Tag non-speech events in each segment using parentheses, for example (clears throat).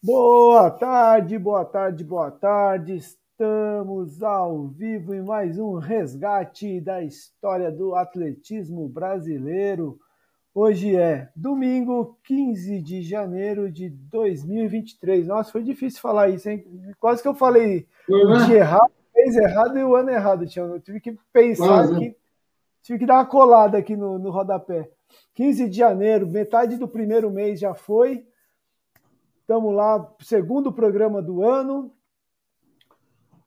Boa tarde, boa tarde, boa tarde. Estamos ao vivo em mais um resgate da história do atletismo brasileiro. Hoje é domingo, 15 de janeiro de 2023. Nossa, foi difícil falar isso, hein? Quase que eu falei o dia errado, mês errado e o ano errado, Tiago. Eu tive que pensar aqui, tive que dar uma colada aqui no, no rodapé. 15 de janeiro, metade do primeiro mês já foi. Estamos lá, segundo programa do ano.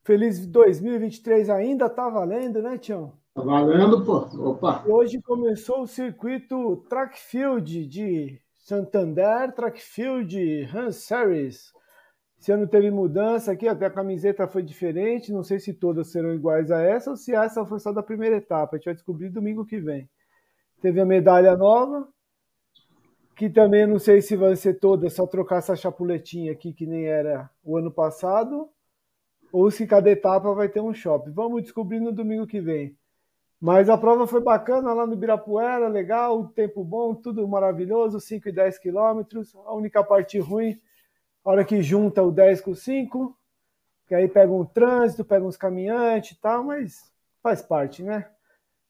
Feliz 2023 ainda está valendo, né, Tião? Tá valendo, pô. Opa! Hoje começou o circuito Track Field de Santander, Track Field Hans Series. Esse ano teve mudança aqui, até a camiseta foi diferente. Não sei se todas serão iguais a essa ou se essa foi só da primeira etapa. A gente vai descobrir domingo que vem. Teve a medalha nova, que também não sei se vai ser toda, só trocar essa chapuletinha aqui que nem era o ano passado, ou se cada etapa vai ter um shopping. Vamos descobrir no domingo que vem. Mas a prova foi bacana lá no Ibirapuera, legal, tempo bom, tudo maravilhoso, 5 e 10 quilômetros. A única parte ruim, a hora que junta o 10 com o 5, que aí pega um trânsito, pega uns caminhantes e tal, mas faz parte, né?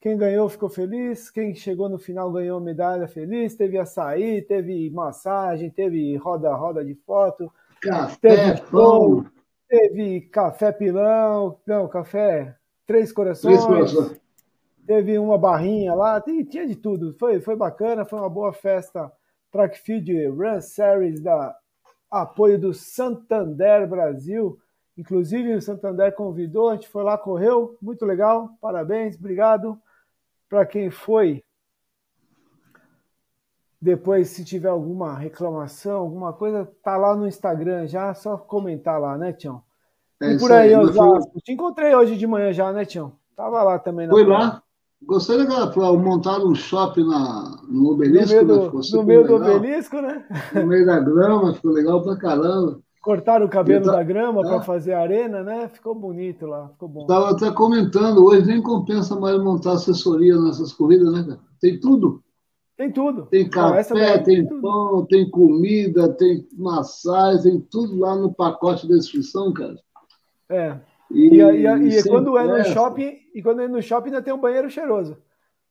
Quem ganhou ficou feliz, quem chegou no final ganhou medalha feliz, teve açaí, teve massagem, teve roda-roda de foto, café, teve pão, teve café pilão, não, café três corações, três corações. teve uma barrinha lá, tinha de tudo, foi, foi bacana, foi uma boa festa Track Field Run Series da apoio do Santander Brasil, Inclusive, o Santander convidou, a gente foi lá, correu, muito legal, parabéns, obrigado para quem foi. Depois, se tiver alguma reclamação, alguma coisa, tá lá no Instagram já, só comentar lá, né, Tião? É e por aí, Osasco. Te encontrei hoje de manhã já, né, Tião? Tava lá também. Foi lá. Gostei legal, montar um shopping na, no obelisco. No meio, do, né? no meio do obelisco, né? No meio da grama, ficou legal pra caramba. Cortaram o cabelo tá, da grama é. para fazer arena, né? Ficou bonito lá, ficou bom. Estava até comentando, hoje nem compensa mais montar assessoria nessas corridas, né, cara? Tem tudo. Tem tudo. Tem café, tem, tem pão, tem comida, tem massagem, tem tudo lá no pacote da inscrição, cara. É. E, e, e, e quando é no shopping, e quando é no shopping ainda tem um banheiro cheiroso.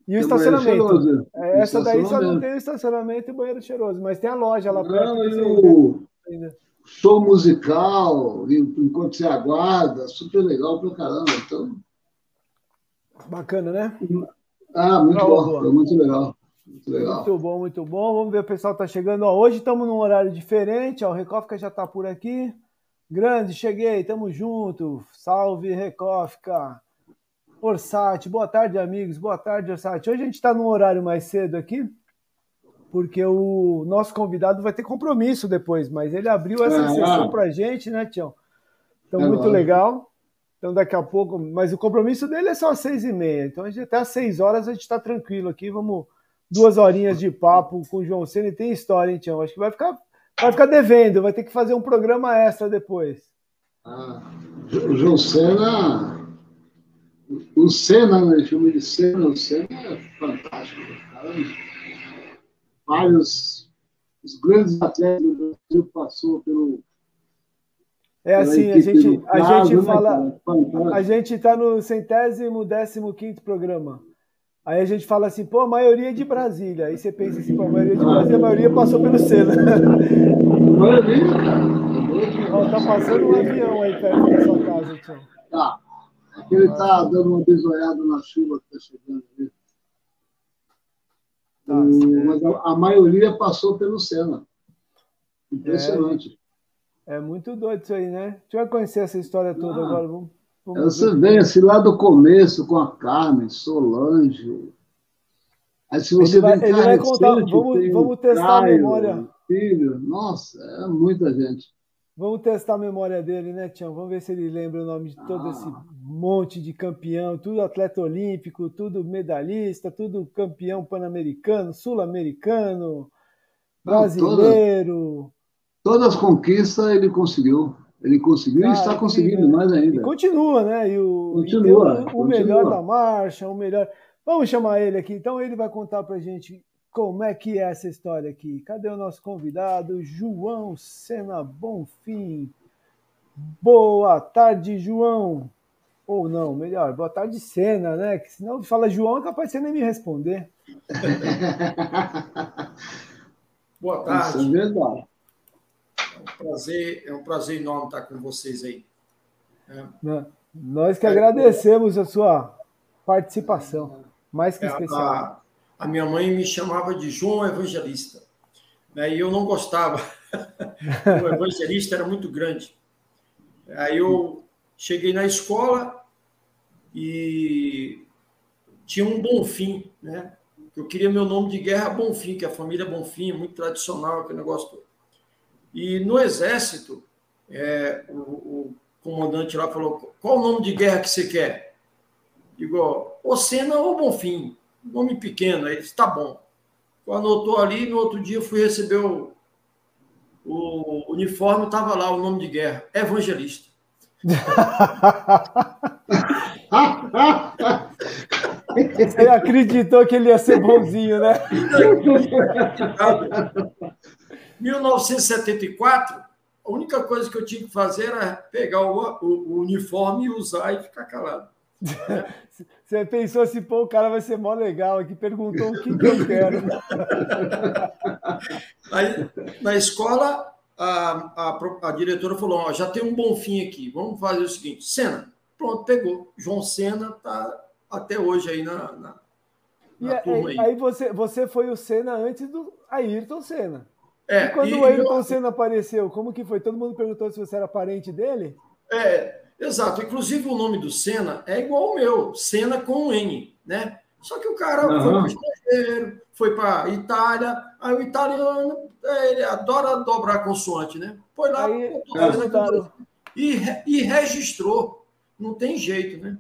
E o tem estacionamento. É, essa daí só não tem o estacionamento e o banheiro cheiroso, mas tem a loja lá perto. Não, e o, show musical, enquanto você aguarda, super legal pra caramba. Então... Bacana, né? Ah, muito bom, foi muito legal. Muito legal. Muito bom, muito bom. Vamos ver, o pessoal tá chegando. Ó, hoje estamos num horário diferente, ó, o Recófica já tá por aqui. Grande, cheguei, tamo junto. Salve, Recófica. Orsat, boa tarde, amigos. Boa tarde, Orsat. Hoje a gente está num horário mais cedo aqui, porque o nosso convidado vai ter compromisso depois, mas ele abriu essa é, sessão para a gente, né, Tião? Então, é muito claro. legal. Então, daqui a pouco, mas o compromisso dele é só às seis e meia. Então, a gente, até às seis horas a gente está tranquilo aqui. Vamos duas horinhas de papo com o João Senna. E tem história, hein, Tião? Acho que vai ficar, vai ficar devendo, vai ter que fazer um programa extra depois. Ah, o João Senna, o Senna, né? Filme de Senna, o Senna é fantástico. Caramba vários os grandes atletas do Brasil passou pelo é assim, a gente, a gente né, fala, a gente está no centésimo, décimo quinto programa. Aí a gente fala assim, pô, a maioria é de Brasília. Aí você pensa assim, pô, a maioria é de Brasília, a maioria passou pelo Sena. Maioria, Ó, tá passando um avião aí perto da sua casa, então. Tá. Ele tá dando uma besoiada na chuva que tá chegando ali. Tá, mas a, a, maioria passou pelo Senna. Impressionante. É, é, muito doido isso aí, né? A gente vai conhecer essa história toda ah, agora. Vamos, vamos você vem assim lá do começo com a Carmen, Solange. Aí se você ele vai, ele vai contar, vamos, vamos testar Caio, a memória. Filho, nossa, é muita gente. Vamos testar a memória dele, né, Tião? Vamos ver se ele lembra o nome de todo ah. esse monte de campeão, tudo atleta olímpico, tudo medalhista, tudo campeão pan-americano, sul-americano, brasileiro. Todas, todas, as conquistas ele conseguiu. Ele conseguiu e está conseguindo mais ainda. E continua, né? E o, continua, o, o continua. melhor da marcha, o melhor. Vamos chamar ele aqui. Então ele vai contar para gente como é que é essa história aqui? Cadê o nosso convidado? João Sena Bonfim. Boa tarde, João. Ou não, melhor, boa tarde, Sena, né? Que senão fala João, é capaz de você nem me responder. (laughs) boa tarde. Isso é verdade. É um prazer, é um prazer enorme estar com vocês aí. É. Nós que agradecemos a sua participação, mais que é, especial. A, a, minha mãe me chamava de João Evangelista, né, e eu não gostava. (laughs) o evangelista era muito grande. Aí eu cheguei na escola e tinha um Bonfim, né? Eu queria meu nome de guerra Bonfim, que é a família Bonfim, muito tradicional, aquele negócio todo. E no exército, é, o, o comandante lá falou: qual o nome de guerra que você quer? Digo, ou Senna ou Bonfim, nome pequeno. Aí ele disse: tá bom. Anotou ali, no outro dia fui receber o, o uniforme, estava lá o nome de guerra: Evangelista. (laughs) Você acreditou que ele ia ser bonzinho, né? (laughs) 1974, a única coisa que eu tinha que fazer era pegar o, o, o uniforme e usar e ficar calado. Você pensou assim, pô, o cara vai ser mó legal aqui, perguntou o que, que eu quero. Aí, na escola, a, a, a diretora falou: ó, já tem um bom fim aqui, vamos fazer o seguinte: Senna. Pronto, pegou. João Senna está até hoje aí na, na, na e, turma aí. Aí você, você foi o Senna antes do Ayrton Senna. É, e quando e, o Ayrton eu... Senna apareceu, como que foi? Todo mundo perguntou se você era parente dele? É, exato. Inclusive o nome do Senna é igual ao meu, Senna com um N, né? Só que o cara uhum. foi para o estrangeiro, foi para Itália, aí o italiano, é, ele adora dobrar consoante, né? Foi lá aí, e, e registrou. Não tem jeito, né?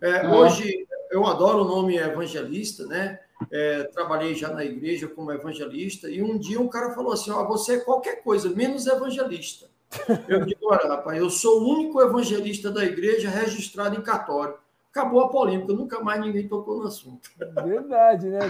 É, uhum. Hoje eu adoro o nome evangelista, né? é, trabalhei já na igreja como evangelista, e um dia um cara falou assim: ó, você é qualquer coisa, menos evangelista. Eu digo, olha, rapaz, eu sou o único evangelista da igreja registrado em cartório. Acabou a polêmica, nunca mais ninguém tocou no assunto. Verdade, né?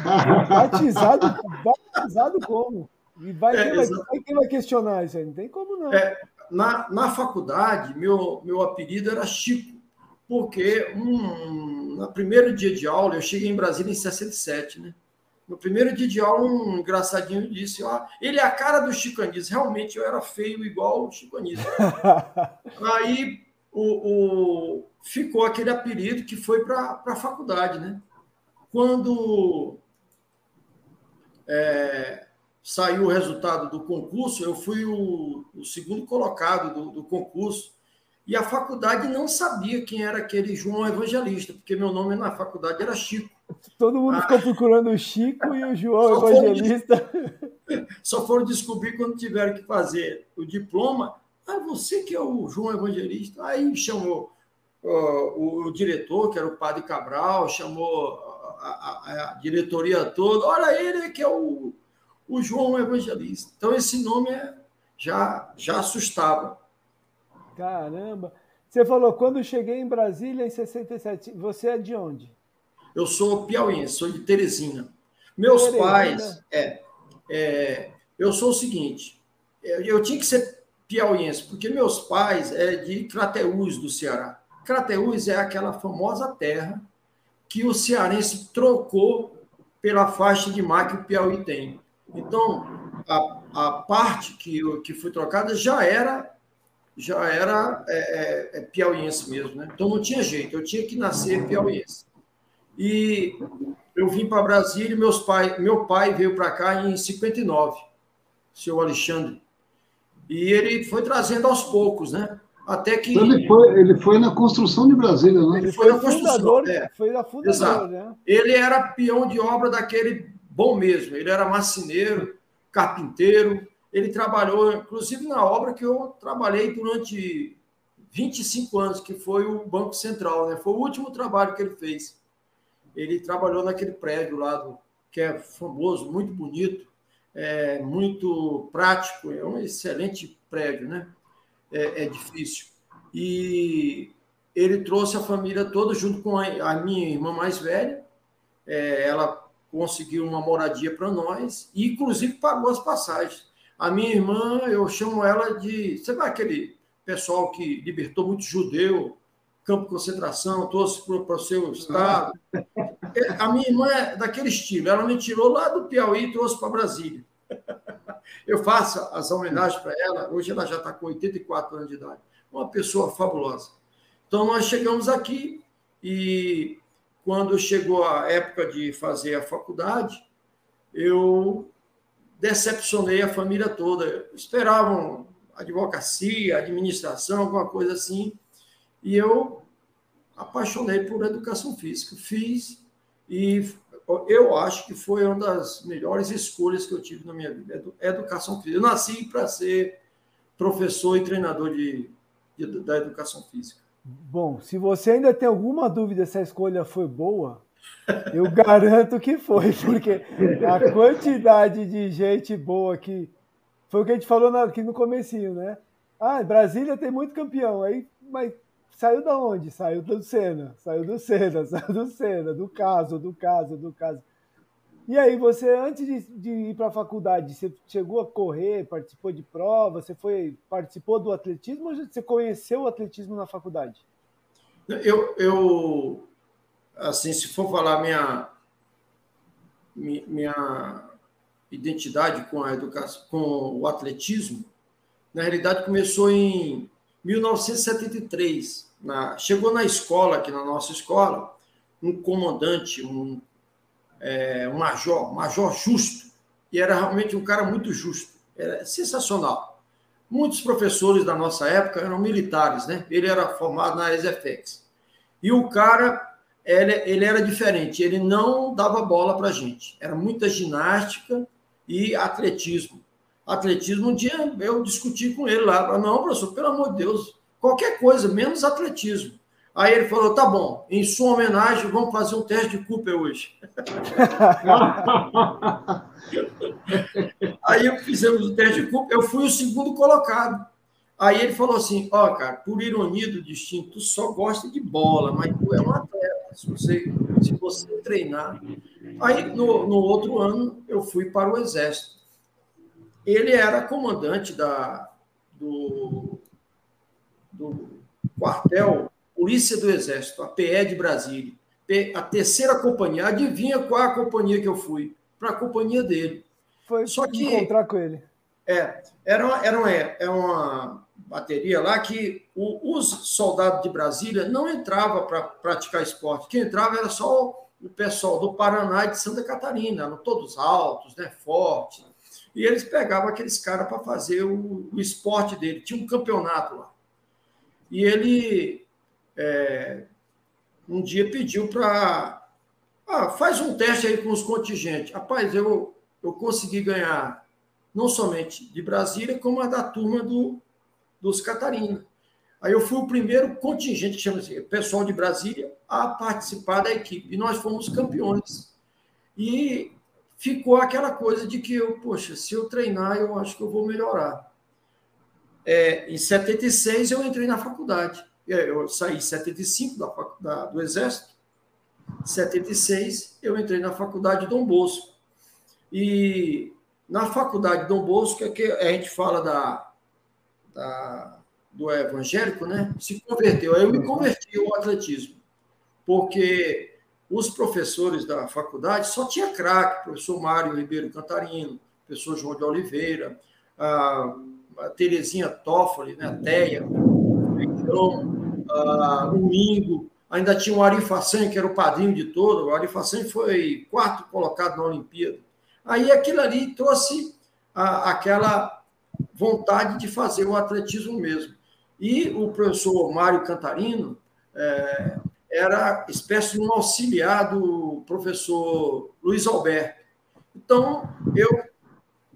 Batizado, batizado como? E vai, é, quem, vai, quem vai questionar isso aí? Não tem como não. É, na, na faculdade, meu, meu apelido era Chico, porque um, no primeiro dia de aula, eu cheguei em Brasília em 67, né? No primeiro dia de aula, um engraçadinho disse: ó, ele é a cara do Chico Anísio. Realmente eu era feio igual o Chico Anísio. (laughs) Aí o, o, ficou aquele apelido que foi para a faculdade, né? Quando é, saiu o resultado do concurso, eu fui o, o segundo colocado do, do concurso e a faculdade não sabia quem era aquele João Evangelista, porque meu nome na faculdade era Chico. Todo mundo ah. ficou procurando o Chico e o João só Evangelista. Foram, (laughs) só foram descobrir quando tiveram que fazer o diploma. Ah, você que é o João Evangelista. Aí chamou uh, o, o, diretor, que era o padre Cabral, chamou a, a, a, diretoria toda. Olha ele que é o, o João Evangelista. Então, esse nome é, já, já assustava. Caramba! Você falou, quando cheguei em Brasília em 67, você é de onde? Eu sou piauiense, sou de Teresina. Meus Teresina. pais, é, é, eu sou o seguinte, eu, tinha que ser piauiense, porque meus pais é de Crateús, do Ceará. Crateús é aquela famosa terra que o cearense trocou pela faixa de mar que o Piauí tem. Então, a, a parte que, que foi trocada já era já era é, é, é, piauiense mesmo, né? Então não tinha jeito, eu tinha que nascer piauiense. E eu vim para Brasília e meus pai, meu pai veio para cá em 59, o seu Alexandre. E ele foi trazendo aos poucos, né? Até que. Então ele foi, ele foi na construção de Brasília, né? Ele foi, foi na construção. Fundador, é. Foi na fundador, né? Ele era peão de obra daquele bom mesmo. Ele era marceneiro, carpinteiro, ele trabalhou, inclusive, na obra que eu trabalhei durante 25 anos, que foi o Banco Central. Né? Foi o último trabalho que ele fez. Ele trabalhou naquele prédio lá, do, que é famoso, muito bonito, é, muito prático, é um excelente prédio, né? É, é difícil. E ele trouxe a família toda junto com a, minha irmã mais velha. É, ela conseguiu uma moradia para nós e, inclusive, pagou as passagens. A minha irmã, eu chamo ela de. Você vai aquele pessoal que libertou muito judeu, campo de concentração, trouxe para o seu estado. (laughs) A minha irmã é daquele estilo, ela me tirou lá do Piauí e trouxe para Brasília. Eu faço as homenagens para ela, hoje ela já está com 84 anos de idade. Uma pessoa fabulosa. Então, nós chegamos aqui e quando chegou a época de fazer a faculdade, eu decepcionei a família toda. Esperavam advocacia, administração, alguma coisa assim. E eu apaixonei por educação física. Fiz e eu acho que foi uma das melhores escolhas que eu tive na minha vida, educação física. Eu nasci para ser professor e treinador de, de, da educação física. Bom, se você ainda tem alguma dúvida se a escolha foi boa, eu garanto que foi, porque a quantidade de gente boa que foi o que a gente falou aqui no comecinho, né? Ah, Brasília tem muito campeão, aí, mas saiu da onde? Saiu do Senna, saiu do Senna, (laughs) saiu do Senna, do caso, do caso, do caso. E aí, você, antes de, de ir para a faculdade, você chegou a correr, participou de prova, você foi, participou do atletismo ou você conheceu o atletismo na faculdade? Eu, eu assim, se for falar minha, minha identidade com a educação, com o atletismo, na realidade começou em 1973. Na, chegou na escola, aqui na nossa escola, um comandante, um, é, um major, major justo, e era realmente um cara muito justo, era sensacional. Muitos professores da nossa época eram militares, né? Ele era formado na ESEFEX. E o cara, ele, ele era diferente, ele não dava bola para gente. Era muita ginástica e atletismo atletismo, um dia eu discuti com ele lá, não, professor, pelo amor de Deus, qualquer coisa, menos atletismo. Aí ele falou, tá bom, em sua homenagem, vamos fazer um teste de Cooper hoje. (laughs) Aí fizemos o teste de Cooper, eu fui o segundo colocado. Aí ele falou assim, ó, oh, cara, por ironia do destino, tu só gosta de bola, mas tu é um atleta, se você, se você treinar. Aí, no, no outro ano, eu fui para o Exército ele era comandante da, do, do quartel Polícia do Exército, a PE de Brasília, a terceira companhia. Adivinha qual a companhia que eu fui? Para a companhia dele. Foi Só que encontrar com ele. É, era uma, era uma, era é uma bateria lá que o, os soldados de Brasília não entravam para praticar esporte. Quem entrava era só o pessoal do Paraná e de Santa Catarina, eram todos altos, né, fortes. E eles pegavam aqueles caras para fazer o, o, esporte dele. Tinha um campeonato lá. E ele é, um dia pediu para. Ah, faz um teste aí com os contingentes. Rapaz, eu, eu consegui ganhar não somente de Brasília, como a da turma do, dos Catarina. Aí eu fui o primeiro contingente, que chama assim, pessoal de Brasília, a participar da equipe. E nós fomos campeões. E ficou aquela coisa de que eu, poxa, se eu treinar, eu acho que eu vou melhorar. É, em 76 eu entrei na faculdade. É, eu saí em 75 da, da, do Exército. Em 76 eu entrei na faculdade Dom Bosco. E na faculdade Dom Bosco, é que a gente fala da, da, do evangélico, né? Se converteu. Aí eu me converti ao atletismo. Porque os professores da faculdade só tinha craque, professor Mário Ribeiro Cantarino, professor João de Oliveira, a, a Terezinha Toffoli, né, a Teia, então, a, o Mingo, ainda tinha o Ari Facen, que era o padrinho de todo, o Ari Facen foi quarto colocado na Olimpíada. Aí aquilo ali trouxe a, aquela vontade de fazer o atletismo mesmo. E o professor Mário Cantarino, é, era espécie de um auxiliar do professor Luiz Alberto. Então, eu,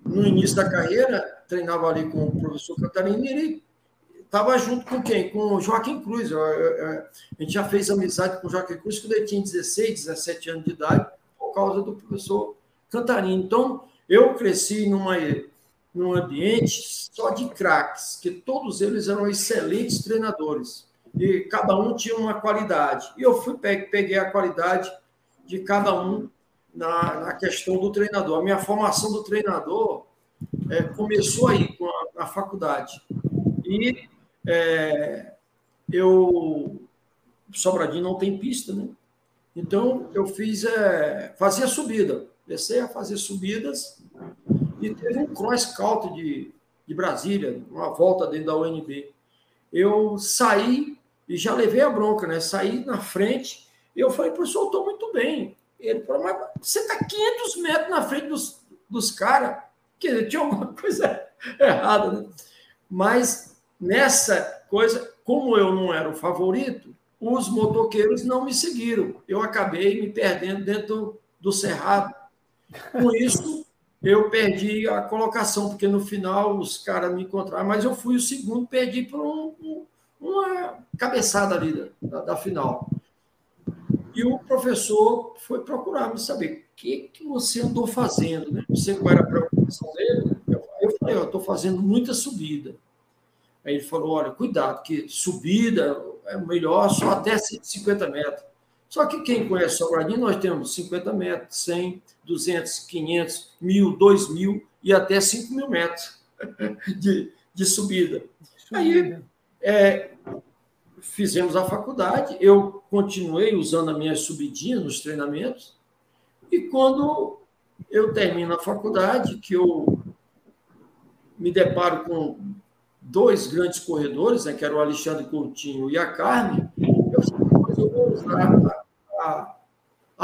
no início da carreira, treinava ali com o professor Catarina e ele estava junto com quem? Com o Joaquim Cruz. A gente já fez amizade com o Joaquim Cruz quando ele tinha 16, 17 anos de idade, por causa do professor Cantarino. Então, eu cresci numa, num ambiente só de craques, que todos eles eram excelentes treinadores e cada um tinha uma qualidade. E eu fui peguei a qualidade de cada um na, na questão do treinador. A minha formação do treinador é, começou aí, com a, na faculdade. E é, eu. Sobradinho não tem pista, né? Então, eu fiz. É, fazia subida. Comecei a fazer subidas e teve um cross country de, de Brasília, uma volta dentro da UNB. Eu saí e já levei a bronca, né? Saí na frente e eu falei, professor, eu estou muito bem. Ele falou, mas você está 500 metros na frente dos, dos caras. Quer dizer, tinha alguma (laughs) coisa errada, né? Mas nessa coisa, como eu não era o favorito, os motoqueiros não me seguiram. Eu acabei me perdendo dentro do cerrado. Com isso, eu perdi a colocação, porque no final os caras me encontraram, mas eu fui o segundo, perdi por um, um, uma cabeçada ali da, da, final. E o professor foi procurar me saber o que, que você andou fazendo, né? Você qual era a preocupação dele? Eu, eu falei, eu estou fazendo muita subida. Aí ele falou, olha, cuidado, que subida é melhor só até 150 metros. Só que quem conhece Sobradinho, nós temos 50 metros, 100, 200, 500, 1.000, 2.000 e até 5 mil metros (laughs) de, de subida. Aí é, fizemos a faculdade, eu continuei usando a minha subidinha nos treinamentos, e quando eu termino a faculdade, que eu me deparo com dois grandes corredores, né, que eram o Alexandre Coutinho e a Carmen, eu eu vou usar a,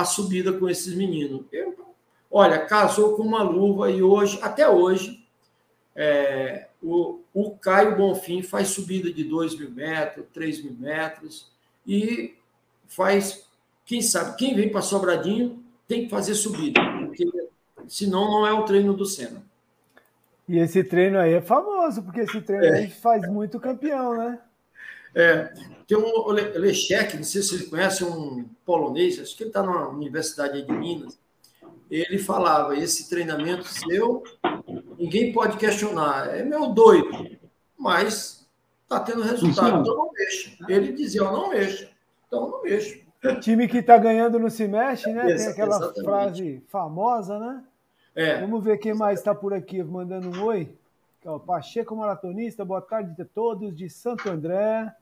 a subida com esses meninos. Eu, olha, casou com uma luva e hoje, até hoje, é, o, o Caio Bonfim faz subida de 2 mil metros, 3 mil metros e faz, quem sabe, quem vem para Sobradinho tem que fazer subida, porque senão não é o treino do Senna. E esse treino aí é famoso, porque esse treino é. aí faz muito campeão, né? É, tem um Lechek, não sei se ele conhece, um polonês, acho que ele está na Universidade de Minas. Ele falava: esse treinamento seu, ninguém pode questionar, é meu doido, mas está tendo resultado, então não mexa. Ele dizia: eu não mexo, então não mexo. Time que está ganhando não se mexe, né? Tem aquela Exatamente. frase famosa, né? É. Vamos ver quem mais está por aqui mandando um oi. Pacheco Maratonista, boa tarde a todos de Santo André.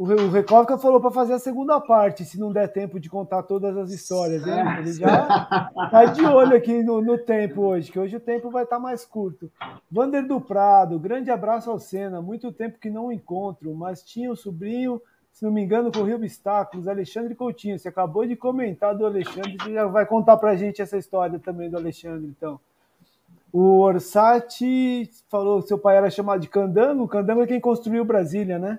O, o falou para fazer a segunda parte, se não der tempo de contar todas as histórias. Hein? Ele já está (laughs) de olho aqui no, no, tempo hoje, que hoje o tempo vai estar tá mais curto. Vander do Prado, grande abraço ao Senna. Muito tempo que não encontro, mas tinha o um sobrinho, se não me engano, corria obstáculos, Alexandre Coutinho. Você acabou de comentar do Alexandre, você já vai contar para a gente essa história também do Alexandre, então. O Orsatti falou que seu pai era chamado de Candango. O Candango é quem construiu Brasília, né?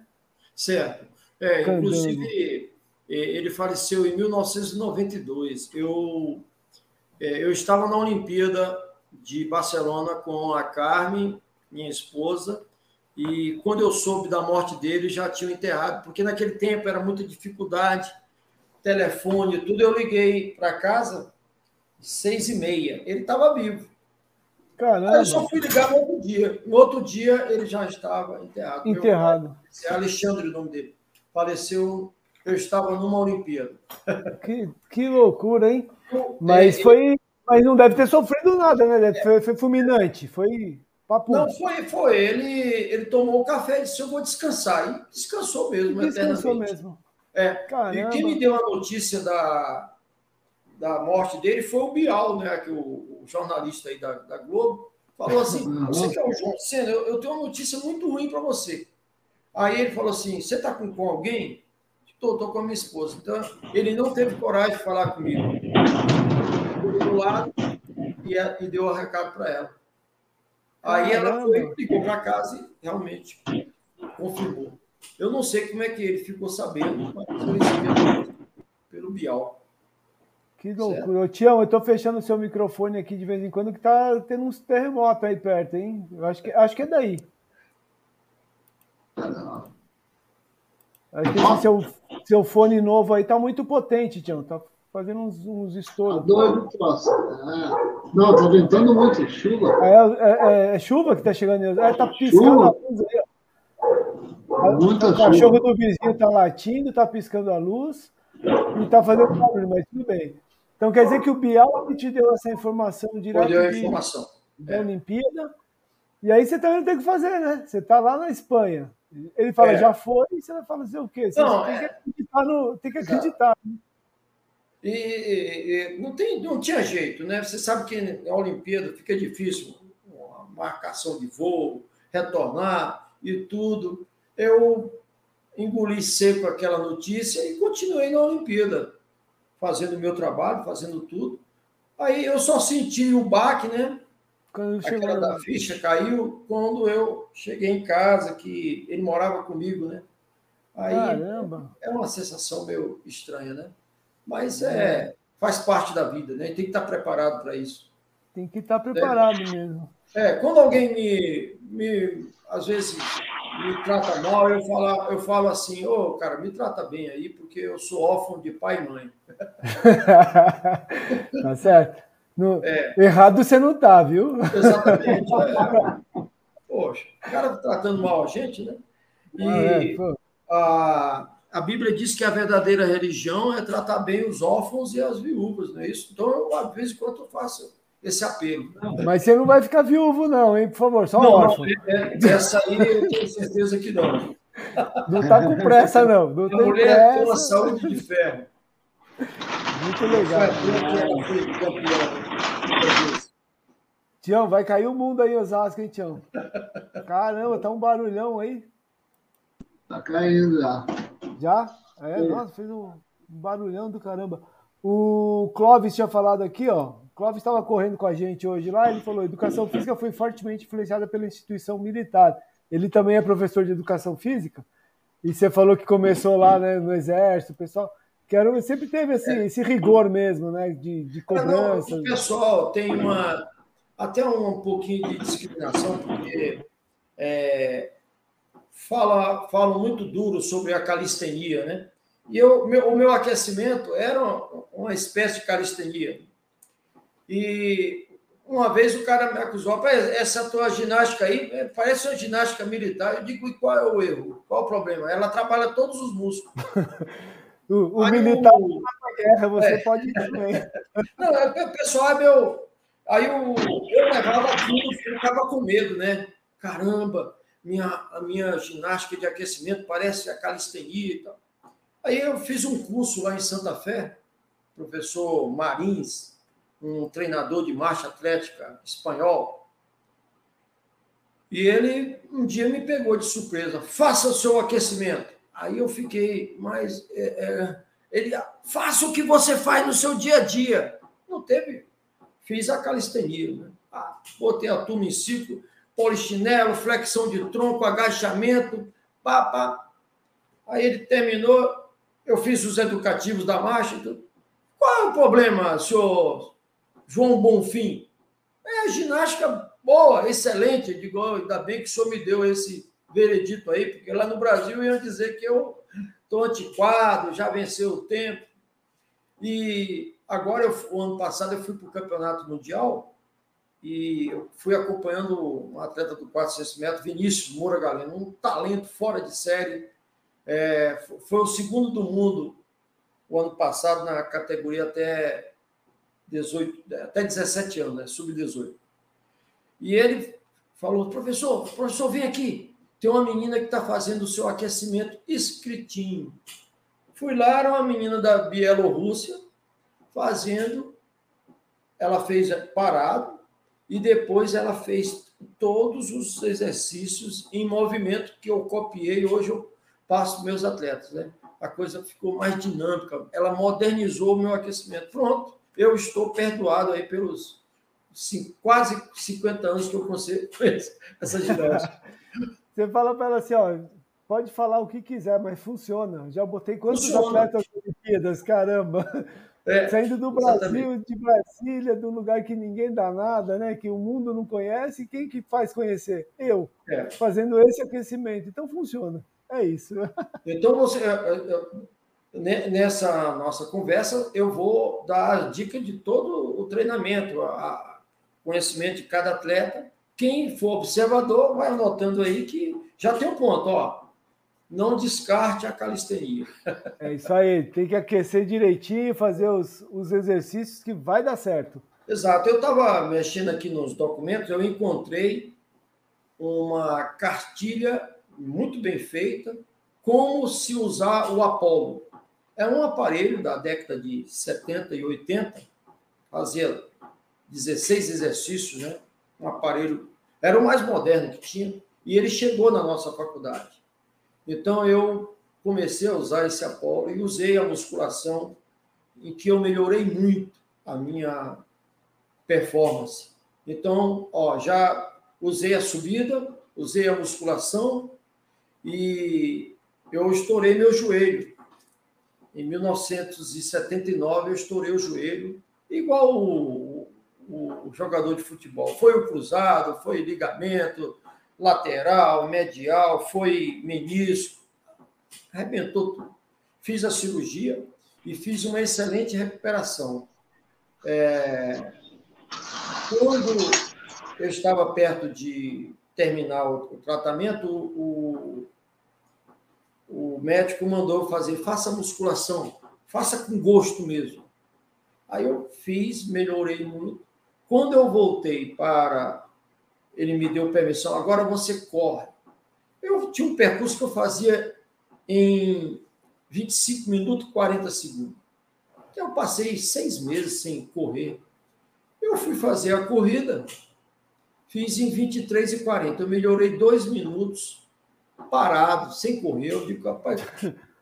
Certo. É, inclusive, é, ele faleceu em 1992. Eu, é, eu estava na Olimpíada de Barcelona com a Carmen, minha esposa, e quando eu soube da morte dele, já tinha enterrado, porque naquele tempo era muita dificuldade, telefone, tudo. Eu liguei para casa seis e meia. Ele estava vivo. Caramba. Eu só fui ligar no outro dia. No outro dia ele já estava enterrado. Enterrado. é Alexandre o nome dele faleceu, eu estava numa Olimpíada. (laughs) Que, que loucura, hein? Mas foi. Mas não deve ter sofrido nada, né? Foi, foi fulminante, foi papo. Não, foi, foi. Ele, ele tomou o café e disse: Eu vou descansar. E descansou mesmo, descansou mesmo. É. E quem me deu a notícia da, da morte dele foi o Bial, né? Que o, o jornalista aí da, da Globo falou assim: Você que é o João Senna, eu, eu tenho uma notícia muito ruim para você. Aí ele falou assim: Você está com, com alguém? Estou, estou com a minha esposa. Então, ele não teve coragem de falar comigo. Ele do lado e, e deu o recado para ela. Aí ela foi, ligou para casa e realmente confirmou. Eu não sei como é que ele ficou sabendo, mas foi recebido pelo Bial. Que loucura. Tião, eu estou fechando o seu microfone aqui de vez em quando, que está tendo uns terremotos aí perto, hein? Eu acho que, acho que é daí. Seu, seu fone novo aí tá muito potente, Tião. Tá fazendo uns, uns estouros. Tá doido, troço. É. Não, tá ventando muito, chuva. É, é, é, é chuva que tá chegando. É, tá piscando chuva. a luz aí. Muita o cachorro chuva. do vizinho tá latindo, tá piscando a luz e tá fazendo barulho, mas tudo bem. Então quer dizer que o Bial que te deu essa informação direto deu a informação. da é. Olimpíada. E aí você também tem que fazer, né? Você está lá na Espanha. Ele fala, é. já foi, e você vai fazer o quê? Você não, tem, é... que acreditar no, tem que acreditar. Né? E, e, não, tem, não tinha jeito, né? Você sabe que na Olimpíada fica difícil uma marcação de voo, retornar e tudo. Eu engoli seco aquela notícia e continuei na Olimpíada, fazendo o meu trabalho, fazendo tudo. Aí eu só senti o baque, né? Quando Aquela da ficha caiu quando eu cheguei em casa, que ele morava comigo, né? Aí Caramba. é uma sensação meio estranha, né? Mas é, faz parte da vida, né? Tem que estar preparado para isso. Tem que estar preparado é. mesmo. É, quando alguém me, me às vezes me trata mal, eu falo, eu falo assim, ô, oh, cara, me trata bem aí, porque eu sou órfão de pai e mãe. (laughs) tá certo. No... É. Errado você não tá, viu? Exatamente. (laughs) É. Poxa, o cara tá tratando mal a gente, né? E ah, é, a, a Bíblia diz que a verdadeira religião é tratar bem os órfãos e as viúvas, não é isso? Então, eu, de vez em quando, eu faço esse apelo. Mas você não vai ficar viúvo, não, hein? Por favor, só não, órfão. É, essa aí eu tenho certeza que não. Não tá com pressa, não. não a mulher tem uma saúde de ferro. Muito legal. Tião, vai cair o mundo aí, Osasco, hein, Tião? Caramba, tá um barulhão aí. Tá caindo já. Já? É, é. nossa, fez um barulhão do caramba. O Clóvis tinha falado aqui, ó. O Clóvis estava correndo com a gente hoje lá, ele falou: educação física foi fortemente influenciada pela instituição militar. Ele também é professor de educação física. E você falou que começou lá né, no exército, pessoal. Quero, sempre teve esse, é. esse rigor mesmo, né? De, de cobrança. o pessoal tem uma até um pouquinho de discriminação, porque é, fala, falam muito duro sobre a calistenia, né? E eu, meu, o meu aquecimento era uma, uma, espécie de calistenia. E uma vez o cara me acusou, essa tua ginástica aí é, parece uma ginástica militar. Eu digo, e qual é o erro? Qual o problema? Ela trabalha todos os músculos. (laughs) o, o militar o, na guerra, você é. pode ir também. (laughs) Não, é, o pessoal é meu. Aí eu, eu levava tudo, ficava com medo, né? Caramba, minha, a minha ginástica de aquecimento parece a calistenia e tal. Aí eu fiz um curso lá em Santa Fé, professor Marins, um treinador de marcha atlética espanhol. E ele um dia me pegou de surpresa, faça o seu aquecimento. Aí eu fiquei, mas é, é, ele, faça o que você faz no seu dia a dia. Não teve, fiz a calistenia, né? ah, botei a turma em ciclo, polichinelo, flexão de tronco, agachamento, pá, pá. Aí ele terminou, eu fiz os educativos da marcha. Qual é o problema, senhor João Bonfim? É ginástica boa, excelente. Eu digo, ainda bem que o senhor me deu esse veredito aí, porque lá no Brasil iam dizer que eu estou antiquado, já venceu o tempo. E agora, eu, o ano passado, eu fui para o Campeonato Mundial e eu fui acompanhando um atleta do 400 metros, Vinícius Moura Galeno, um talento fora de série. É, foi o segundo do mundo o ano passado na categoria até 18, até 17 anos, né? sub-18. E ele falou: professor, professor, vem aqui. Tem uma menina que está fazendo o seu aquecimento escritinho. Fui lá, era uma menina da Bielorrússia fazendo. Ela fez parado, e depois ela fez todos os exercícios em movimento que eu copiei, hoje eu passo para meus atletas. Né? A coisa ficou mais dinâmica, ela modernizou o meu aquecimento. Pronto, eu estou perdoado aí pelos quase 50 anos que eu consigo (laughs) essa ginástica. Você fala para ela assim, ó, pode falar o que quiser, mas funciona. Já botei quantos funciona. atletas Olimpíadas, caramba. É, Saindo do Brasil, exatamente. de Brasília, do lugar que ninguém dá nada, né? Que o mundo não conhece, quem que faz conhecer? Eu, é. fazendo esse aquecimento. Então funciona. É isso. (laughs) Então você nessa nossa conversa eu vou dar a dica de todo o treinamento, a conhecimento de cada atleta. Quem for observador vai anotando aí que já tem um ponto, ó. não descarte a calistenia. É isso aí, tem que aquecer direitinho, fazer os, os exercícios que vai dar certo. Exato. Eu estava mexendo aqui nos documentos, eu encontrei uma cartilha muito bem feita, como se usar o Apollo. É um aparelho da década de 70 e 80, fazia 16 exercícios, né? Um aparelho, era o mais moderno que tinha, e ele chegou na nossa faculdade. Então eu comecei a usar esse Apollo e usei a musculação em que eu melhorei muito a minha performance. Então, ó, já usei a subida, usei a musculação e eu estourei meu joelho. Em 1979 eu estourei o joelho, igual o, o, o jogador de futebol. Foi o cruzado, foi ligamento lateral, medial, foi menisco, arrebentou tudo. Fiz a cirurgia e fiz uma excelente recuperação. É... Quando eu estava perto de terminar o tratamento, o, o médico mandou fazer, faça musculação, faça com gosto mesmo. Aí eu fiz, melhorei muito. Quando eu voltei para. Ele me deu permissão, agora você corre. Eu tinha um percurso que eu fazia em 25 minutos, 40 segundos. Então, eu passei seis meses sem correr. Eu fui fazer a corrida, fiz em 23 e 40. Eu melhorei dois minutos parado, sem correr. Eu digo, rapaz,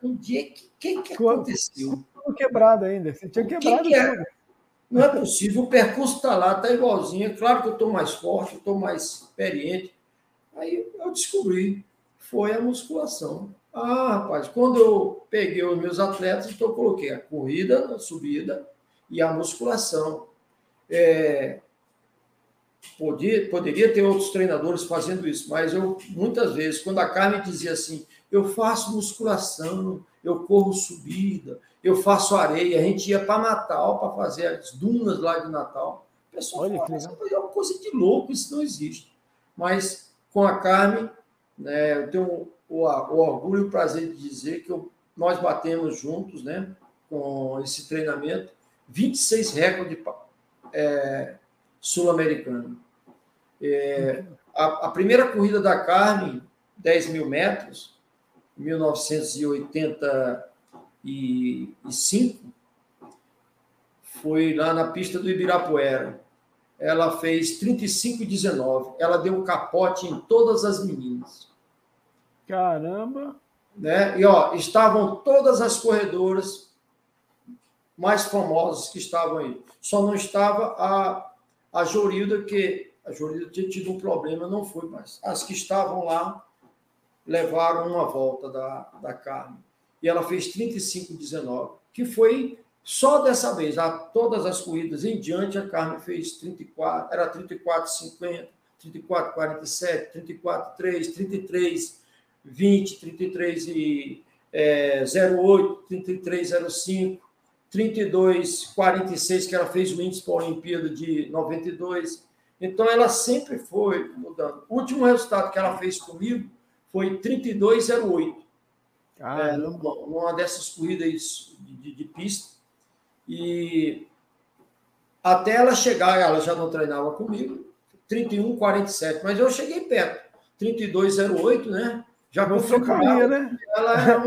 um dia que que, que aconteceu? Quebrado ainda. Você tinha quebrado que que é? Não é possível. O percurso está lá, está igualzinho. É claro que eu estou mais forte, estou mais experiente. Aí eu descobri, foi a musculação. Ah, rapaz, quando eu peguei os meus atletas, então eu coloquei a corrida, a subida e a musculação. É, podia, poderia ter outros treinadores fazendo isso, mas eu, muitas vezes, quando a Carmen dizia assim, eu faço musculação, eu corro subida, eu faço areia, a gente ia para Natal para fazer as dunas lá de Natal. O pessoal Olha, fala, isso é uma coisa de louco, isso não existe. Mas com a Carmen, né, eu tenho o, o orgulho e o prazer de dizer que eu, nós batemos juntos, né, com esse treinamento, 26 recordes é, sul-americano. É, a, a, primeira corrida da Carmen, 10 mil metros, 1985, foi lá na pista do Ibirapuera. Ela fez 35,19. Ela deu um capote em todas as meninas. Caramba! Né? E ó, estavam todas as corredoras mais famosas que estavam aí. Só não estava a, a Jorilda, que a Jorilda tinha tido um problema, não foi mais. As que estavam lá levaram uma volta da, da carne. E ela fez 35,19, que foi só dessa vez. A, todas as corridas em diante, a carne fez 34, era 34,50, 34,47, 34,3, 33, 20, 33 e é, 08, 33, 05, 32, 46, que ela fez o índice para a Olimpíada de 92. Então, ela sempre foi mudando. O último resultado que ela fez comigo foi 32,08. Ah, é, numa dessas corridas de, de, de, pista. E até ela chegar, ela já não treinava comigo, 31,47. Mas eu cheguei perto. 32,08, né? Já mostrou o caminho, né? Ela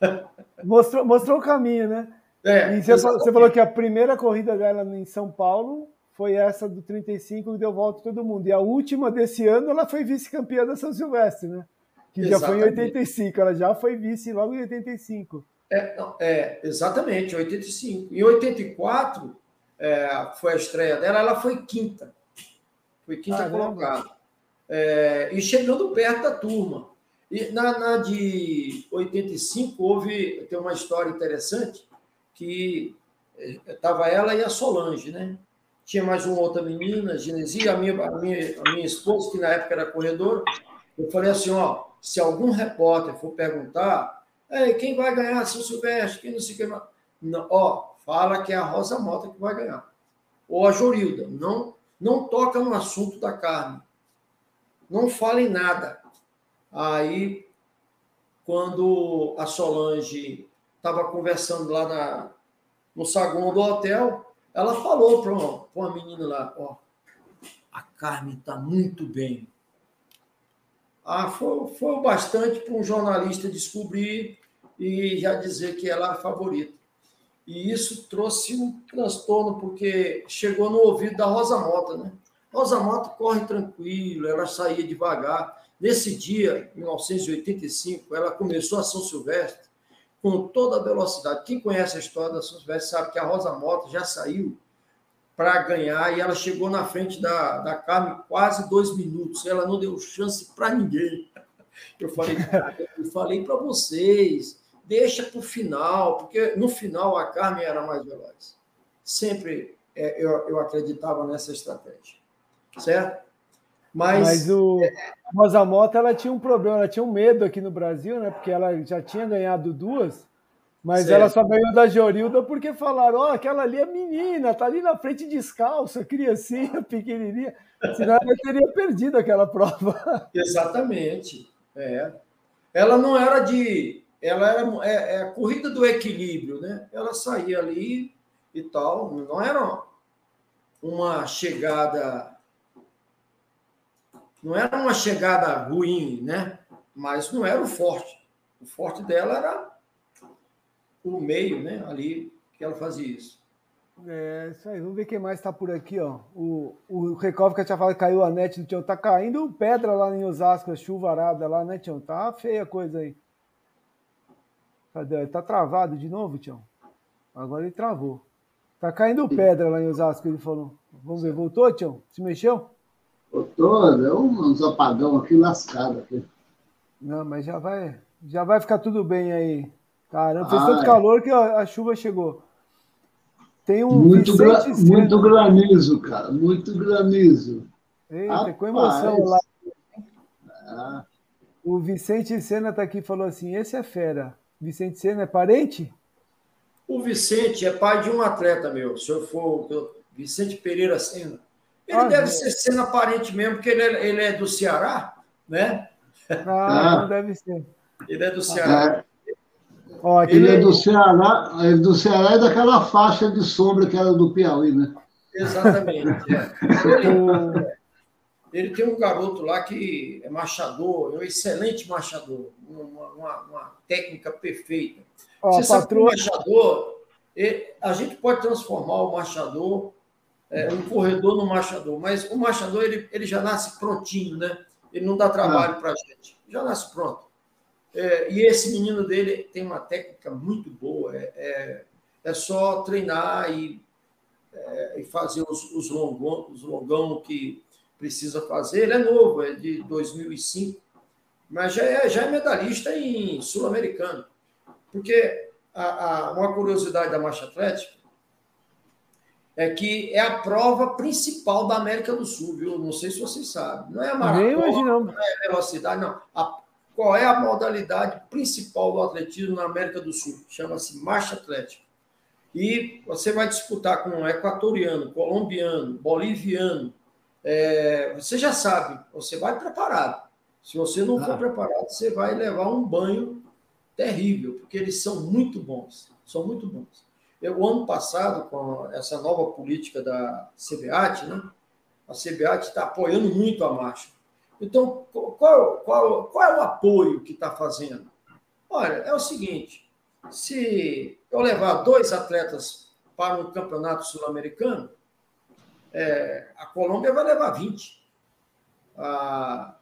(laughs) mostrou, mostrou o caminho, né? É, e você, você, falou que a primeira corrida dela em São Paulo foi essa do 35 que deu volta todo mundo. E a última desse ano ela foi vice-campeã da São Silvestre, né? Que exatamente. já foi em 85, ela já foi vice logo em 85. É, é exatamente, 85. Em 84 é, foi a estreia dela, ela foi quinta. Foi quinta ah, colocada. É, e chegando perto da turma. E na, na de 85 houve tem uma história interessante que estava ela e a Solange, né? Tinha mais uma outra menina, Genesia, a minha, a minha, a minha esposa, que na época era corredora. Eu falei assim: ó, se algum repórter for perguntar, quem vai ganhar, São Silvestre, quem não sei o que. Não, ó, fala que é a Rosa Mota que vai ganhar. Ou a Jorilda. Não, não toca no assunto da carne. Não fale nada. Aí quando a Solange estava conversando lá na, no saguão do hotel, ela falou para uma, uma menina lá, ó, a Carmen está muito bem. Ah, foi, foi o bastante para um jornalista descobrir e já dizer que ela é a favorita. E isso trouxe um transtorno, porque chegou no ouvido da Rosa Mota, né? Rosa Mota corre tranquilo, ela saía devagar. Nesse dia, 1985, ela começou a São Silvestre com toda a velocidade. Quem conhece a história da São Silvestre sabe que a Rosa Mota já saiu para ganhar e ela chegou na frente da, da Carmen quase dois minutos. Ela não deu chance para ninguém. (laughs) Eu falei, eu falei para vocês, deixa para o final, porque no final a Carmen era mais veloz. Sempre é, eu, eu acreditava nessa estratégia, certo? Mas, Mas o Rosa Mota ela tinha um problema, ela tinha um medo aqui no Brasil, né? Porque ela já tinha ganhado duas mas certo. ela só ganhou da Jorilda porque falaram: ó, oh, aquela ali é menina, tá ali na frente descalça, criancinha, (laughs) pequenininha. Senão ela teria perdido aquela (laughs) prova. Exatamente. É. Ela não era de. Ela era é, é a corrida do equilíbrio, né? Ela saía ali e tal. Não era uma chegada. Não era uma chegada ruim, né? Mas não era o forte. O forte dela era o meio, né? Ali que ela fazia isso. É, isso aí. Vamos ver quem mais está por aqui, ó. O, o que tinha falado que caiu a net do Tião. Tá caindo pedra lá em Osasco, chuvarada lá, né, Tião? Tá feia a coisa aí. Cadê? Tá travado de novo, Tião? Agora ele travou. Tá caindo pedra lá em Osasco, ele falou. Vamos ver, voltou, Tião? Se mexeu? Voltou, deu uns apagão aqui lascado aqui. Não, mas já vai, já vai ficar tudo bem aí. Caramba, fez tanto calor que a, a, chuva chegou. Tem um muito, gra muito granizo, cara, muito granizo. Eita, Rapaz. com emoção lá. Ah. O Vicente Sena está aqui e falou assim: esse é fera. Vicente Sena é parente? O Vicente é pai de um atleta meu. Se eu for Vicente Pereira Sena. Ele ah, deve ser Sena parente mesmo, porque ele é, ele é do Ceará, né? Ah, ah. não deve ser. Ele é do Ceará. É. Ó, ele é do Ceará, é do Ceará e daquela faixa de sombra que era do Piauí, né? Exatamente. É. Ele, ele, tem um garoto lá que é machador, é um excelente machador, uma, uma, uma técnica perfeita. Ó, Você sabe que o machador, ele, a gente pode transformar o machador, é, um corredor no machador, mas o machador ele, ele já nasce prontinho, né? Ele não dá trabalho ah. para a gente, já nasce pronto. É, e esse menino dele tem uma técnica muito boa, é, é, é só treinar e, é, e fazer os, os, longão, os longão que precisa fazer. Ele é novo, é de 2005, mas já é, já é medalhista em sul-americano. Porque a, a, uma curiosidade da marcha atlética é que é a prova principal da América do Sul, viu? Não sei se vocês sabem. Não é a maratona, não é a velocidade, não. A, qual é a modalidade principal do atletismo na América do Sul? Chama-se marcha atlética. E você vai disputar com um equatoriano, colombiano, boliviano. É, você já sabe, você vai preparado. Se você não for ah. preparado, você vai levar um banho terrível, porque eles são muito bons. São muito bons. Eu, o ano passado, com essa nova política da CBAT, né? A CBAT está apoiando muito a marcha. Então, qual, qual, qual é o apoio que está fazendo? Olha, é o seguinte: se eu levar dois atletas para um campeonato sul-americano, é, a Colômbia vai levar 20. A,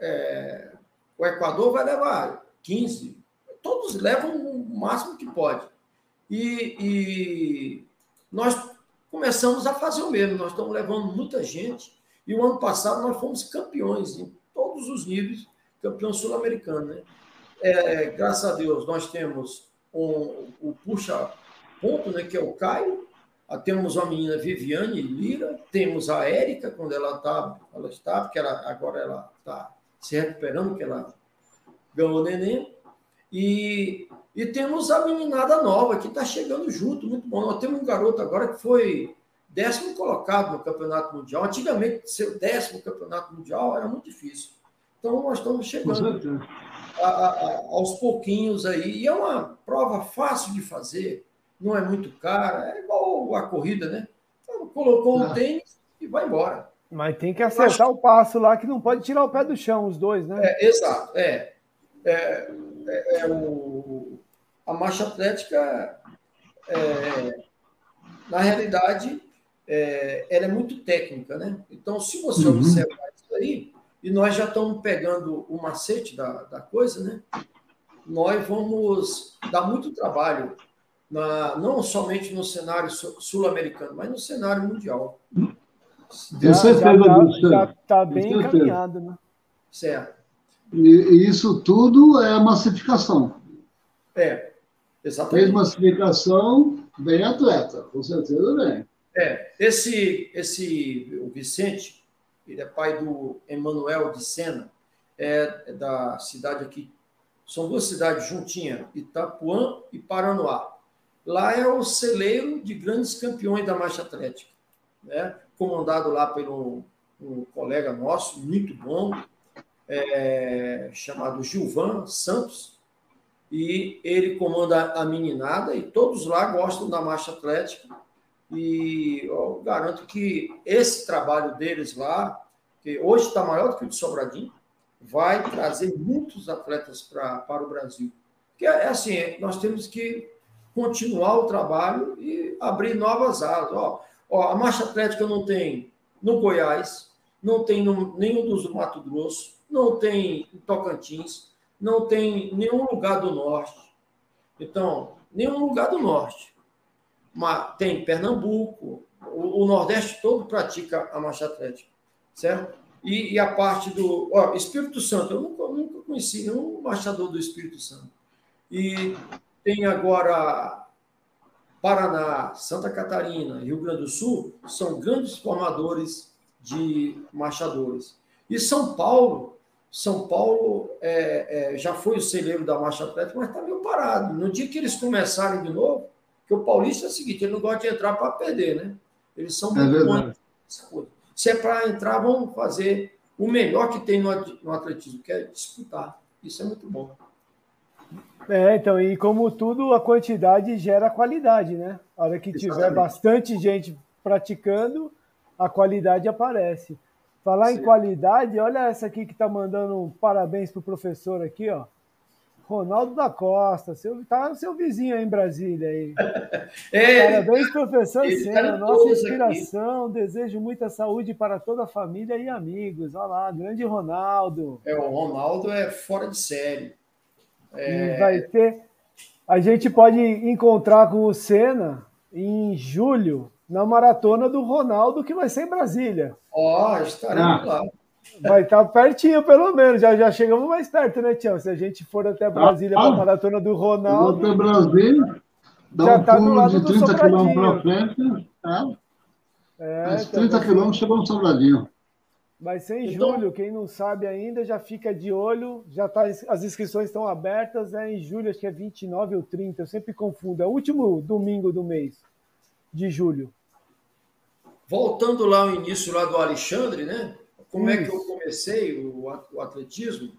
é, o Equador vai levar 15. Todos levam o máximo que pode. E, e nós começamos a fazer o mesmo. Nós estamos levando muita gente e o ano passado nós fomos campeões em todos os níveis, campeão sul-americano. Né? É, graças a Deus, nós temos um, o puxa-ponto, né, que é o Caio, ah, temos a menina Viviane Lira, temos a Érica, quando ela está, ela está, porque ela, agora ela está se recuperando, que ela ganhou o neném, e, e temos a meninada nova que está chegando junto, muito bom. Nós temos um garoto agora que foi décimo colocado no campeonato mundial. Antigamente, ser o décimo campeonato mundial era muito difícil. Então, nós estamos chegando. a, a, aos pouquinhos aí. E é uma prova fácil de fazer, não é muito cara, é igual a corrida, né? Então, colocou o ah. tênis e vai embora. Mas tem que acertar acho... o passo lá, que não pode tirar o pé do chão, os dois, né? É, exato, é. é, é, é o, a marcha atlética, é, na realidade, é, ela é muito técnica, né? Então, se você uhum. observar isso aí, e nós já estamos pegando o macete da, da coisa, né? Nós vamos dar muito trabalho, na, não somente no cenário sul-americano, mas no cenário mundial. Já, já está bem encaminhado, né? Certo. E, e, isso tudo é massificação. É, exatamente. Fez massificação, vem atleta, com certeza vem. É, esse, esse, o Vicente, ele é pai do Emanuel de Sena, é, é da cidade aqui, são duas cidades juntinhas, Itapuã e Paranoá. Lá é o celeiro de grandes campeões da marcha atlética, né? comandado lá pelo um colega nosso, muito bom, é, chamado Gilvan Santos, e ele comanda a meninada, e todos lá gostam da marcha atlética, e eu garanto que esse trabalho deles lá, que hoje está maior do que o de Sobradinho, vai trazer muitos atletas pra, para o Brasil. Porque é assim, nós temos que continuar o trabalho e abrir novas áreas. Ó, ó, a marcha atlética não tem no Goiás, não tem no, nenhum dos do Mato Grosso, não tem em Tocantins, não tem nenhum lugar do norte. Então, nenhum lugar do norte uma, tem Pernambuco, o, o, Nordeste todo pratica a marcha atlética, certo? E, e a parte do ó, Espírito Santo, eu nunca, nunca conheci nenhum marchador do Espírito Santo. E tem agora Paraná, Santa Catarina, Rio Grande do Sul, são grandes formadores de marchadores. E São Paulo, São Paulo é, é, já foi o celeiro da marcha atlética, mas está meio parado. No dia que eles começarem de novo, porque o Paulista é o seguinte, ele não gosta de entrar para perder, né? Eles são é muito bons. Se é para entrar, vão fazer o melhor que tem no atletismo, que é disputar. Isso é muito bom. É, então, e como tudo, a quantidade gera qualidade, né? A hora que Exatamente. tiver bastante gente praticando, a qualidade aparece. Falar Sim. em qualidade, olha essa aqui que está mandando um parabéns pro professor aqui, ó. Ronaldo da Costa, seu, tá seu vizinho aí em Brasília aí. (laughs) É, Parabéns, professor Senna, nossa inspiração. Aqui. Desejo muita saúde para toda a família e amigos. Olha lá, grande Ronaldo. É, o Ronaldo é fora de série. É... vai ter. A gente pode encontrar com o Senna em julho na maratona do Ronaldo, que vai ser em Brasília. Ó, oh, estaremos ah. lá. Vai estar tá pertinho, pelo menos. Já, já chegamos mais perto, né, Tião? Se a gente for até Brasília ah, para a maratona do Ronaldo. Até Brasília, dá já um tá lado de 30 quilômetros para frente. É. É, Mais 30 tá quilômetros chegou no Sobradinho. Vai ser em então, julho, quem não sabe ainda já fica de olho, já tá, as inscrições estão abertas, é em julho, acho que é 29 ou 30, eu sempre confundo, é o último domingo do mês de julho. Voltando lá ao início lá do Alexandre, né? Como é que eu comecei o, o atletismo,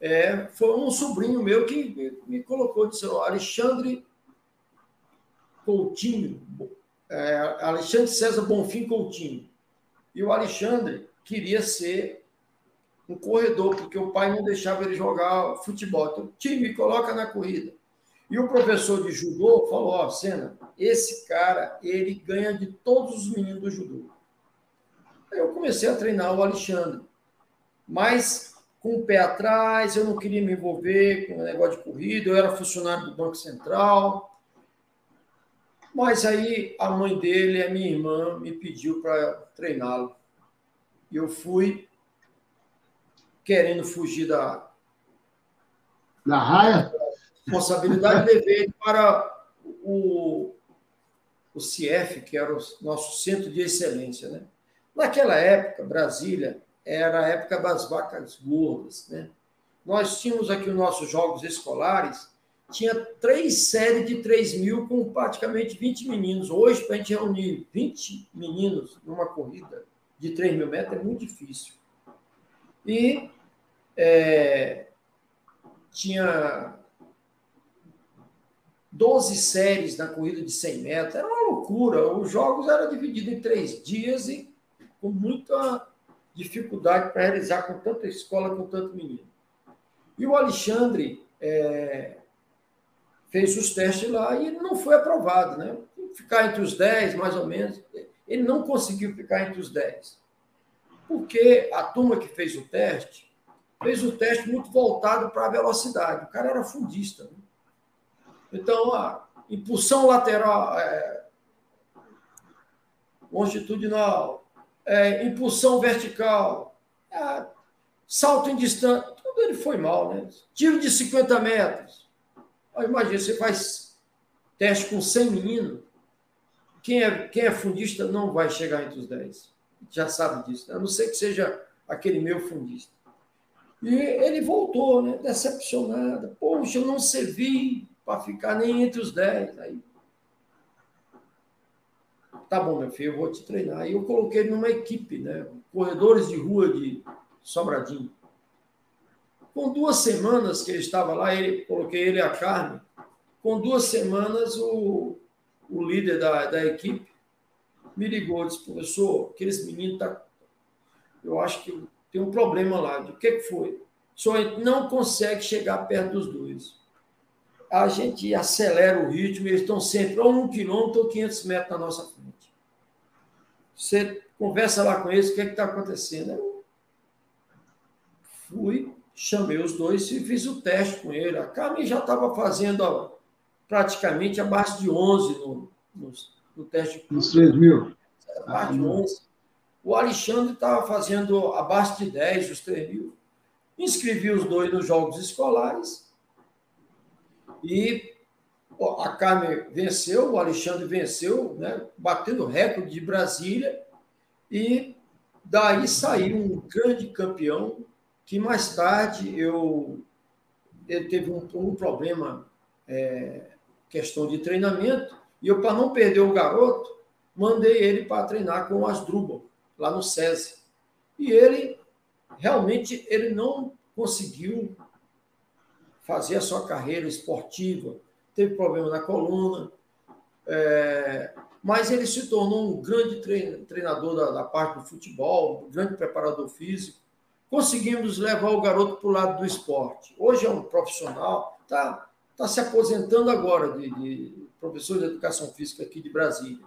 é, foi um sobrinho meu que me, me colocou, disse, Alexandre Coutinho, é, Alexandre César Bonfim Coutinho. E o Alexandre queria ser um corredor, porque o pai não deixava ele jogar futebol. Então, time, coloca na corrida. E o professor de judô falou: Ó, oh, Senna, esse cara, ele ganha de todos os meninos do judô. Aí eu comecei a treinar o Alexandre. Mas com o pé atrás, eu não queria me envolver com o negócio de corrida, eu era funcionário do Banco Central. Mas aí a mãe dele, a minha irmã, me pediu para treiná-lo. E eu fui querendo fugir da. Da raia? Responsabilidade, levei ele para o, o CIEF, que era o nosso centro de excelência, né? Naquela época, Brasília era a época das vacas gordas. Né? Nós tínhamos aqui os nossos jogos escolares, tinha três séries de 3 mil com praticamente 20 meninos. Hoje, para a gente reunir 20 meninos numa corrida de 3 mil metros é muito difícil. E é, tinha 12 séries na corrida de 100 metros, era uma loucura. Os jogos eram divididos em três dias e com muita dificuldade para realizar com tanta escola, com tanto menino. E o Alexandre é, fez os testes lá e ele não foi aprovado, né? Ficar entre os 10, mais ou menos. Ele não conseguiu ficar entre os 10. Porque a turma que fez o teste, fez o teste muito voltado para a velocidade. O cara era fundista. Né? Então, a impulsão lateral, é, longitudinal, é, impulsão vertical, é, salto em distância, tudo ele foi mal, né? Tiro de 50 metros. Imagina, você faz teste com 100 meninos, quem é, quem é fundista não vai chegar entre os 10. Já sabe disso, né? a não ser que seja aquele meu fundista. E ele voltou, né? Decepcionado. Poxa, eu não servi para ficar nem entre os 10. Aí tá bom, meu filho, eu vou te treinar. E eu coloquei numa equipe, né? Corredores de rua de Sobradinho. Com duas semanas que ele estava lá, ele, coloquei ele a carne. Com duas semanas, o, o líder da, da equipe me ligou e disse, professor, aqueles meninos tá, eu acho que tem um problema lá. O que, que foi? O senhor não consegue chegar perto dos dois a gente acelera o ritmo, eles estão sempre ou um quilômetro ou 500 metros na nossa frente. Você conversa lá com eles, o que é está acontecendo? Eu fui, chamei os dois e fiz o teste com ele. A Carmen já estava fazendo ó, praticamente abaixo de 11 no, no, no teste. Nos 3 mil? Abaixo de 11. O Alexandre estava fazendo abaixo de 10, os 3 mil. Inscrevi os dois nos jogos escolares e a Carmen venceu, o Alexandre venceu, né, batendo recorde de Brasília, e daí saiu um grande campeão que mais tarde eu ele teve um, um problema, é, questão de treinamento, e eu, para não perder o garoto, mandei ele para treinar com o Asdrubal, lá no SESI. E ele, realmente, ele não conseguiu fazer a sua carreira esportiva, teve problema na coluna, é, mas ele se tornou um grande treinador da, da, parte do futebol, um grande preparador físico. Conseguimos levar o garoto para o lado do esporte. Hoje é um profissional, está tá se aposentando agora de, de professor de educação física aqui de Brasília.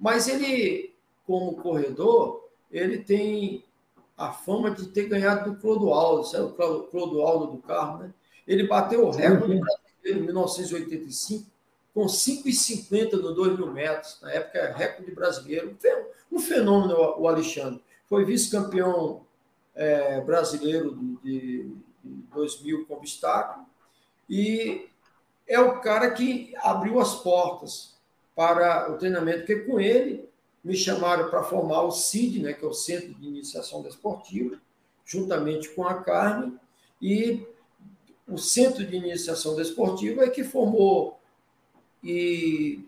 Mas ele, como corredor, ele tem a fama de ter ganhado do Clodoaldo, sabe o Clodoaldo do carro, né? Ele bateu o recorde em 1985 com 5,50 no 2 mil metros. Na época, recorde brasileiro. Um fenômeno, o Alexandre. Foi vice-campeão é, brasileiro de, de 2000 com obstáculo. E é o cara que abriu as portas para o treinamento, porque com ele me chamaram para formar o CID, né, que é o Centro de Iniciação Desportiva, juntamente com a Carmen, e o Centro de Iniciação Desportiva é que formou e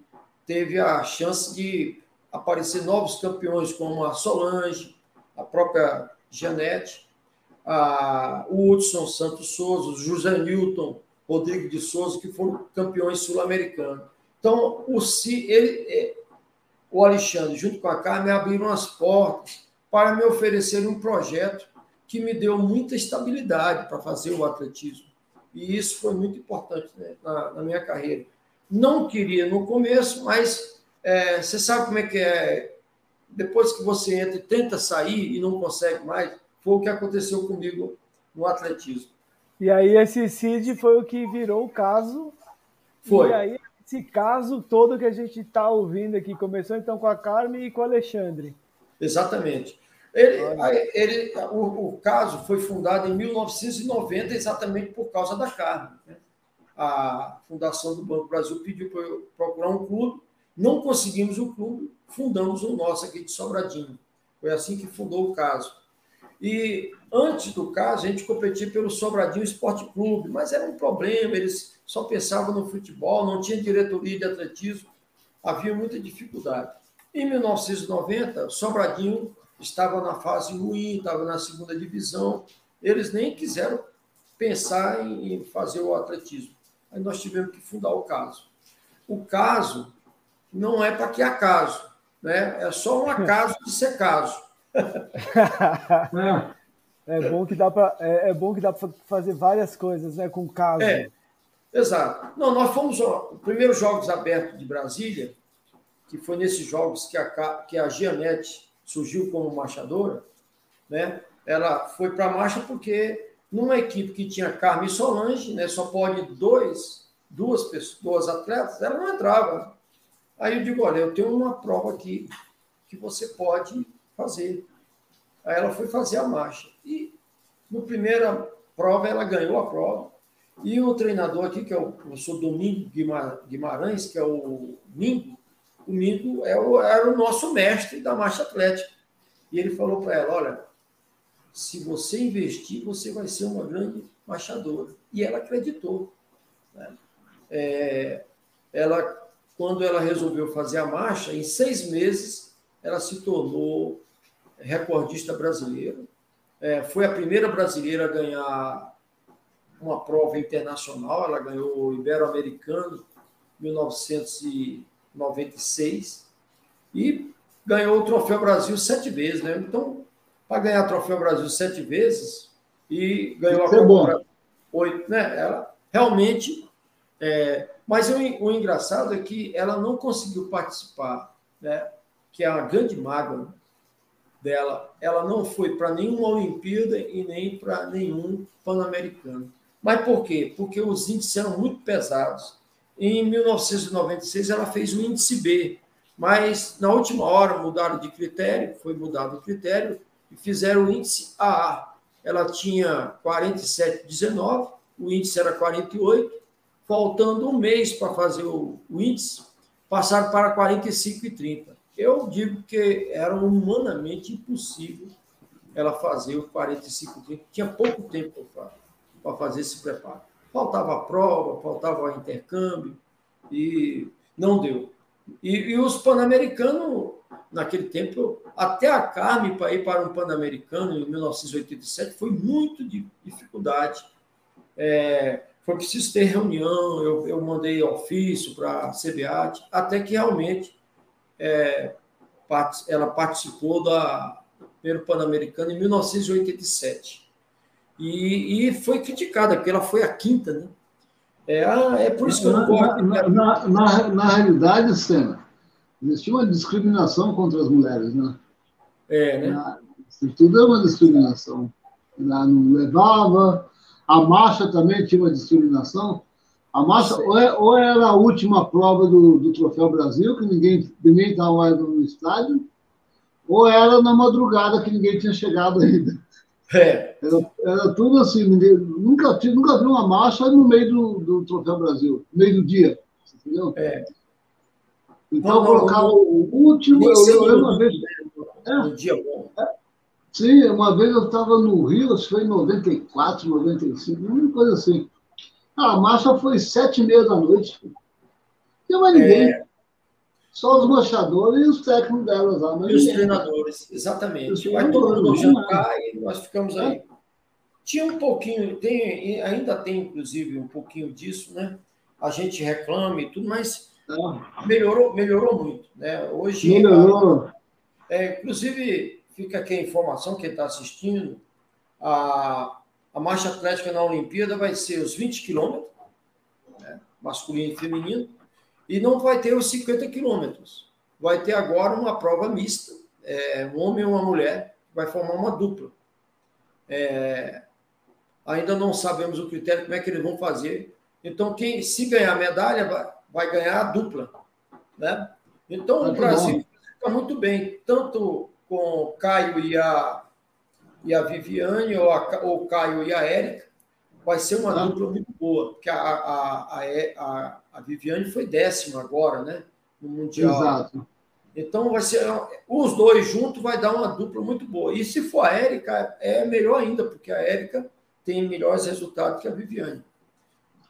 teve a chance de aparecer novos campeões como a Solange, a própria Janete, a, o Hudson Santos Souza, José Newton Rodrigo de Souza, que foram campeões sul-americanos. Então, o, ele, é, o Alexandre, junto com a Carmen, abriram as portas para me oferecer um projeto que me deu muita estabilidade para fazer o atletismo. E isso foi muito importante né, na, na, minha carreira. Não queria no começo, mas é, você sabe como é que é. Depois que você entra e tenta sair e não consegue mais, foi o que aconteceu comigo no atletismo. E aí esse CID foi o que virou o caso. Foi. E aí esse caso todo que a gente está ouvindo aqui começou então com a Carmen e com o Alexandre. Exatamente. Ele, ele, o, o, caso foi fundado em 1990 exatamente por causa da carne. Né? A Fundação do Banco Brasil pediu para eu procurar um clube, não conseguimos o clube, fundamos o nosso aqui de Sobradinho. Foi assim que fundou o caso. E antes do caso, a gente competia pelo Sobradinho Esporte Clube, mas era um problema, eles só pensavam no futebol, não tinha diretoria de atletismo, havia muita dificuldade. Em 1990, Sobradinho estava na fase ruim, estava na segunda divisão. Eles nem quiseram pensar em fazer o atletismo. Aí nós tivemos que fundar o caso. O caso não é para que acaso, né? É só um acaso de ser caso. (laughs) é, é bom que dá para é, é, bom que dá para fazer várias coisas, né, com caso. É, exato. Não, nós fomos os primeiros jogos abertos de Brasília, que foi nesses jogos que a que a Gianete surgiu como marchadora, né? Ela foi para a marcha porque numa equipe que tinha Carmen Solange, né, só pode dois, duas pessoas, duas atletas, ela não entrava. Aí eu digo, olha, eu tenho uma prova aqui que você pode fazer. Aí ela foi fazer a marcha. E no primeira prova ela ganhou a prova. E o treinador aqui, que é o professor Domingo Guimarães, que é o Mingo, é o, era o nosso mestre da marcha atlética. E ele falou para ela: olha, se você investir, você vai ser uma grande marchadora. E ela acreditou. Né? É, ela, quando ela resolveu fazer a marcha, em seis meses, ela se tornou recordista brasileira. É, foi a primeira brasileira a ganhar uma prova internacional. Ela ganhou o Ibero-Americano em 1996 e ganhou o Troféu Brasil sete vezes. Né? Então, para ganhar o Troféu Brasil sete vezes e ganhou a Copa oito, né? Ela realmente. É, mas o, o, engraçado é que ela não conseguiu participar, né? Que é a grande mágoa dela. Ela não foi para nenhuma Olimpíada e nem para nenhum Pan-Americano. Mas por quê? Porque os índices eram muito pesados. Em 1996, ela fez o índice B, mas na última hora mudaram de critério, foi mudado o critério, e fizeram o índice AA. Ela tinha 47,19, o índice era 48, faltando um mês para fazer o, índice, passaram para 45,30. Eu digo que era humanamente impossível ela fazer o 45,30. Tinha pouco tempo para fazer esse preparo. Faltava a prova, faltava o intercâmbio, e não deu. E, e os pan-americanos naquele tempo, até a Carme para ir para um Pan-Americano em 1987 foi muito de dificuldade. É, foi preciso ter reunião, eu, eu mandei ofício para a CBAT, até que realmente é, ela participou da primeiro Pan-Americano em 1987. E, e, foi criticada, porque ela foi a quinta, né? É, ah, é por isso que eu não gosto. Na, na, na, na realidade, Senna, existia uma discriminação contra as mulheres, né? É, né? Isso tudo é uma discriminação. Ela não levava. A marcha também tinha uma discriminação. A marcha, ou, é, ou era a última prova do, do Troféu Brasil, que ninguém ninguém estava no estádio, ou era na madrugada que ninguém tinha chegado ainda. É. Era, era tudo assim, ninguém, nunca, nunca vi uma marcha no meio do, do Troféu Brasil, no meio do dia. Entendeu? É. Então, não, colocar não, o último. Eu, eu lembro uma vez. É, um dia bom. É, sim, uma vez eu estava no Rio, acho que foi em 94, 95, uma coisa assim. Ah, a marcha foi sete e meia da noite. Não tinha mais ninguém. É. Só os marchadores e os técnicos delas lá. e os treinadores, exatamente. Os Vai todo mundo jantar e nós ficamos aí. Tinha um pouquinho, tem, ainda tem, inclusive, um pouquinho disso, né? A gente reclama e tudo, mas melhorou, melhorou muito. Né? Hoje, melhorou. É, inclusive, fica aqui a informação, quem está assistindo, a, a marcha atlética na Olimpíada vai ser os 20 quilômetros, né? masculino e feminino, e não vai ter os 50 quilômetros. Vai ter agora uma prova mista, é, um homem e uma mulher, vai formar uma dupla. É, ainda não sabemos o critério, como é que eles vão fazer. Então, quem se ganhar medalha, vai, vai ganhar a dupla. Né? Então, o Brasil está muito bem, tanto com o Caio e a, e a Viviane, ou, a, ou o Caio e a Érica, vai ser uma ah. dupla muito boa, porque a, a, a, a, Viviane foi décima agora, né? No Mundial. Exato. Então, vai ser. Os dois juntos vai dar uma dupla muito boa. E se for a Érica, é melhor ainda, porque a Érica tem melhores resultados que a Viviane.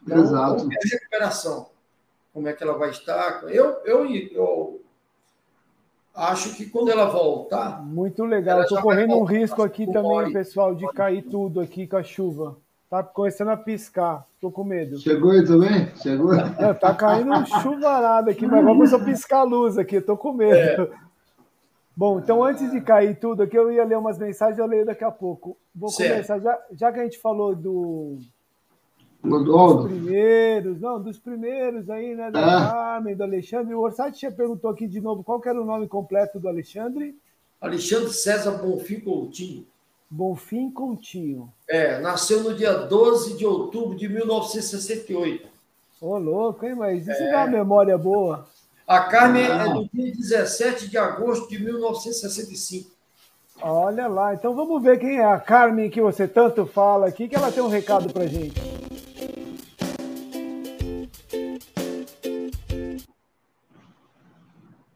Então, Exato. É recuperação como é que ela vai estar. Eu, eu, eu acho que quando ela voltar. Muito legal. Estou correndo um risco aqui também, pessoal, de cair tudo aqui com a chuva. Tá começando a piscar. Tô com medo. Chegou aí também? Chegou? É, tá caindo um chuvarada aqui, mas começou a piscar a luz aqui. Tô com medo. É. Bom, então antes de cair tudo aqui, eu ia ler umas mensagens, eu leio daqui a pouco. Vou certo. começar, já, já que a gente falou do. Dos primeiros, não, dos primeiros aí, né? Da ah. Carmen, do Alexandre. O Orsatti já perguntou aqui de novo qual era o nome completo do Alexandre. Alexandre César Bonfim Coutinho. Bonfim Coutinho. É, nasceu no dia 12 de outubro de 1968. Ô, louco, hein? Mas isso é. dá uma memória boa. A Carmen ah. é do dia 17 de agosto de 1965. Olha lá, então vamos ver quem é a Carmen que você tanto fala aqui, que ela tem um recado pra gente.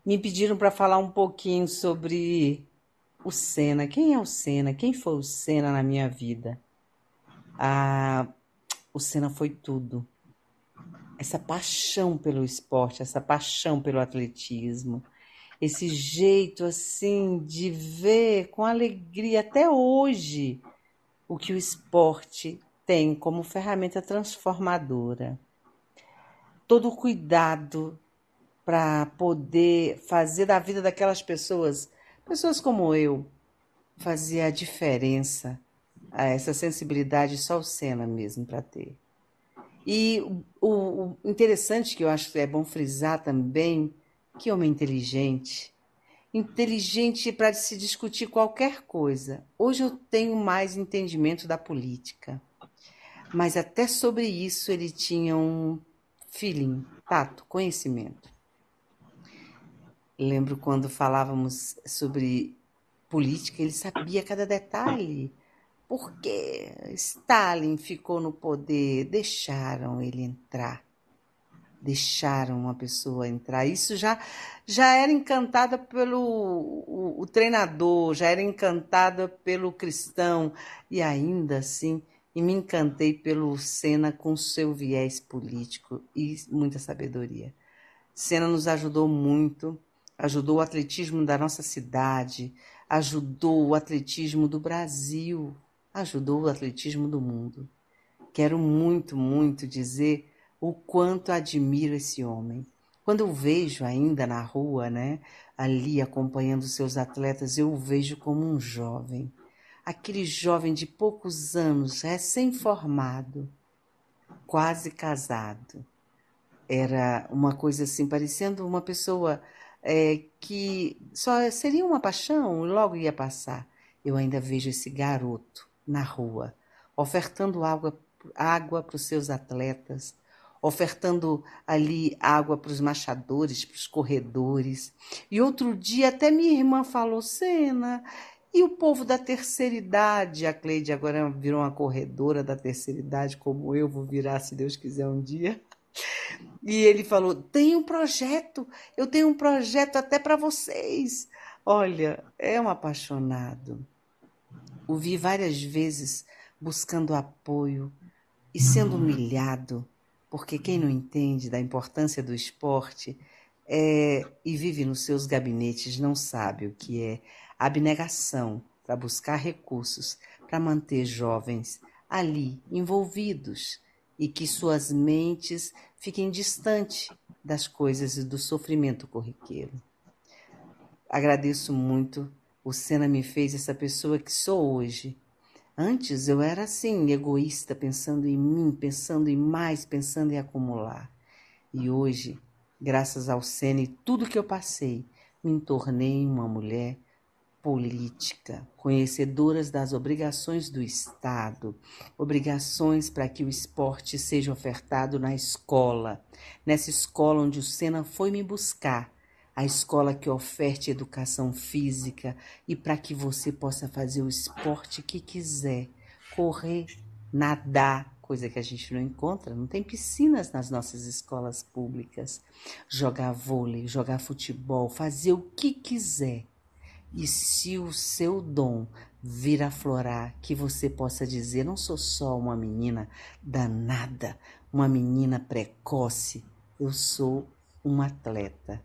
Me pediram para falar um pouquinho sobre o Senna. Quem é o Senna? Quem foi o Senna na minha vida? Ah, o Senna foi tudo. Essa paixão pelo esporte, essa paixão pelo atletismo, esse jeito assim de ver com alegria até hoje o que o esporte tem como ferramenta transformadora. Todo o cuidado para poder fazer da vida daquelas pessoas Pessoas como eu fazia a diferença, essa sensibilidade só o Senna mesmo para ter. E o, o, interessante que eu acho que é bom frisar também, que homem inteligente, inteligente para se discutir qualquer coisa. Hoje eu tenho mais entendimento da política, mas até sobre isso ele tinha um feeling, tato, conhecimento. Lembro quando falávamos sobre política, ele sabia cada detalhe. Por que Stalin ficou no poder? Deixaram ele entrar. Deixaram uma pessoa entrar. Isso já, já era encantada pelo o, o treinador, já era encantada pelo cristão. E ainda assim, e me encantei pelo Senna com seu viés político e muita sabedoria. Senna nos ajudou muito ajudou o atletismo da nossa cidade, ajudou o atletismo do Brasil, ajudou o atletismo do mundo. Quero muito, muito dizer o quanto admiro esse homem. Quando eu vejo ainda na rua, né, ali acompanhando seus atletas, eu o vejo como um jovem. Aquele jovem de poucos anos, recém-formado, quase casado. Era uma coisa assim, parecendo uma pessoa é, que só seria uma paixão logo ia passar. Eu ainda vejo esse garoto na rua, ofertando água, água para os seus atletas, ofertando ali água para os machadores, para os corredores. E outro dia até minha irmã falou, Sena, e o povo da terceira idade? A Cleide agora virou uma corredora da terceira idade, como eu vou virar, se Deus quiser, um dia. E ele falou: tem um projeto, eu tenho um projeto até para vocês. Olha, é um apaixonado. O vi várias vezes buscando apoio e sendo humilhado, porque quem não entende da importância do esporte é, e vive nos seus gabinetes não sabe o que é abnegação para buscar recursos para manter jovens ali envolvidos e que suas mentes fiquem distantes das coisas e do sofrimento corriqueiro. Agradeço muito. O Sena me fez essa pessoa que sou hoje. Antes eu era assim, egoísta, pensando em mim, pensando em mais, pensando em acumular. E hoje, graças ao Sena e tudo que eu passei, me tornei uma mulher política, conhecedoras das obrigações do Estado, obrigações para que o esporte seja ofertado na escola, nessa escola onde o Sena foi me buscar, a escola que oferte educação física e para que você possa fazer o esporte que quiser, correr, nadar, coisa que a gente não encontra, não tem piscinas nas nossas escolas públicas, jogar vôlei, jogar futebol, fazer o que quiser e se o seu dom vir a florar, que você possa dizer: não sou só uma menina danada, uma menina precoce, eu sou uma atleta.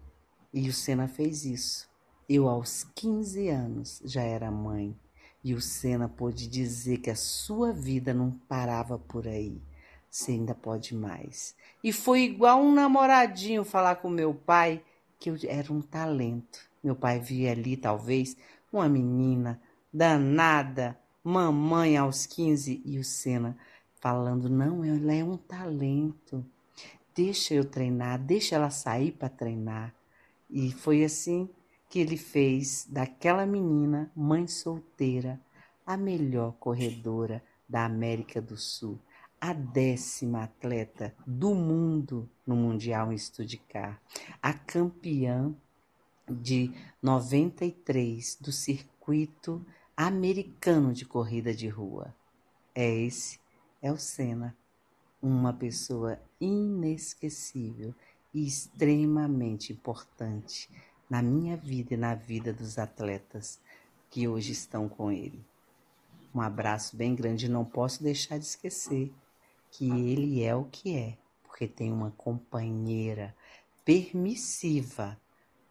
E o Sena fez isso. Eu, aos 15 anos, já era mãe. E o Senna pôde dizer que a sua vida não parava por aí. Você ainda pode mais. E foi igual um namoradinho falar com meu pai que eu era um talento. Meu pai via ali, talvez, uma menina danada, mamãe aos 15, e o Senna falando: não, ela é um talento. Deixa eu treinar, deixa ela sair para treinar. E foi assim que ele fez daquela menina, mãe solteira, a melhor corredora da América do Sul, a décima atleta do mundo no Mundial em Stuttgart, a campeã de 93 do circuito americano de corrida de rua. É esse, é o Senna, uma pessoa inesquecível e extremamente importante na minha vida e na vida dos atletas que hoje estão com ele. Um abraço bem grande. Não posso deixar de esquecer que ele é o que é, porque tem uma companheira permissiva,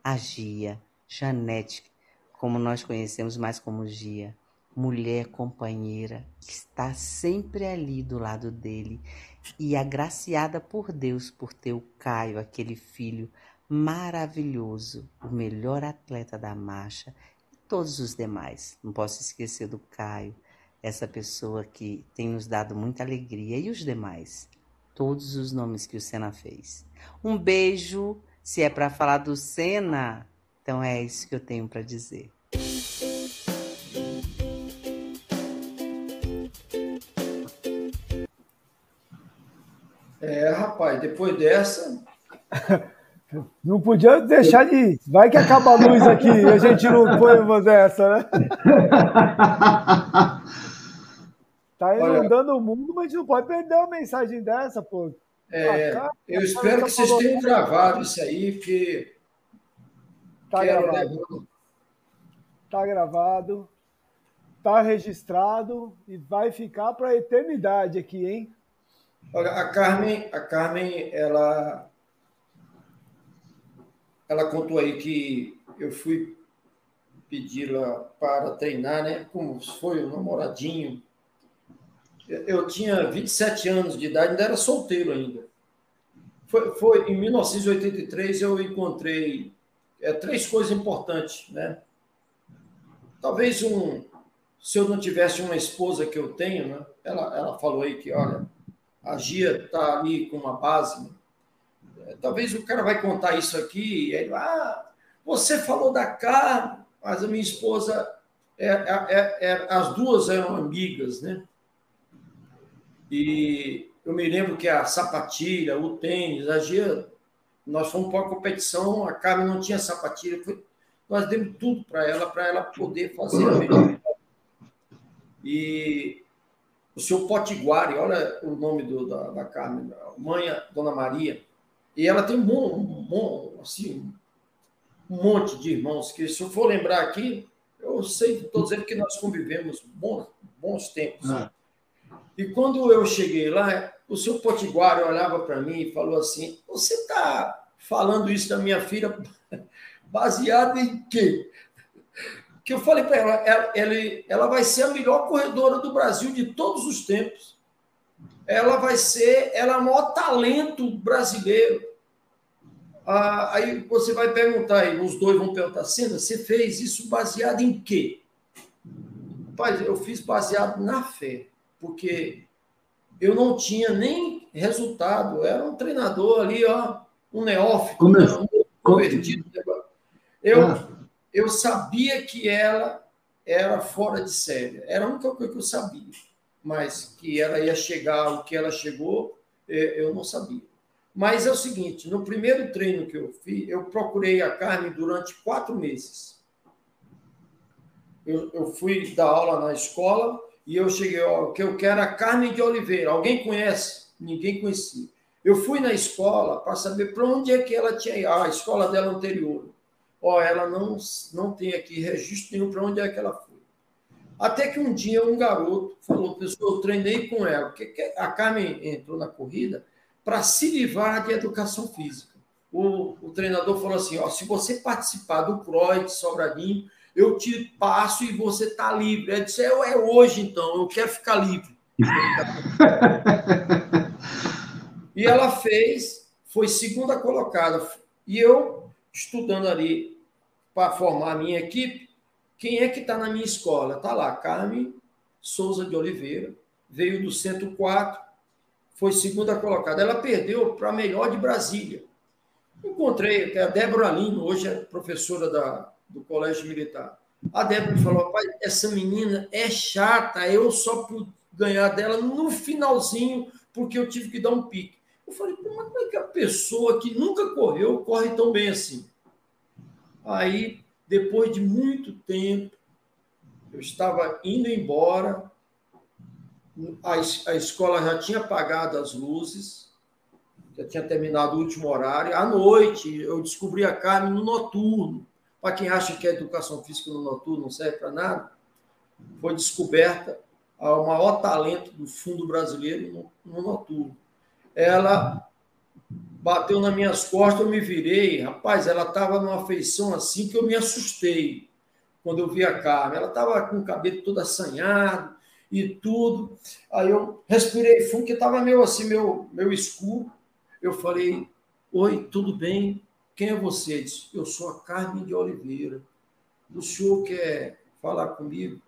a Gia, Janete, como nós conhecemos mais como Gia, mulher companheira, que está sempre ali do lado dele e agraciada por Deus por ter o Caio, aquele filho maravilhoso, o melhor atleta da marcha, e todos os demais. Não posso esquecer do Caio, essa pessoa que tem nos dado muita alegria, e os demais, todos os nomes que o Senna fez. Um beijo, se é para falar do Senna, então é isso que eu tenho para dizer. É, rapaz, depois dessa. (laughs) Não podia deixar de. Vai que acaba a luz aqui e a gente não põe uma dessa, né? (laughs) Tá inundando Olha, o mundo, mas não pode perder uma mensagem dessa, pô. É, ah, eu espero que vocês tenham gravado isso aí, porque. Tá gravado. Tá gravado. Tá registrado e vai ficar para a eternidade aqui, hein? Olha, a Carmen, a Carmen, ela ela contou aí que eu fui pedi-la para treinar, né? Como foi o namoradinho. Eu tinha 27 anos de idade, ainda era solteiro ainda. Foi, foi em 1983 eu encontrei é, três coisas importantes, né? Talvez um, se eu não tivesse uma esposa que eu tenho, né? Ela, ela falou aí que, olha, a Gia está ali com uma base, né? Talvez o cara vai contar isso aqui, e ah, você falou da carne, mas a minha esposa, é, é, é, as duas eram amigas, né? E eu me lembro que a sapatilha, o tênis, a Gia, nós fomos para a competição, a Carmen não tinha sapatilha, foi, nós demos tudo para ela, para ela poder fazer a melhor. E o seu Potiguari, olha o nome do, da, da Carmen, mãe, Dona Maria, e ela tem um, um, assim, um monte de irmãos que, se eu for lembrar aqui, eu sei, estou dizendo que nós convivemos bons, bons tempos. Ah. E quando eu cheguei lá, o seu Potiguar olhava para mim e falou assim: Você está falando isso da minha filha (laughs) baseado em quê? Que eu falei para ela, ela, ela, vai ser a melhor corredora do Brasil de todos os tempos ela vai ser, ela é o maior talento brasileiro. Ah, aí você vai perguntar, aí os dois vão perguntar, Sena, você fez isso baseado em quê? Pai, eu fiz baseado na fé, porque eu não tinha nem resultado, eu era um treinador ali, ó, um neófito, Como né, um convertido. Eu, ah. eu sabia que ela era fora de série, era a única coisa que eu sabia mas que ela ia chegar o que ela chegou, é, eu não sabia. Mas é o seguinte: no primeiro treino que eu fiz, eu procurei a Carmen durante quatro meses. Eu, eu fui dar aula na escola e eu cheguei, ó, que eu quero a Carmen de Oliveira. Alguém conhece? Ninguém conhecia. Eu fui na escola para saber para onde é que ela tinha ido, a escola dela anterior. Ó, ela não, não tem aqui registro nenhum para onde é que ela foi. Até que um dia um garoto falou, pessoal, eu treinei com ela, porque a Carmen entrou na corrida para se livrar de educação física. O, o, treinador falou assim: ó, se você participar do CROI de Sobradinho, eu te passo e você está livre. Ela disse: é, é hoje então, eu quero ficar livre. (laughs) e ela fez, foi segunda colocada. E eu, estudando ali para formar a minha equipe, quem é que está na minha escola? Está lá, Carmen Souza de Oliveira, veio do Centro 4, foi segunda colocada. Ela perdeu para a melhor de Brasília. Encontrei a Débora Lino, hoje é professora da, do Colégio Militar. A Débora falou: pai, essa menina é chata, eu só pude ganhar dela no finalzinho, porque eu tive que dar um pique. Eu falei: como é que a pessoa que nunca correu corre tão bem assim? Aí, depois de muito tempo, eu estava indo embora, a, a escola já tinha apagado as luzes, já tinha terminado o último horário. À noite, eu descobri a Carmen no noturno. Para quem acha que a educação física no noturno não serve para nada, foi descoberta o maior talento do fundo brasileiro no, no noturno. Ela bateu nas minhas costas, eu me virei. Rapaz, ela estava numa feição assim que eu me assustei quando eu vi a Carmen. Ela estava com o cabelo todo assanhado, e tudo. Aí eu respirei fundo, que estava meio assim, meu, meu escuro. Eu falei, oi, tudo bem? Quem é você? Disse, eu sou a Carmen de Oliveira. O senhor quer falar comigo?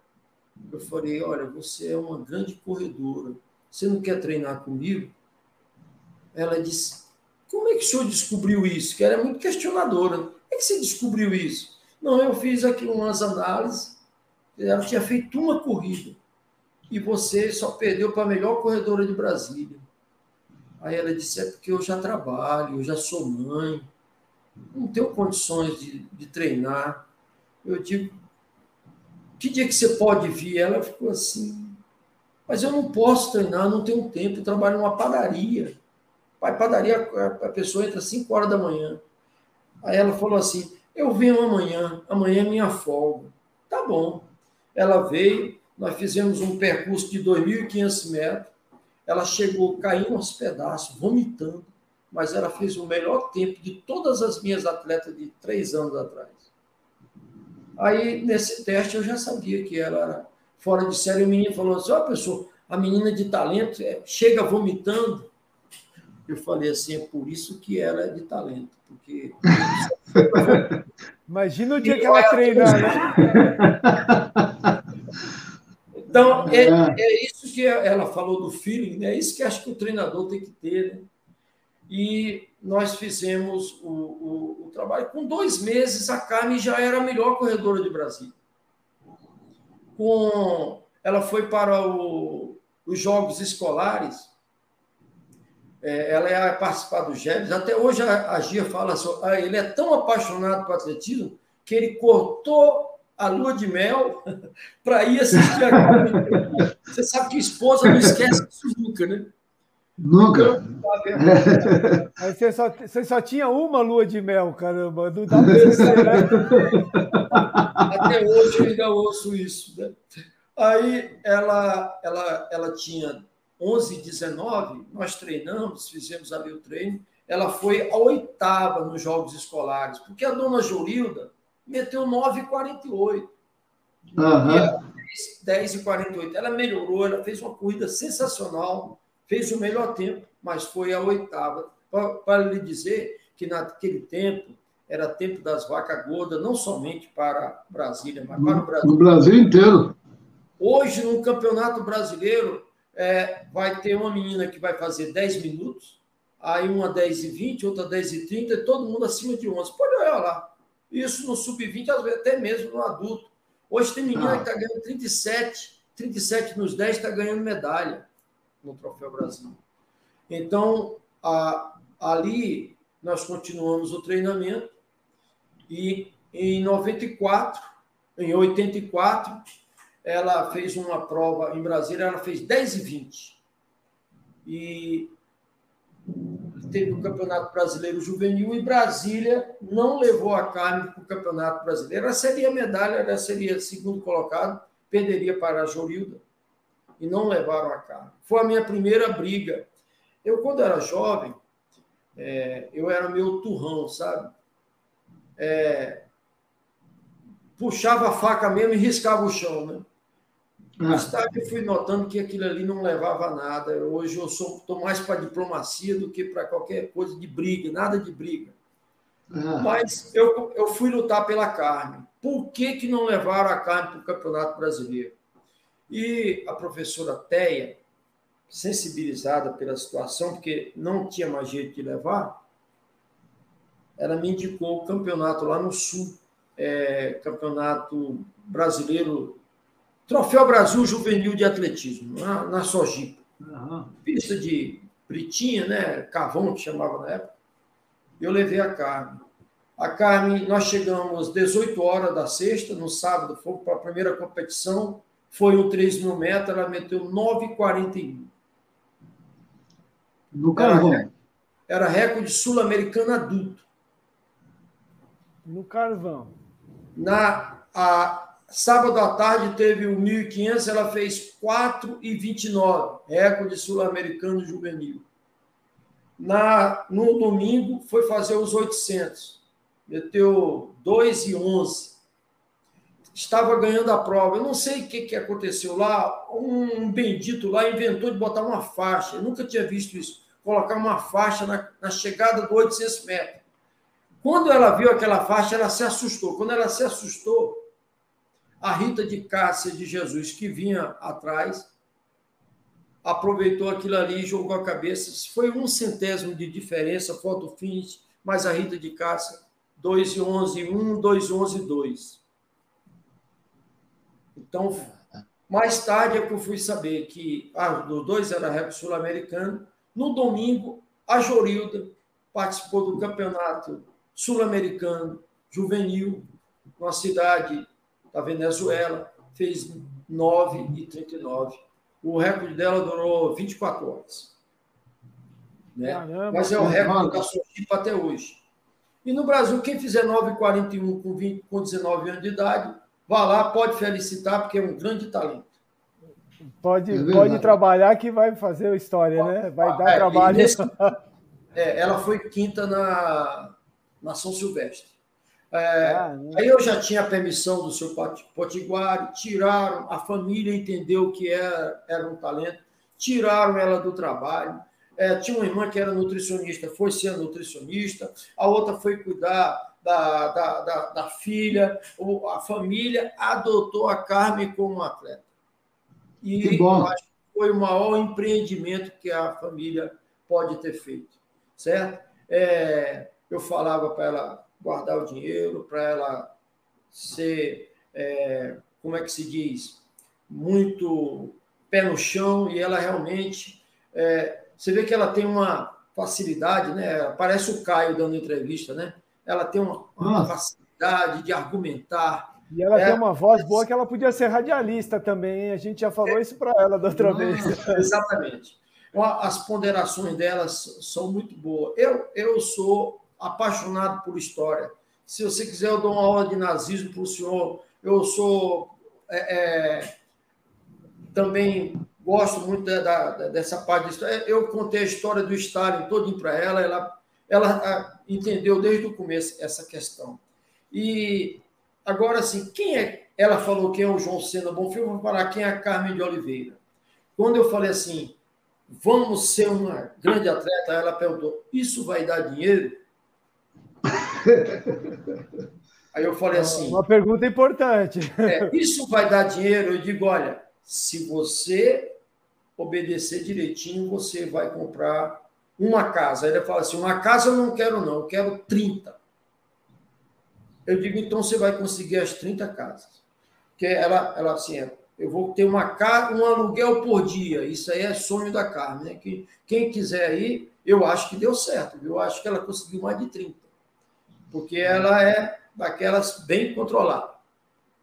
Eu falei, olha, você é uma grande corredora. Você não quer treinar comigo? Ela disse, como é que o senhor descobriu isso? Que ela é muito questionadora. Como é que você descobriu isso? Não, eu fiz aqui umas análises. Ela tinha feito uma corrida e você só perdeu para a melhor corredora de Brasília. Aí ela disse: é porque eu já trabalho, eu já sou mãe, não tenho condições de, de treinar. Eu digo: que dia que você pode vir? Ela ficou assim: mas eu não posso treinar, não tenho tempo, trabalho numa padaria. Pai, padaria, a pessoa entra às 5 horas da manhã. Aí ela falou assim: eu venho amanhã, amanhã é minha folga. Tá bom. Ela veio, nós fizemos um percurso de 2.500 metros. Ela chegou caindo aos pedaços, vomitando, mas ela fez o melhor tempo de todas as minhas atletas de três anos atrás. Aí, nesse teste, eu já sabia que ela era fora de série. O menino falou assim: Ó, oh, pessoa, a menina de talento é, chega vomitando. Eu falei assim: é por isso que ela é de talento, porque. (laughs) Imagina o dia que ela treinar, né? (laughs) Então, é, é, é, isso que ela falou do feeling, né? é isso que acho que o treinador tem que ter. Né? E nós fizemos o, o, o, trabalho. Com dois meses, a Carmen já era a melhor corredora de Brasil. Com, ela foi para o, os Jogos Escolares, é, ela ia participar dos Gêmeos. Até hoje a, a Gia fala assim, ele é tão apaixonado por atletismo que ele cortou a lua de mel (laughs) para ir assistir a Carmen. Você sabe que esposa não esquece isso nunca, né? Nunca. (laughs) Aí você só, você só tinha uma lua de mel, caramba. Não dá para ser, né? Até hoje eu ainda ouço isso. Né? Aí ela, ela, ela tinha 11, 19, nós treinamos, fizemos ali o treino. Ela foi a oitava nos Jogos Escolares, porque a dona Jorilda meteu 9,48. Uhum. 10,48. Ela melhorou, ela fez uma corrida sensacional, fez o melhor tempo, mas foi a oitava. Para lhe dizer que naquele tempo era tempo das vacas gordas, não somente para Brasília, mas para o Brasil. No Brasil inteiro. Hoje, no Campeonato Brasileiro, é, vai ter uma menina que vai fazer 10 minutos, aí uma 10 e 20, outra 10 e 30, e todo mundo acima de 11. Pode olhar lá. Isso no sub-20, às vezes até mesmo no adulto. Hoje tem menina ah. que está ganhando 37, 37 nos 10 está ganhando medalha no Troféu Brasil. Então, a, ali nós continuamos o treinamento e em 94, em 84, ela fez uma prova em Brasília, ela fez 10 e 20. E teve o Campeonato Brasileiro Juvenil e Brasília não levou a Carmen para o Campeonato Brasileiro. Ela seria medalha, ela seria segundo colocado, perderia para a Jorilda e não levaram a Carmen. Foi a minha primeira briga. Eu, quando era jovem, é, eu era meio turrão, sabe? É, puxava a faca mesmo e riscava o chão, né? Mais tarde eu fui notando que aquilo ali não levava a nada. Hoje eu sou estou mais para diplomacia do que para qualquer coisa de briga, nada de briga. Ah. Mas eu, eu fui lutar pela carne. Por que, que não levaram a carne para o Campeonato Brasileiro? E a professora Teia, sensibilizada pela situação, porque não tinha mais jeito de levar, ela me indicou o campeonato lá no Sul, é, Campeonato Brasileiro, Troféu Brasil Juvenil de Atletismo, na, na Sojipa. Uhum. Pista de Britinha, né? Cavão, que chamava na época. Eu levei a Carmen. A Carmen, nós chegamos às 18 horas da sexta, no sábado, fomos para a primeira competição, foi um 3 mil metros, ela meteu 9,41. No carvão. Era, era recorde sul-americano adulto. No carvão. Na a, sábado à tarde teve o 1.500, ela fez 4,29, recorde sul-americano juvenil. Na, no domingo foi fazer os 800, meteu 2,11. Estava ganhando a prova. Eu não sei o que, que aconteceu lá. Um bendito lá inventou de botar uma faixa. Eu nunca tinha visto isso colocar uma faixa na, na chegada do 800 metros. Quando ela viu aquela faixa, ela se assustou. Quando ela se assustou, a Rita de Cássia de Jesus, que vinha atrás, aproveitou aquilo ali e jogou a cabeça. Foi um centésimo de diferença, foto finish, mas a Rita de Cássia, 2 e 11, 1, 2 11, 2. Então, mais tarde é que eu fui saber que ah, os dois era rap sul-americano no domingo, a Jorilda participou do campeonato sul-americano juvenil, numa cidade da Venezuela, fez 9,39. O recorde dela durou 24 horas. Né? Mas é o recorde da Sochipa até hoje. E no Brasil, quem fizer 9,41 com, 20, com 19 anos de idade, vá lá, pode felicitar, porque é um grande talento. Pode, é pode trabalhar que vai fazer história, né? Vai dar é, trabalho. Nesse, (laughs) é, ela foi quinta na, na São Silvestre. É, ah, aí eu já tinha a permissão do seu Potiguar, tiraram, a família entendeu que era, era um talento, tiraram ela do trabalho. É, tinha uma irmã que era nutricionista, foi ser nutricionista, a outra foi cuidar da, da, da, da filha, a família adotou a Carmen como atleta. E acho que foi o maior empreendimento que a família pode ter feito, certo? É, eu falava para ela guardar o dinheiro, para ela ser, é, como é que se diz, muito pé no chão, e ela realmente. É, você vê que ela tem uma facilidade, né? Parece o Caio dando entrevista, né? Ela tem uma, uma facilidade de argumentar, e ela é, tem uma voz boa que ela podia ser radialista também, a gente já falou é, isso para ela da outra vez. (laughs) Exatamente. As ponderações delas são muito boas. Eu, eu sou apaixonado por história. Se você quiser, eu dou uma aula de nazismo para o senhor. Eu sou. É, é, também gosto muito da, da, dessa parte de história. Eu contei a história do Stalin todinho para ela, ela, ela entendeu desde o começo essa questão. E Agora, assim, quem é. Ela falou quem é o João Sena Bonfim, eu vou falar quem é a Carmen de Oliveira. Quando eu falei assim, vamos ser uma grande atleta, ela perguntou: Isso vai dar dinheiro? (laughs) Aí eu falei assim. Uma pergunta importante. É, isso vai dar dinheiro? Eu digo: olha, se você obedecer direitinho, você vai comprar uma casa. Aí ele fala assim: uma casa eu não quero, não, eu quero 30. Eu digo, então você vai conseguir as 30 casas. Porque ela, ela assim, é, eu vou ter uma casa, um aluguel por dia. Isso aí é sonho da Carmen. Né? Que, quem quiser ir, eu acho que deu certo. Eu acho que ela conseguiu mais de 30. Porque ela é daquelas bem controlada,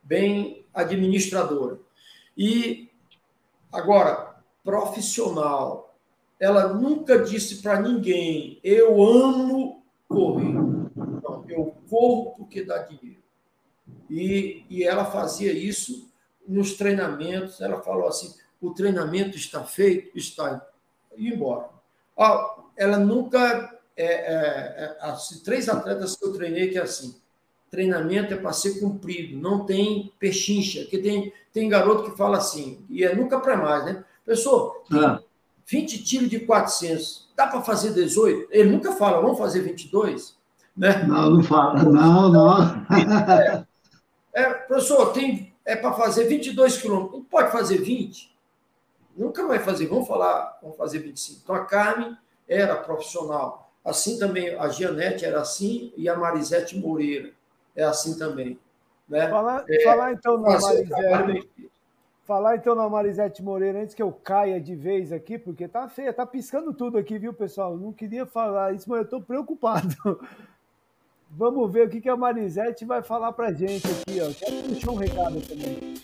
bem administradora. E agora, profissional. Ela nunca disse para ninguém: eu amo correr eu corro porque dá dinheiro. E, e ela fazia isso nos treinamentos. Ela falou assim: o treinamento está feito, está indo embora. ela nunca. É, é, é, assim, três atletas que eu treinei que é assim: treinamento é para ser cumprido, não tem pechincha, porque tem, tem garoto que fala assim, e é nunca para mais, né? Pessoal, ah. 20 tiros de 400, dá para fazer 18? Ele nunca fala, vamos fazer 22? Né? Não, não fala, não, não. É, é, professor, tem, é para fazer 22 quilômetros, pode fazer 20? Nunca vai fazer, vamos falar, vamos fazer 25. Então a Carmen era profissional, assim também a Gianete era assim e a Marisete Moreira é assim também. Né? Falar, é, falar então na Marisete. Falar então na Marisete Moreira antes que eu caia de vez aqui, porque tá feia, tá piscando tudo aqui, viu, pessoal? Não queria falar isso, mas eu tô preocupado. (laughs) Vamos ver o que, que a Marisete vai falar pra gente aqui, ó. Quero puxar um recado também.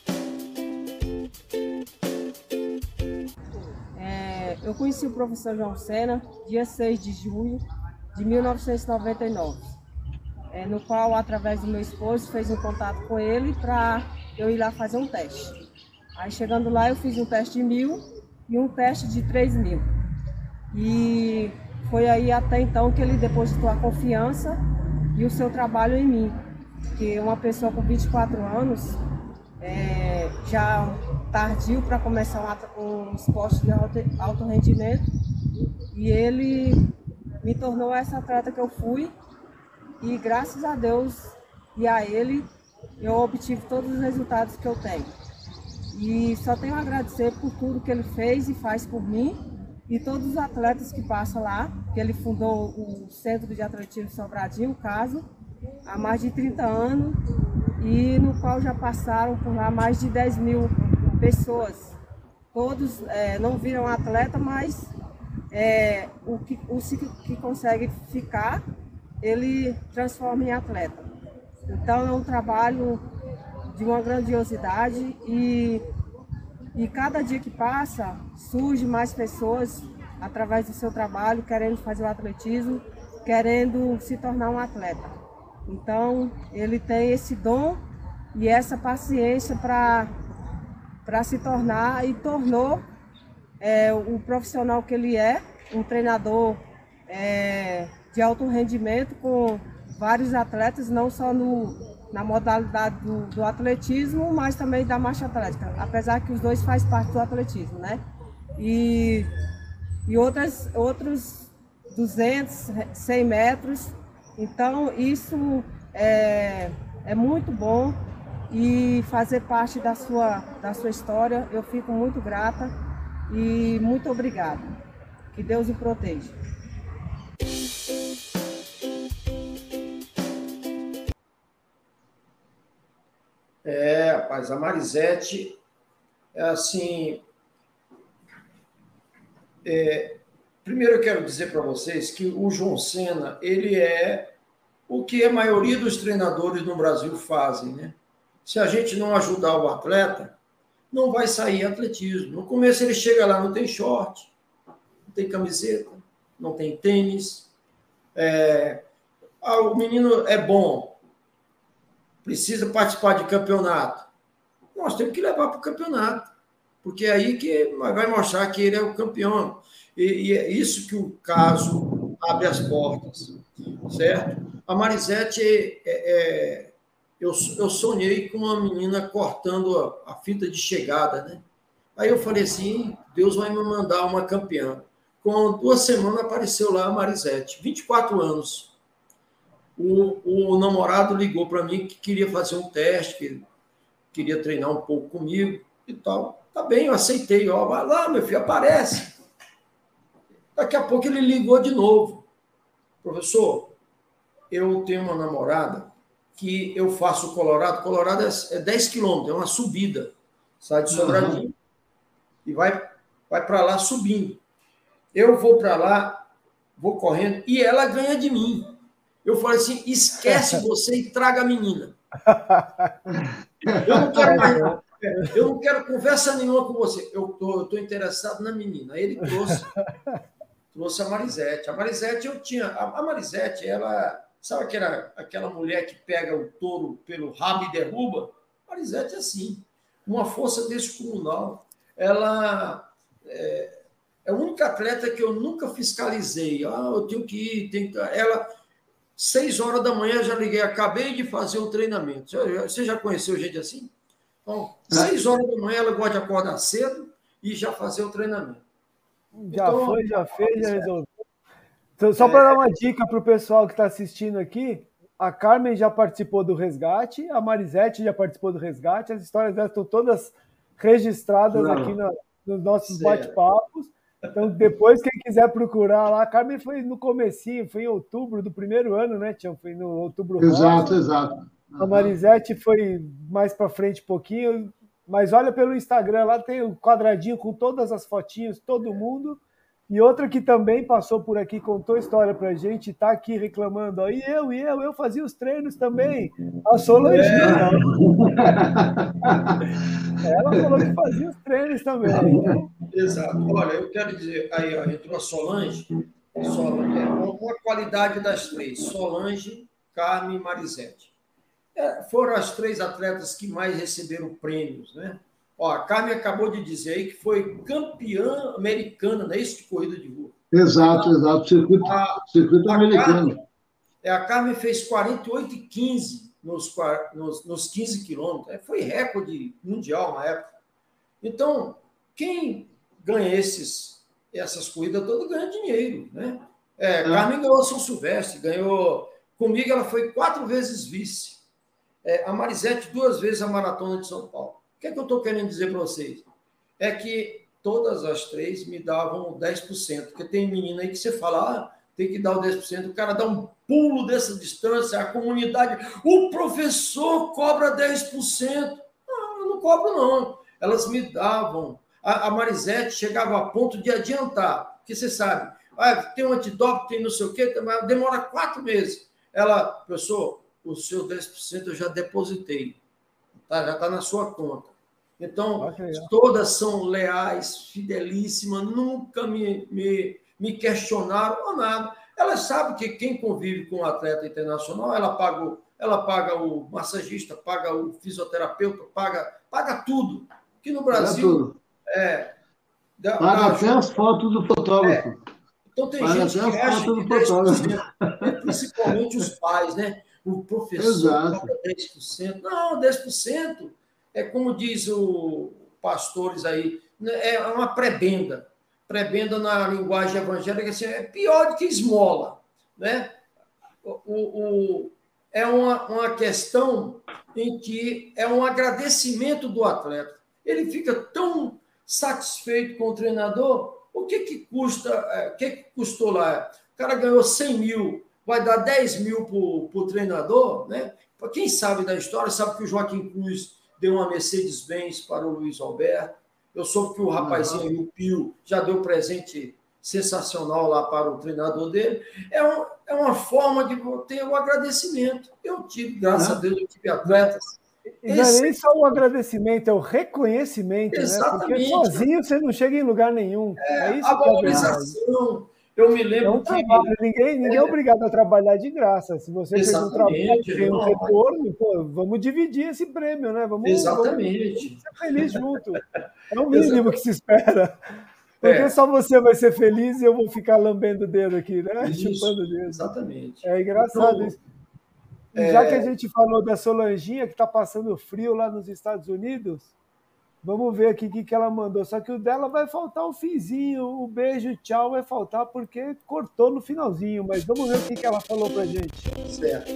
É, eu conheci o professor João Sena dia 6 de junho de 1999, é, no qual, através do meu esposo, fez um contato com ele para eu ir lá fazer um teste. Aí chegando lá eu fiz um teste de mil e um teste de três mil. E foi aí até então que ele depositou a confiança e o seu trabalho em mim. Que uma pessoa com 24 anos, é, já tardio para começar um, um esporte de alto, alto rendimento, e ele me tornou essa atleta que eu fui, e graças a Deus e a ele, eu obtive todos os resultados que eu tenho. E só tenho a agradecer por tudo que ele fez e faz por mim e todos os atletas que passam lá, que ele fundou o Centro de Atletismo Sobradinho, o caso, há mais de 30 anos, e no qual já passaram por lá mais de 10 mil pessoas. Todos é, não viram atleta, mas é, o, que, o que consegue ficar, ele transforma em atleta. Então é um trabalho de uma grandiosidade e, e cada dia que passa surge mais pessoas através do seu trabalho querendo fazer o atletismo, querendo se tornar um atleta. Então ele tem esse dom e essa paciência para se tornar e tornou é, o profissional que ele é, um treinador é, de alto rendimento com vários atletas, não só no, na modalidade do, do, atletismo, mas também da marcha atlética, apesar que os dois fazem parte do atletismo, né? E, e outras, outros 200, 100 metros. Então, isso é, é muito bom e fazer parte da sua, da sua história. Eu fico muito grata e muito obrigada. Que Deus o proteja. É, rapaz, a Marisete é assim. É, primeiro eu quero dizer para vocês que o João Senna, ele é o que a maioria dos treinadores no Brasil fazem, né? Se a gente não ajudar o atleta, não vai sair atletismo. No começo ele chega lá, não tem short, não tem camiseta, não tem tênis. É, ah, o menino é bom, precisa participar de campeonato. Nós temos que levar para o campeonato, porque é aí que vai mostrar que ele é o campeão. E, e é isso que o caso abre as portas, certo? A Marisete, é, é, eu, eu sonhei com uma menina cortando a, a fita de chegada, né? Aí eu falei assim, Deus vai me mandar uma campeã. Com duas semanas apareceu lá a Marisete, 24 anos, o, o namorado ligou para mim que queria fazer um teste, que queria treinar um pouco comigo e tal. Tá bem, eu aceitei. Ó, vai lá, meu filho, aparece. Daqui a pouco ele ligou de novo. Professor, eu tenho uma namorada que eu faço Colorado. Colorado é 10 é quilômetros, é uma subida. Sai de Sobradinho uhum. e vai, vai para lá subindo. Eu vou para lá, vou correndo e ela ganha de mim. Eu falei assim: esquece (laughs) você e traga a menina. Eu não quero mais. Eu não quero conversa nenhuma com você. Eu tô, tô interessado na menina. Aí ele trouxe, trouxe a Marisete. A Marisete eu tinha. A, Marisete, ela. Sabe aquela, aquela mulher que pega o touro pelo rabo e derruba? A Marisete é assim. Uma força descomunal. Ela. É, é a única atleta que eu nunca fiscalizei. Ah, eu tenho que ir. Tenho que... Ela Seis horas da manhã já liguei, acabei de fazer o treinamento. Você já conheceu gente assim? Então, é. seis horas da manhã ela gosta de acordar cedo e já fazer o treinamento. Já então, foi, já fez, já resolveu. Então, só para é... dar uma dica para o pessoal que está assistindo aqui, a Carmen já participou do resgate, a Marisete já participou do resgate, as histórias delas estão todas registradas Não. aqui na, nos nossos bate-papos. Então, depois, quem quiser procurar lá, a Carmen foi no comecinho, foi em outubro do primeiro ano, né, Tião? Foi no outubro Exato, rosa. exato. A Marisete foi mais para frente um pouquinho, mas olha pelo Instagram, lá tem o um quadradinho com todas as fotinhas, todo mundo. E outra que também passou por aqui, contou história pra gente, tá aqui reclamando, ó, e eu, e eu, eu fazia os treinos também. A Solange. É. (laughs) Ela falou que fazia os treinos também. Então... Exato. Olha, eu quero dizer, aí ó, entrou a Solange, Solange é uma qualidade das três, Solange, Carmen e Marisete. É, foram as três atletas que mais receberam prêmios, né? Ó, a Carmen acabou de dizer aí que foi campeã americana, não é isso, de corrida de rua. Exato, exato, circuito, a, circuito a americano. Carmen, é, a Carmen fez 48 e 15 nos, nos, nos 15 quilômetros. É, foi recorde mundial na época. Então, quem ganha esses, essas corridas todas ganha dinheiro, né? É, é. Carmen ganhou São Silvestre, ganhou. Comigo ela foi quatro vezes vice. É, a Marisete, duas vezes a maratona de São Paulo. O que, é que eu estou querendo dizer para vocês? É que todas as três me davam 10%, porque tem menina aí que você fala, ah, tem que dar o 10%, o cara dá um pulo dessa distância, a comunidade, o professor cobra 10%. Não, eu não cobro, não. Elas me davam. A, a Marisete chegava a ponto de adiantar, porque você sabe, ah, tem um antidoping, tem não sei o quê, demora quatro meses. Ela, professor, o seu 10% eu já depositei tá? já está na sua conta. Então, todas são leais, fidelíssimas, nunca me, me, me questionaram ou nada. Elas sabem que quem convive com um atleta internacional, ela paga, o, ela paga o massagista, paga o fisioterapeuta, paga, paga tudo. Que no Brasil. É, paga até as fotos do fotógrafo. É. Então tem paga gente que acha que 10%, principalmente os pais, né? o professor Exato. cobra 10%. Não, 10% é como diz o pastores aí, né, é uma prebenda. Prebenda na linguagem evangélica assim, é pior do que esmola. Né? O, o, é uma, uma questão em que é um agradecimento do atleta. Ele fica tão satisfeito com o treinador. O que, que custa? É, o que, que custou lá? O cara ganhou 100 mil vai dar 10 mil para o treinador, né? Para quem sabe da história, sabe que o Joaquim Cruz deu uma Mercedes-Benz para o Luiz Alberto. Eu soube que o rapazinho aí, o Pio, já deu presente sensacional lá para o treinador dele. É, um, é uma forma de ter o um agradecimento. Eu tive, graças uhum. a Deus, eu tive atletas. E não é nem só o agradecimento, é o reconhecimento, Exatamente. né? Porque sozinho você não chega em lugar nenhum. É, é isso a valorização. É eu me lembro. É um trabalho, ninguém, ninguém é obrigado a trabalhar de graça. Se você Exatamente, fez um trabalho tem um retorno, pô, vamos dividir esse prêmio, né? Vamos, Exatamente. Vamos ser felizes junto. É o mínimo Exatamente. que se espera. Porque é. só você vai ser feliz e eu vou ficar lambendo o dedo aqui, né? Isso, Chupando o dedo. Exatamente. É engraçado então, isso. É... Já que a gente falou da Solanginha, que está passando frio lá nos Estados Unidos, Vamos ver aqui o que, que ela mandou. Só que o dela vai faltar o finzinho. O beijo, tchau, vai faltar porque cortou no finalzinho. Mas vamos ver o que, que ela falou pra gente. Certo.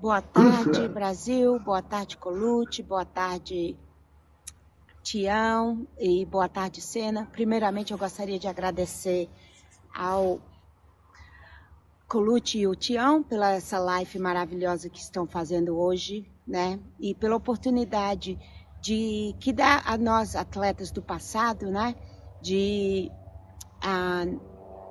Boa tarde, Brasil. Boa tarde, Colute. Boa tarde, Tião. E boa tarde, Sena. Primeiramente, eu gostaria de agradecer ao Colucci e o Tião pela essa live maravilhosa que estão fazendo hoje, né? E pela oportunidade de que dá a nós atletas do passado, né? De a,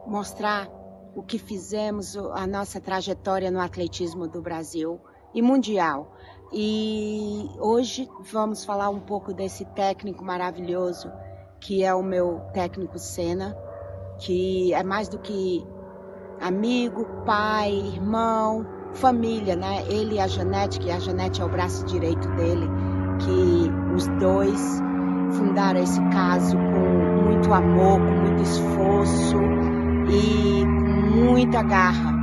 mostrar o que fizemos, a nossa trajetória no atletismo do Brasil e mundial. E hoje vamos falar um pouco desse técnico maravilhoso que é o meu técnico Senna, que é mais do que amigo, pai, irmão, família, né? Ele e a Janete, que a Janete é o braço direito dele, que os dois fundaram esse caso com muito amor, com muito esforço e muita garra.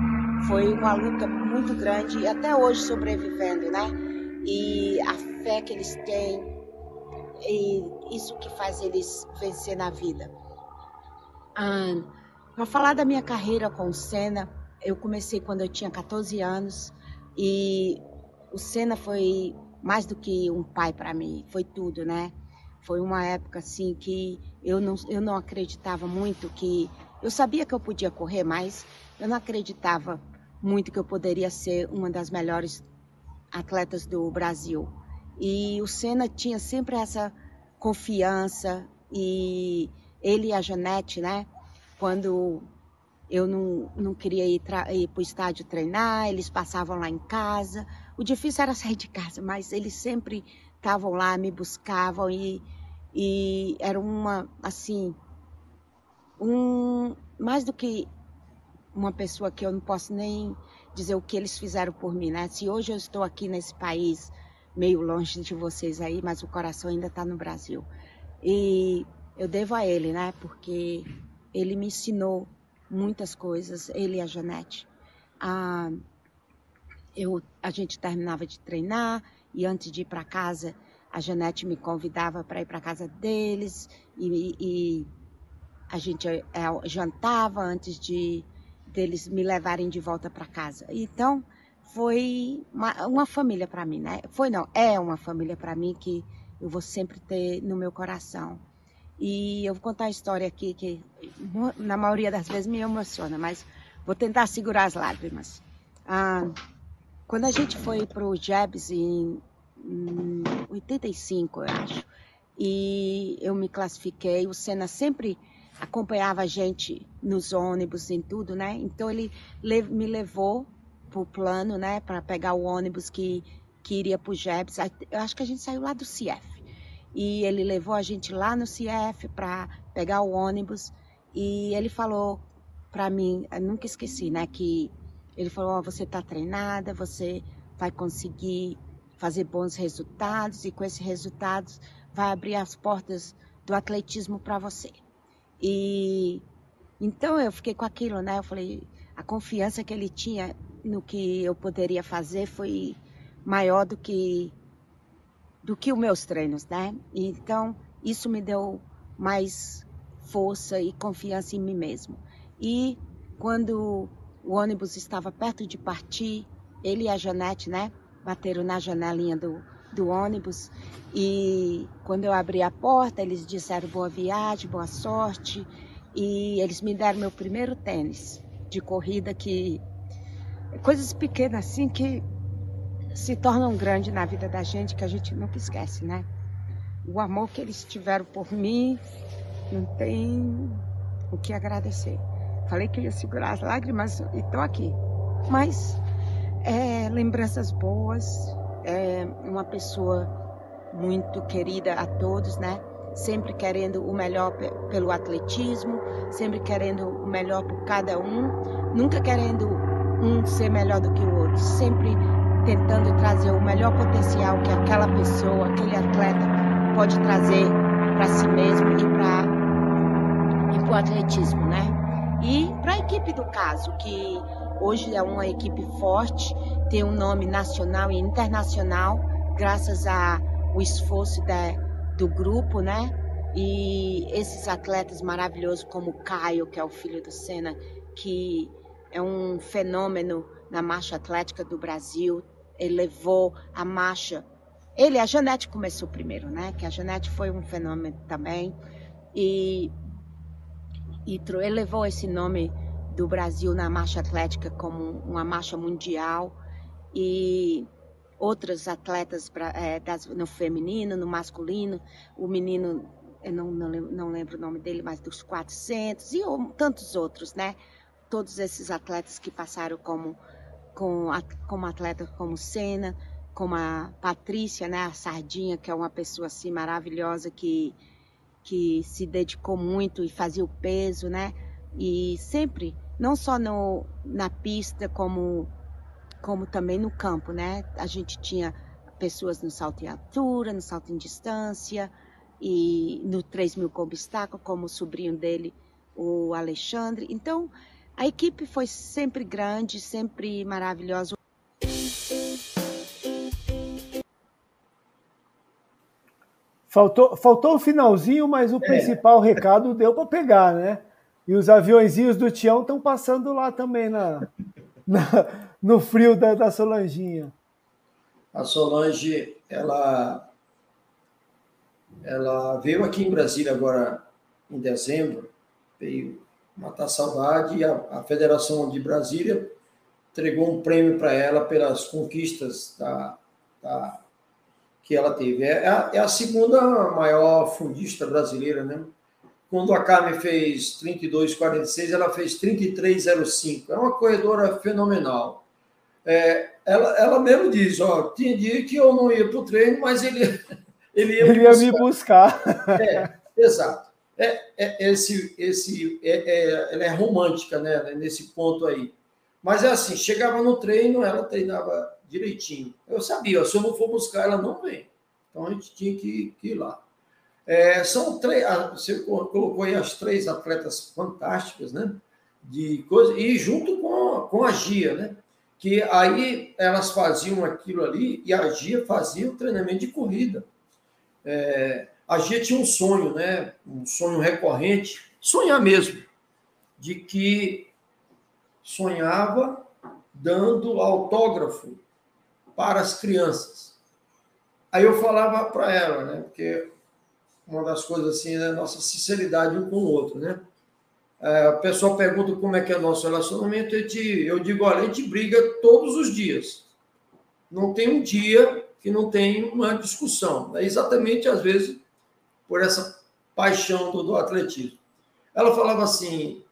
Foi uma luta muito grande e até hoje sobrevivendo, né? E a fé que eles têm, e isso que faz eles vencer na vida. Ah, Para falar da minha carreira com o Senna, eu comecei quando eu tinha 14 anos e o Senna foi mais do que um pai para mim, foi tudo, né? Foi uma época assim que eu não, eu não acreditava muito que. Eu sabia que eu podia correr, mas eu não acreditava muito que eu poderia ser uma das melhores atletas do Brasil. E o Senna tinha sempre essa confiança e ele e a Janete, né? Quando eu não, não queria ir, para o estádio treinar, eles passavam lá em casa. O difícil era sair de casa, mas eles sempre estavam lá, me buscavam e, e era uma, assim, um, mais do que uma pessoa que eu não posso nem dizer o que eles fizeram por mim, né? Se hoje eu estou aqui nesse país, meio longe de vocês aí, mas o coração ainda está no Brasil. E eu devo a ele, né? Porque ele me ensinou muitas coisas, ele e a Janete. Ah, eu, a gente terminava de treinar e antes de ir para casa, a Janete me convidava para ir para casa deles e, e a gente é, jantava antes de deles me levarem de volta para casa. Então foi uma, uma família para mim, né? Foi não, é uma família para mim que eu vou sempre ter no meu coração. E eu vou contar a história aqui que na maioria das vezes me emociona, mas vou tentar segurar as lágrimas. Ah, quando a gente foi para o Jebs em, em 85, eu acho, e eu me classifiquei, o Senna sempre acompanhava a gente nos ônibus em tudo, né? Então ele me levou para o plano, né, para pegar o ônibus que, que iria para o Jebs. Eu acho que a gente saiu lá do CIEF e ele levou a gente lá no CF para pegar o ônibus e ele falou para mim, nunca esqueci, né, que ele falou: oh, você está treinada, você vai conseguir fazer bons resultados e com esses resultados vai abrir as portas do atletismo para você. E então eu fiquei com aquilo, né? Eu falei, a confiança que ele tinha no que eu poderia fazer foi maior do que do que os meus treinos, né? Então, isso me deu mais força e confiança em mim mesmo. E quando o ônibus estava perto de partir, ele e a Janete, né, bateram na janelinha do, do ônibus e quando eu abri a porta, eles disseram boa viagem, boa sorte e eles me deram meu primeiro tênis de corrida que coisas pequenas assim que se tornam grandes na vida da gente que a gente nunca esquece, né? O amor que eles tiveram por mim não tem o que agradecer. Falei que ia segurar as lágrimas e estou aqui. Mas é, lembranças boas, é uma pessoa muito querida a todos, né? Sempre querendo o melhor pelo atletismo, sempre querendo o melhor por cada um, nunca querendo um ser melhor do que o outro, sempre tentando trazer o melhor potencial que aquela pessoa, aquele atleta pode trazer para si mesmo e para e o atletismo, né? E para a equipe do caso, que hoje é uma equipe forte, tem um nome nacional e internacional, graças ao esforço do grupo, né? E esses atletas maravilhosos como Caio, que é o filho do Senna, que é um fenômeno na marcha atlética do Brasil, ele levou a marcha. Ele, a Janete começou primeiro, né? Que a Janete foi um fenômeno também. E, e ele levou esse nome do Brasil na marcha atlética como uma marcha mundial. E outros atletas é, das, no feminino, no masculino, o menino, eu não, não, não lembro o nome dele, mas dos 400 e tantos outros, né? Todos esses atletas que passaram como com, como atleta como Senna, como a Patrícia, né, a Sardinha, que é uma pessoa assim maravilhosa que, que se dedicou muito e fazia o peso, né? E sempre, não só no, na pista, como, como também no campo, né? A gente tinha pessoas no salto em altura, no salto em distância e no 3 mil com obstáculo, como o sobrinho dele o Alexandre. Então, a equipe foi sempre grande, sempre maravilhosa. Faltou, faltou o finalzinho, mas o é. principal recado deu para pegar, né? E os aviãozinhos do Tião estão passando lá também na, na, no frio da, da Solanginha. A Solange, ela, ela veio aqui em Brasília agora em dezembro, veio matar saudade e a, a Federação de Brasília entregou um prêmio para ela pelas conquistas da, da, que ela teve. É, é a, é a segunda maior fundista brasileira, né? Quando a Carmen fez 32,46, ela fez 33,05. É uma corredora fenomenal. É, ela, ela mesmo diz, ó, tinha dia que eu não ia para o treino, mas ele, (laughs) ele ia, ele me, ia buscar. me buscar. É, exato. É, é, esse, esse, é, é, ela é romântica, né, nesse ponto aí. Mas é assim, chegava no treino, ela treinava direitinho. Eu sabia, se eu não for buscar, ela não vem. Então a gente tinha que, que ir lá. É, são três, você colocou aí as três atletas fantásticas, né? De coisa, e junto com, com a Gia, né? Que aí elas faziam aquilo ali e a Gia fazia o treinamento de corrida. É, a Gia tinha um sonho, né? Um sonho recorrente, sonhar mesmo, de que sonhava dando autógrafo para as crianças. Aí eu falava para ela, né? Porque uma das coisas assim é a nossa sinceridade um com o outro, né? É, o pessoal pergunta como é que é nosso relacionamento, eu, te, eu digo, olha, a gente briga todos os dias. Não tem um dia que não tem uma discussão. É exatamente, às vezes, por essa paixão do, atletismo. Ela falava assim,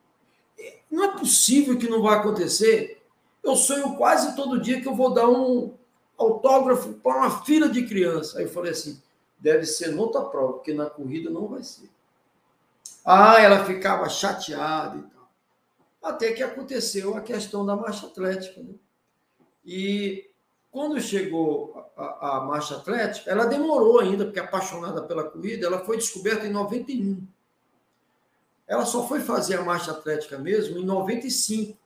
não é possível que não vai acontecer. Eu sonho quase todo dia que eu vou dar um autógrafo para uma fila de criança. Aí eu falei assim, deve ser noutra prova, porque na corrida não vai ser. Ah, ela ficava chateada e tal. Até que aconteceu a questão da marcha atlética. Né? E quando chegou a, a, marcha atlética, ela demorou ainda, porque apaixonada pela corrida, ela foi descoberta em 91. Ela só foi fazer a marcha atlética mesmo em 95,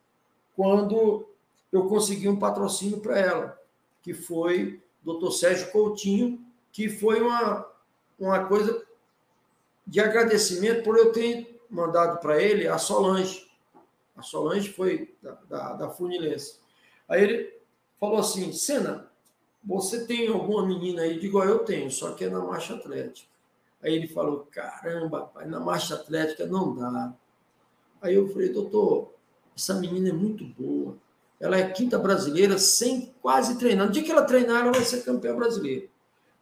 quando eu consegui um patrocínio para ela, que foi Dr. Sérgio Coutinho, que foi uma, uma coisa de agradecimento por eu ter mandado para ele a Solange. A Solange foi da, da, da Funilense. Aí ele falou assim: Sena, você tem alguma menina aí? Digo, eu tenho, só que é na marcha atlética. Aí ele falou: caramba, pai, na marcha atlética não dá. Aí eu falei: doutor, essa menina é muito boa. Ela é quinta brasileira sem quase treinar. No dia que ela treinar, ela vai ser campeã brasileira.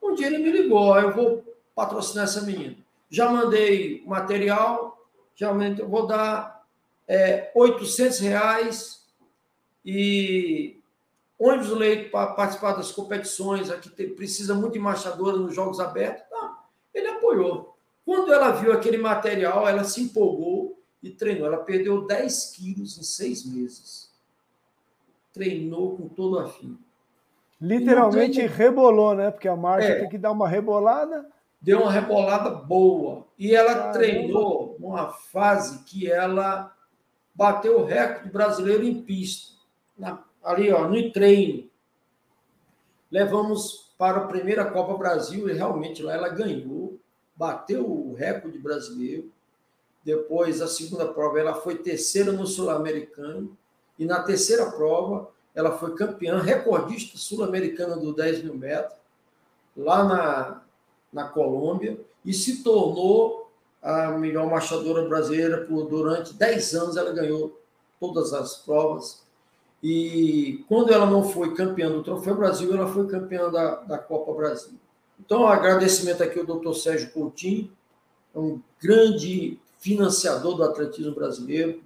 Um dia ele me ligou, eu vou patrocinar essa menina. Já mandei material, já mandei, vou dar é, 800 reais e ônibus leito para participar das competições, aqui tem, precisa muito de marchadora nos Jogos Abertos. Tá. Ele apoiou. Quando ela viu aquele material, ela se empolgou e treinou. Ela perdeu 10 quilos em seis meses. Treinou com todo afim. Literalmente rebolou, né? Porque a marcha é. tem que dar uma rebolada. Deu uma rebolada boa. E ela Caramba. treinou numa fase que ela bateu o recorde brasileiro em pista. Na, ali, ó, no treino. Levamos para a primeira Copa Brasil e realmente lá ela ganhou, bateu o recorde brasileiro. Depois, a segunda prova, ela foi terceira no Sul-Americano. E na terceira prova, ela foi campeã, recordista sul-americana do 10 mil metros, lá na, na Colômbia, e se tornou a melhor marchadora brasileira por durante 10 anos. Ela ganhou todas as provas. E quando ela não foi campeã do Troféu Brasil, ela foi campeã da, da Copa Brasil. Então, agradecimento aqui ao doutor Sérgio Coutinho, é um grande financiador do atletismo brasileiro,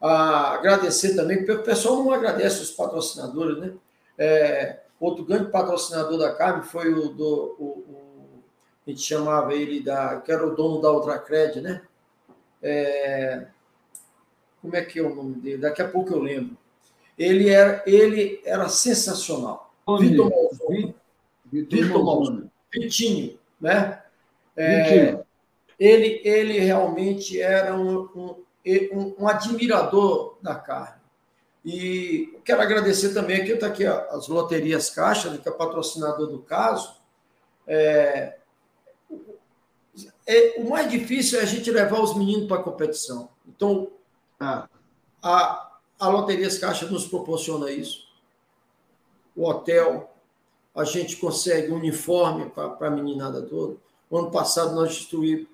a agradecer também, porque o pessoal não agradece os patrocinadores, né? É, outro grande patrocinador da Carme foi o do. O, o, a gente chamava ele da. que era o dono da Ultracred, né? É, como é que é o nome dele? Daqui a pouco eu lembro. Ele era, ele era sensacional. Vitor Malzone. Vitor Malzone. Vitinho, né? É, ele, ele realmente era um, um um, admirador da carne. E quero agradecer também aqui, está aqui as loterias Caixa, né, que é patrocinador do caso. É, é, o mais difícil é a gente levar os meninos para a competição. Então, ah. a, a Loterias Caixa nos proporciona isso. O hotel, a gente consegue uniforme para a meninada toda. O ano passado nós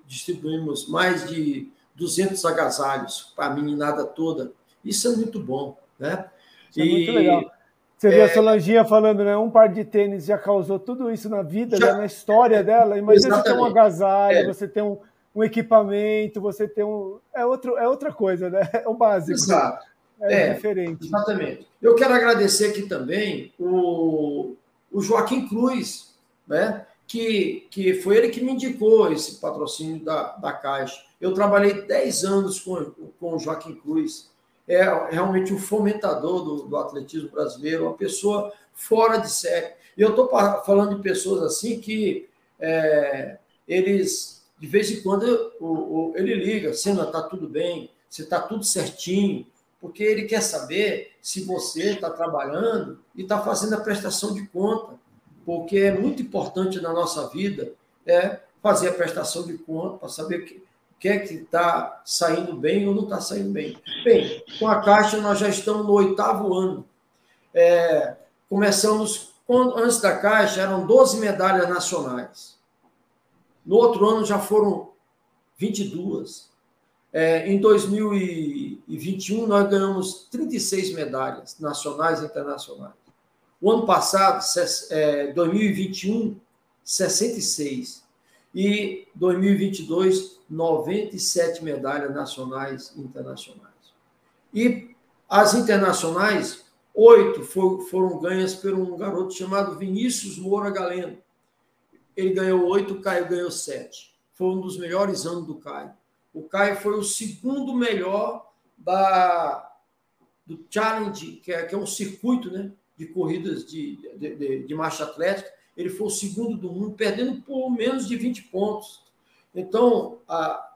distribuímos mais de 200 agasalhos para a meninada toda. Isso é muito bom, né? Isso é muito legal. Você vê a é. Solanginha falando, né? Um par de tênis já causou tudo isso na vida, já... né? na história dela. Imagina Exatamente. você ter um agasalho, é. você ter um, um, equipamento, você ter um. É, outro, é outra coisa, né? (laughs) É o básico. Exato. É, é diferente. Exatamente. Eu quero agradecer aqui também o, o Joaquim Cruz, né? Que, que foi ele que me indicou esse patrocínio da, da Caixa. Eu trabalhei 10 anos com, com o Joaquim Cruz é realmente um fomentador do, do atletismo brasileiro, uma pessoa fora de série. E eu estou falando de pessoas assim que é, eles, de vez em quando, o, o, ele liga, Sena, está tudo bem, você está tudo certinho, porque ele quer saber se você está trabalhando e está fazendo a prestação de conta, porque é muito importante na nossa vida é fazer a prestação de conta para saber que, que é que está saindo bem ou não está saindo bem. Bem, com a Caixa nós já estamos no oitavo ano. É, começamos, antes da Caixa, eram 12 medalhas nacionais. No outro ano já foram 22. É, em 2021, nós ganhamos 36 medalhas nacionais e internacionais. O ano passado, é, 2021, 66. E 2022, 97 medalhas nacionais e internacionais. E as internacionais, oito foram ganhas por um garoto chamado Vinícius Moura Galeno. Ele ganhou oito, o Caio ganhou sete. Foi um dos melhores anos do Caio. O Caio foi o segundo melhor da, do Challenge, que é, que é um circuito né, de corridas de, de, de, de marcha atlética. Ele foi o segundo do mundo, perdendo por menos de 20 pontos. Então, a,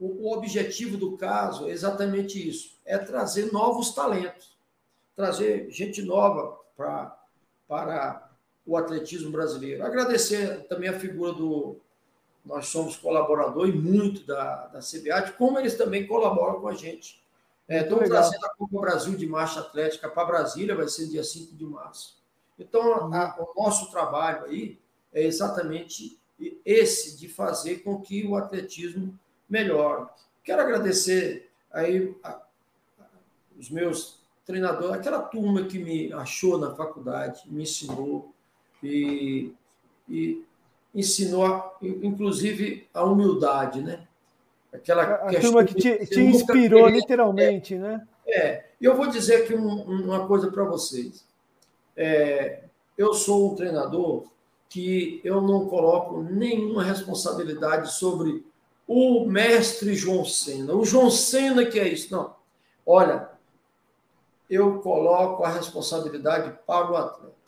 o, o objetivo do caso é exatamente isso: é trazer novos talentos, trazer gente nova para o atletismo brasileiro. Agradecer também a figura do. Nós somos colaborador e muito da, da CBAT, como eles também colaboram com a gente. É, trazendo a Copa Brasil de Marcha Atlética para Brasília, vai ser dia 5 de março. Então, a, o nosso trabalho aí é exatamente esse de fazer com que o atletismo melhore. Quero agradecer aí a, a, os meus treinadores, aquela turma que me achou na faculdade, me ensinou e, e ensinou, inclusive, a humildade, né? Aquela a turma que te, te inspirou queria, literalmente, é, né? É, e eu vou dizer aqui um, uma coisa para vocês. É, eu sou um treinador que eu não coloco nenhuma responsabilidade sobre o mestre João Senna. O João Senna que é isso. Não. Olha, eu coloco a responsabilidade para o atleta.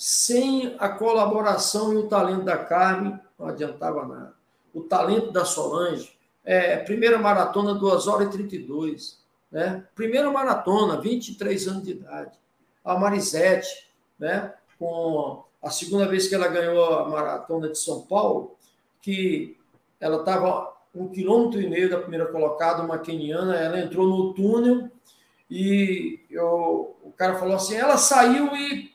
Sem a colaboração e o talento da Carmen, não adiantava nada. O talento da Solange, é, primeira maratona, 2 horas e 32. Né? Primeira maratona, 23 anos de idade. A Marisete, né? com a segunda vez que ela ganhou a maratona de São Paulo, que ela estava um quilômetro e meio da primeira colocada, uma keniana, ela entrou no túnel e eu, o cara falou assim, ela saiu e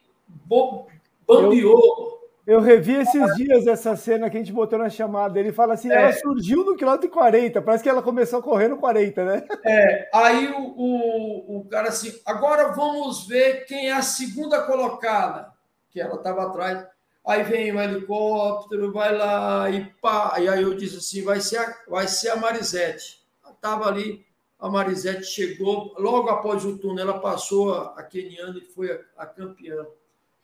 bambeou. Eu, eu revi esses dias essa cena que a gente botou na chamada. Ele fala assim, é. ela surgiu no quilômetro 40, parece que ela começou correndo 40, né? É, aí o, o, o cara assim, agora vamos ver quem é a segunda colocada que ela estava atrás. Aí vem o helicóptero, vai lá e pá. E aí eu disse assim: vai ser a, vai ser a Marisete. Estava ali, a Marisete chegou, logo após o túnel, ela passou a, a Keniana e foi a, a, campeã.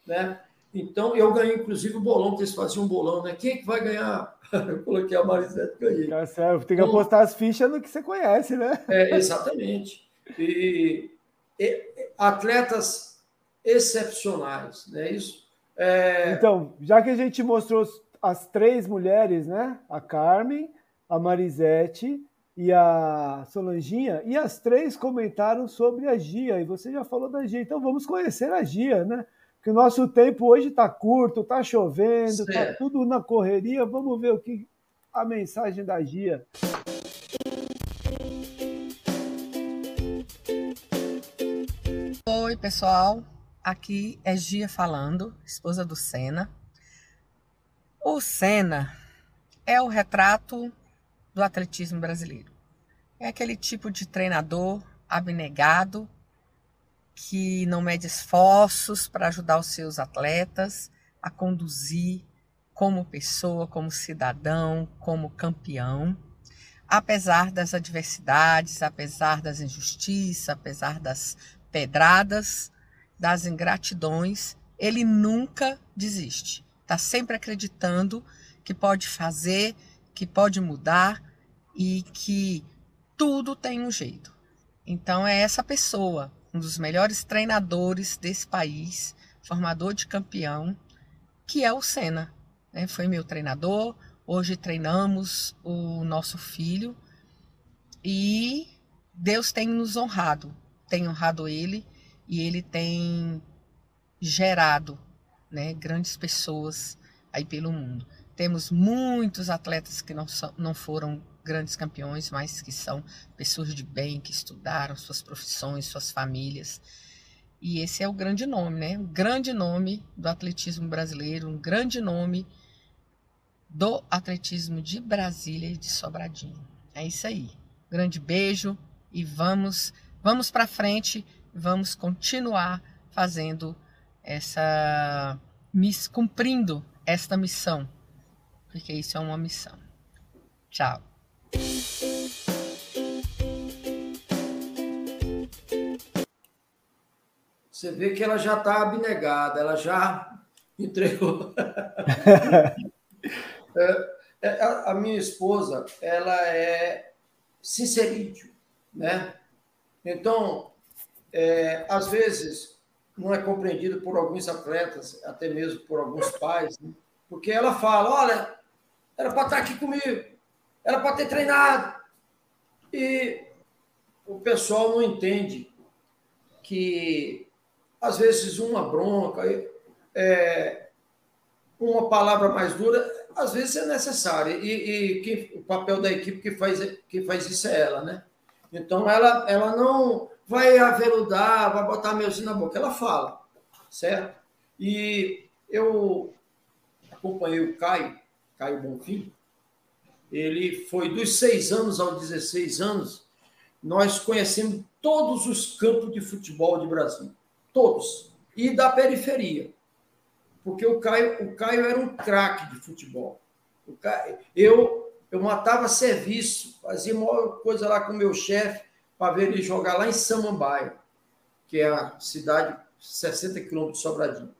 Né? Então, eu ganhei, inclusive, o bolão, que eles faziam um bolão, né? Quem é que vai ganhar? (laughs) Eu coloquei a Marisete e ganhei. Tá certo, tem que então, apostar as fichas no que você conhece, né? É, exatamente. E, e atletas excepcionais, né? Isso é... Então, já que a gente mostrou as três mulheres, né? A Carmen, a Marisete e a Solanginha, e as três comentaram sobre a Gia, e você já falou da Gia, então vamos conhecer a Gia, né? Que o nosso tempo hoje está curto, está chovendo, está tudo na correria. Vamos ver o que a mensagem da Gia. Oi, pessoal. Aqui é Gia falando, esposa do Senna. O Senna é o retrato do atletismo brasileiro. É aquele tipo de treinador abnegado que não mede esforços para ajudar os seus atletas a conduzir como pessoa, como cidadão, como campeão, apesar das adversidades, apesar das injustiças, apesar das pedradas, das ingratidões, ele nunca desiste. Está sempre acreditando que pode fazer, que pode mudar e que tudo tem um jeito. Então é essa pessoa, um dos melhores treinadores desse país, formador de campeão, que é o Senna. Né? Foi meu treinador. Hoje treinamos o nosso filho e Deus tem nos honrado, tem honrado ele e ele tem gerado né, grandes pessoas aí pelo mundo. Temos muitos atletas que não, não foram grandes campeões, mas que são pessoas de bem, que estudaram suas profissões, suas famílias. E esse é o grande nome, né? O grande nome do atletismo brasileiro, um grande nome do atletismo de Brasília e de Sobradinho. É isso aí. Grande beijo e vamos, vamos para frente, vamos continuar fazendo essa cumprindo esta missão, porque isso é uma missão. Tchau. Você vê que ela já está abnegada, ela já (laughs) entregou. (laughs) é, é, a, minha esposa, ela é sincerídio, né? Então, é, às vezes, não é compreendido por alguns atletas, até mesmo por alguns pais, né? porque ela fala: olha, era para estar aqui comigo, era para ter treinado. E o pessoal não entende que, às vezes, uma bronca, é, uma palavra mais dura, às vezes é necessária. E, e que, o papel da equipe que faz, que faz isso é ela, né? Então, ela, ela não vai aveludar, vai botar melzinho na boca. Ela fala, certo? E eu acompanhei o Caio, Caio Bonfim, ele foi dos seis anos aos 16 anos, nós conhecemos todos os campos de futebol de Brasil. Todos. E da periferia. Porque o Caio, o Caio era um craque de futebol. Caio, eu, eu matava serviço, fazia uma coisa lá com o meu chefe para ver ele jogar lá em Samambaia, que é a cidade 60 quilômetros de Sobradinho.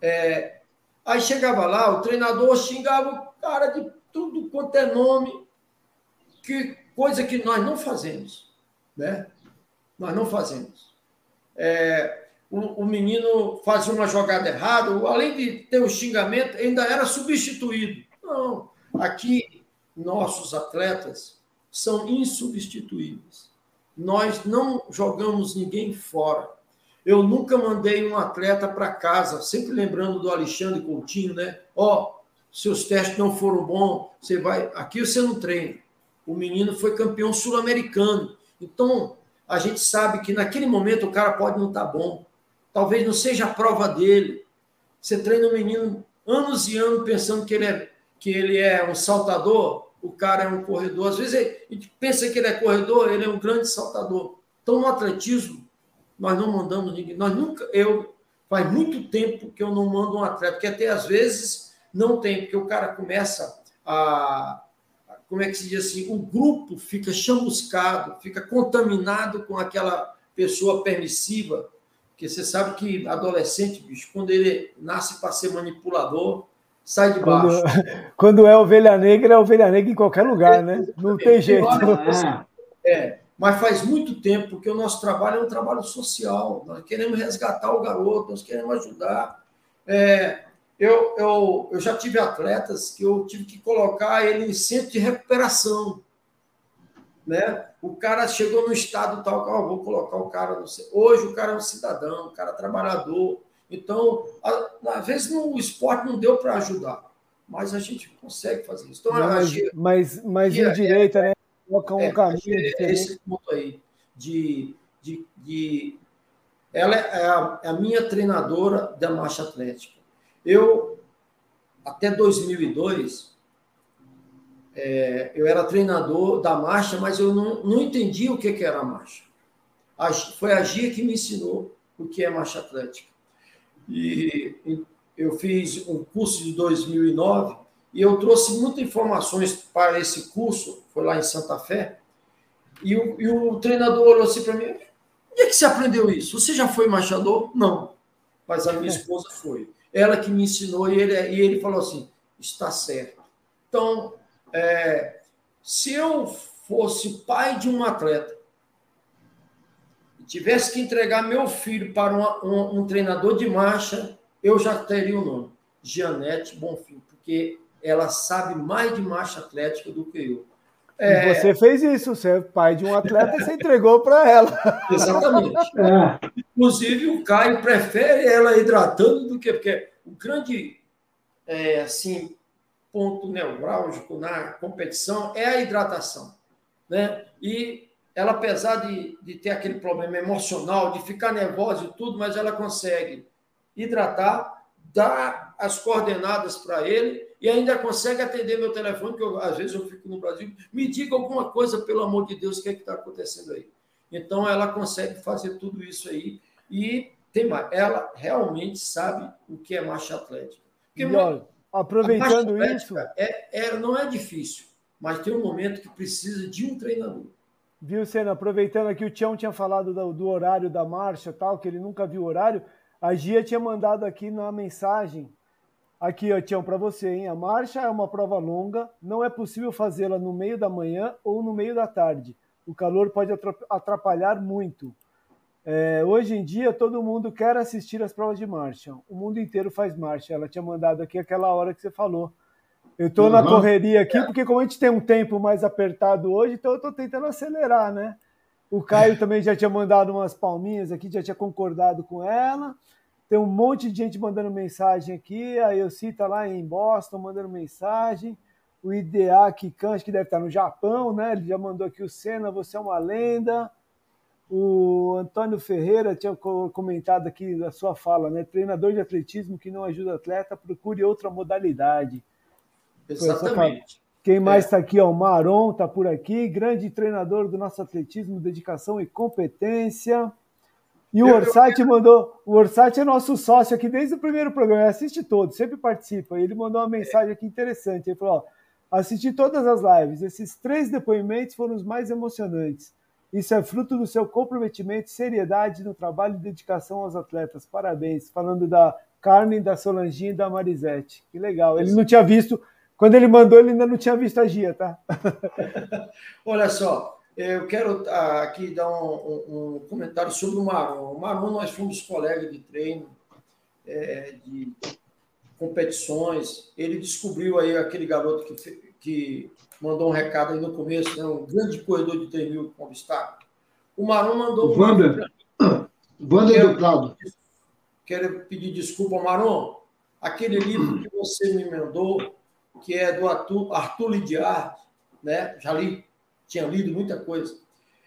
É, aí chegava lá, o treinador xingava o cara de tudo quanto é nome, que coisa que nós não fazemos, né? Nós não fazemos. É, o, o, menino fazia uma jogada errada, além de ter o xingamento, ainda era substituído. Não, aqui nossos atletas são insubstituíveis. Nós não jogamos ninguém fora. Eu nunca mandei um atleta para casa, sempre lembrando do Alexandre Coutinho, né? Ó, oh, seus testes não foram bons, você vai. Aqui você não treina. O menino foi campeão sul-americano. Então, a gente sabe que naquele momento o cara pode não estar tá bom. Talvez não seja a prova dele. Você treina um menino anos e anos pensando que ele é, que ele é um saltador, o cara é um corredor. Às vezes a gente pensa que ele é corredor, ele é um grande saltador. Então, no atletismo, nós não mandamos ninguém. Nós nunca. Eu faz muito tempo que eu não mando um atleta, porque até às vezes não tem, porque o cara começa a. Como é que se diz assim? O grupo fica chamuscado, fica contaminado com aquela pessoa permissiva. Porque você sabe que adolescente, bicho, quando ele nasce para ser manipulador, sai de baixo. Quando, (laughs) quando, é ovelha negra, é ovelha negra em qualquer lugar, é, né? Não tem jeito. É, é, mas faz muito tempo que o nosso trabalho é um trabalho social. Nós queremos resgatar o garoto, nós queremos ajudar. É, eu, eu, eu já tive atletas que eu tive que colocar ele em centro de recuperação. né? O cara chegou no estado tal, oh, vou colocar o cara no... Hoje o cara é um cidadão, um cara trabalhador. Então, às vezes no esporte não deu para ajudar, mas a gente consegue fazer isso. Então, mas, mas, mas em direita, é, né? Coloca um é, caminho é, diferente. Esse ponto aí de, de, de ela é a, é a, minha treinadora da marcha atlética. Eu até 2002 é, eu era treinador da marcha, mas eu não, não entendia o que, que era a marcha. A, foi a Gia que me ensinou o que é marcha atlética. E, e eu fiz um curso de 2009 e eu trouxe muitas informações para esse curso, foi lá em Santa Fé, e o, e o treinador olhou assim para mim: onde é que você aprendeu isso? Você já foi marchador? Não. Mas a minha esposa foi. Ela que me ensinou e ele, e ele falou assim: está certo. Então, é, se eu fosse pai de um atleta e tivesse que entregar meu filho para uma, um, um, treinador de marcha, eu já teria o nome, Gianete Bonfim, porque ela sabe mais de marcha atlética do que eu. É... Você fez isso, você é pai de um atleta e você entregou para ela. (laughs) Exatamente. É. Inclusive, o Caio prefere ela hidratando do que. Porque o grande é, assim, ponto neurálgico na competição é a hidratação. Né? E ela, apesar de, de ter aquele problema emocional, de ficar nervosa e tudo, mas ela consegue hidratar, dar as coordenadas para ele e ainda consegue atender meu telefone, que eu, às vezes eu fico no Brasil, me diga alguma coisa, pelo amor de Deus, o que é está acontecendo aí. Então, ela consegue fazer tudo isso aí e tem mais, ela realmente sabe o que é marcha atlética. Porque, e, aproveitando isso. É, é, não é difícil, mas tem um momento que precisa de um treinador. Viu, Senna? Aproveitando aqui, o Tião tinha falado do, do horário da marcha tal, que ele nunca viu o horário. A Gia tinha mandado aqui na mensagem. Aqui, ó, Tião, para você, hein? A marcha é uma prova longa, não é possível fazê-la no meio da manhã ou no meio da tarde. O calor pode atrapalhar muito. É, hoje em dia, todo mundo quer assistir as provas de marcha. O mundo inteiro faz marcha. Ela tinha mandado aqui aquela hora que você falou. Eu estou uhum. na correria aqui, porque como a gente tem um tempo mais apertado hoje, então eu estou tentando acelerar, né? O Caio também já tinha mandado umas palminhas aqui, já tinha concordado com ela. Tem um monte de gente mandando mensagem aqui. A Elcita lá em Boston mandando mensagem. O IDA Kikan, acho que deve estar no Japão, né? Ele já mandou aqui o Senna, você é uma lenda. O Antônio Ferreira tinha comentado aqui da sua fala, né? Treinador de atletismo que não ajuda atleta, procure outra modalidade. Exatamente. Quem mais está é. aqui? Ó, o Maron está por aqui, grande treinador do nosso atletismo, dedicação e competência. E o Orsat mandou. O Orsat é nosso sócio aqui desde o primeiro programa, ele assiste todos, sempre participa. Ele mandou uma mensagem aqui interessante. Ele falou: ó, assisti todas as lives. Esses três depoimentos foram os mais emocionantes. Isso é fruto do seu comprometimento, seriedade no trabalho e dedicação aos atletas. Parabéns. Falando da Carmen, da Solanginha e da Marisete. Que legal. Ele não tinha visto. Quando ele mandou, ele ainda não tinha visto a Gia, tá? (laughs) Olha só, eu quero ah, aqui dar um, um, comentário sobre o Maron. O Maron, nós fomos colegas de treino, é, de competições. Ele descobriu aí aquele garoto que, que mandou um recado aí no começo, né? um grande corredor de 3 mil conquistado. O Maron mandou. Um Wander, Wander do Claudio. Quero pedir desculpa, Maron. Aquele livro que você me mandou, que é do Arthur, Arthur Lidiar, né? já li, tinha lido muita coisa.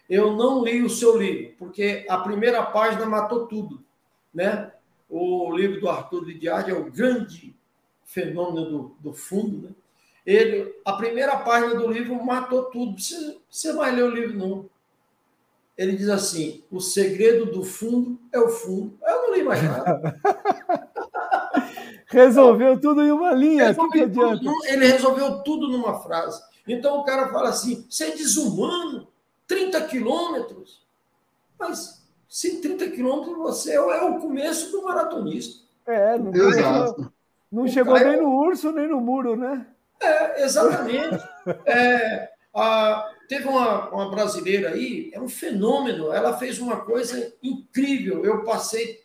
Eu não li o seu livro, porque a primeira página matou tudo. Né? O livro do Arthur Lidiar é o grande fenômeno do, do fundo, né? Ele, a primeira página do livro matou tudo. Você, você vai ler o livro, não. Ele diz assim: o segredo do fundo é o fundo. Eu não li mais nada. (laughs) resolveu tudo em uma linha. Que que tudo, ele resolveu tudo numa frase. Então o cara fala assim: você é desumano, 30 quilômetros. Mas se 30 quilômetros você é o começo do maratonista. É, não, Exato. não chegou nem no urso, nem no muro, né? É, exatamente. É, a, teve uma, uma brasileira aí, é um fenômeno, ela fez uma coisa incrível. Eu passei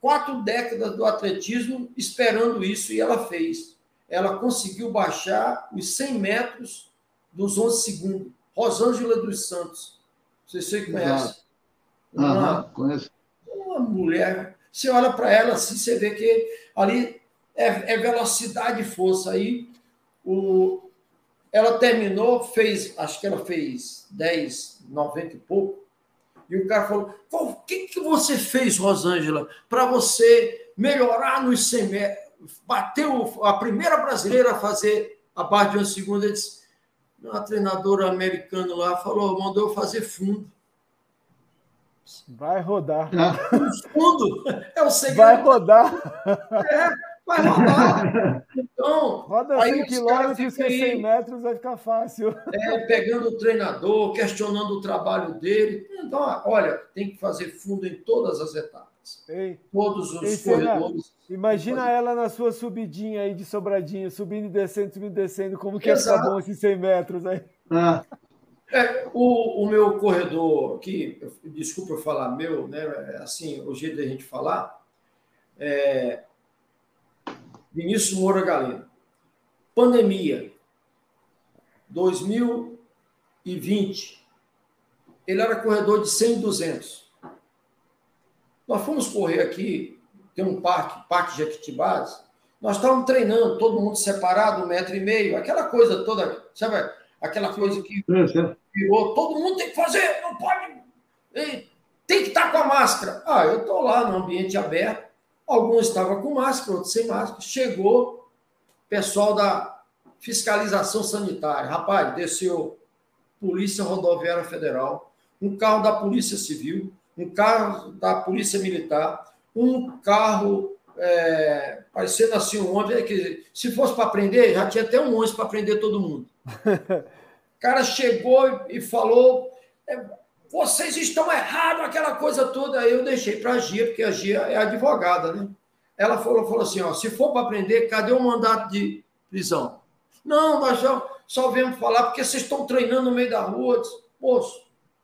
quatro décadas do atletismo esperando isso e ela fez. Ela conseguiu baixar os 100 metros dos 11 segundos. Rosângela dos Santos. Você, você conhece? Uma, conheço. Uma mulher. Você olha para ela assim, você vê que ali é, é velocidade e força. Aí o, ela terminou, fez, acho que ela fez 10, 90 e pouco. E o cara falou: o que, que você fez, Rosângela, para você melhorar nos 100 metros? Bateu a primeira brasileira a fazer a parte de uma segunda. Ele disse: uma treinadora americana lá falou, mandou eu fazer fundo. Vai rodar. (laughs) Fundo é o segredo. Vai rodar. É, vai rodar. Então, Roda 100 quilômetros, 100 metros, vai ficar fácil. É, pegando o treinador, questionando o trabalho dele. Então, olha, tem que fazer fundo em todas as etapas. Ei, Todos os ei, corredores. Imagina ela na sua subidinha aí de sobradinho, subindo e descendo, subindo e descendo, como que Exato. ia ficar bom esses 100 metros aí. Ah. É, o, o meu corredor aqui, desculpa eu falar meu, né? Assim, o jeito da gente falar, é, Vinícius Moura Galeno. Pandemia, 2020. Ele era corredor de 100 e 200. Nós fomos correr aqui, tem um parque, Parque Jequitibás. Nós estávamos treinando, todo mundo separado, um metro e meio, aquela coisa toda, sabe? Aquela coisa que virou, todo mundo tem que fazer, não pode. Tem que estar com a máscara. Ah, eu estou lá no ambiente aberto, Alguns estavam com máscara, outros sem máscara. Chegou pessoal da fiscalização sanitária. Rapaz, desceu Polícia Rodoviária Federal, um carro da Polícia Civil, um carro da Polícia Militar, um carro é, parecendo assim um ônibus. Que, se fosse para prender, já tinha até um ônibus para prender todo mundo. (laughs) O cara chegou e falou: é, vocês estão errados, aquela coisa toda. Aí eu deixei para a Gia, porque a Gia é advogada, né? Ela falou, falou assim: ó, se for para prender, cadê o mandato de prisão? Não, nós só, só vemos falar porque vocês estão treinando no meio da rua. Disse, Poxa,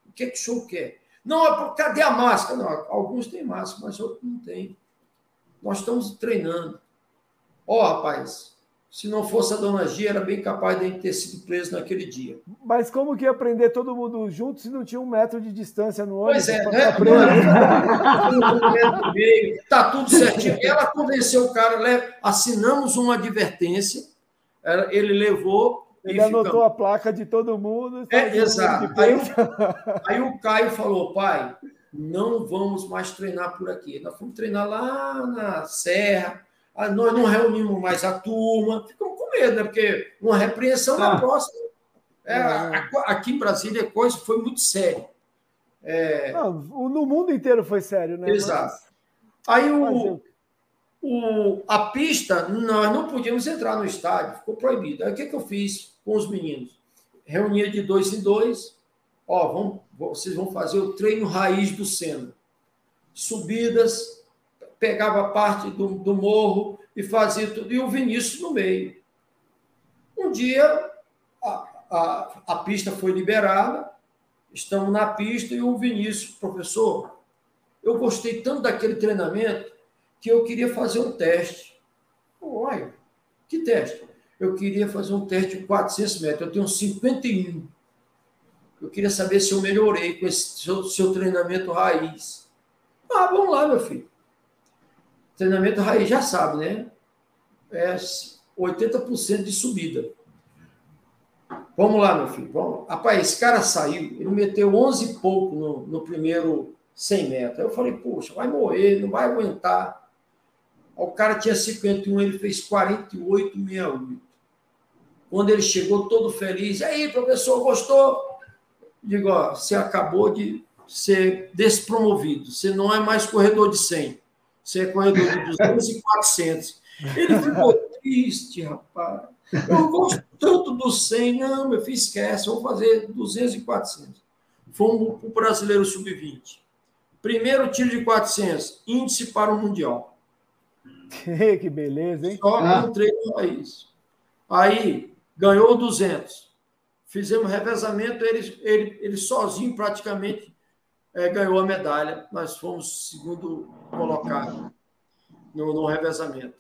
o que, que o senhor quer? Não, é cadê a máscara? Não, alguns têm máscara, mas outros não têm. Nós estamos treinando. Ó, oh, rapaz, se não fosse a dona Gia, era bem capaz de a gente ter sido preso naquele dia. Mas como que ia prender todo mundo junto se não tinha um metro de distância no ônibus? Pois é, né? Tá tudo certinho. Ela convenceu o cara, assinamos uma advertência, ele levou. Ele anotou a placa de todo mundo. É, exato. Aí, aí o Caio falou, pai, não vamos mais treinar por aqui. Nós fomos treinar lá na Serra ah, nós não reunimos mais a turma, ficamos com medo, né? Porque uma repreensão na ah. próxima. É, aqui em Brasília a coisa foi muito séria. É... Não, no mundo inteiro foi sério, né? Exato. Aí o, o, a pista, nós não podíamos entrar no estádio, ficou proibido. Aí o que, que eu fiz com os meninos? Reunia de dois em dois. Ó, vamos, vocês vão fazer o treino raiz do Sena. Subidas, pegava parte do, do morro e fazia tudo, e o Vinícius no meio. Um dia, a, a, a pista foi liberada, estamos na pista, e o Vinícius, professor, eu gostei tanto daquele treinamento que eu queria fazer um teste. Olha, que teste? Eu queria fazer um teste de 400 metros. Eu tenho 51. Eu queria saber se eu melhorei com esse seu, seu treinamento raiz. Ah, vamos lá, meu filho. Treinamento raiz já sabe, né? É 80% de subida. Vamos lá, meu filho. Vamos. Rapaz, esse cara saiu, ele meteu 11 e pouco no, no primeiro 100 metros. Eu falei, poxa, vai morrer, não vai aguentar. O cara tinha 51, ele fez 48,68. Quando ele chegou todo feliz, aí, professor, gostou? Digo, ó, você acabou de ser despromovido. Você não é mais corredor de 100. Você é corredor de 200 e 400. Ele ficou triste, rapaz. Eu gosto tanto do 100. Não, meu filho, esquece. Vamos fazer 200 e 400. Fomos para o Brasileiro Sub-20. Primeiro tiro de 400. Índice para o Mundial. que beleza, hein? Só ah. com treino raiz. Aí, ganhou 200. Fizemos revezamento, ele, ele, ele sozinho praticamente é, ganhou a medalha. Nós fomos segundo colocado no, no revezamento.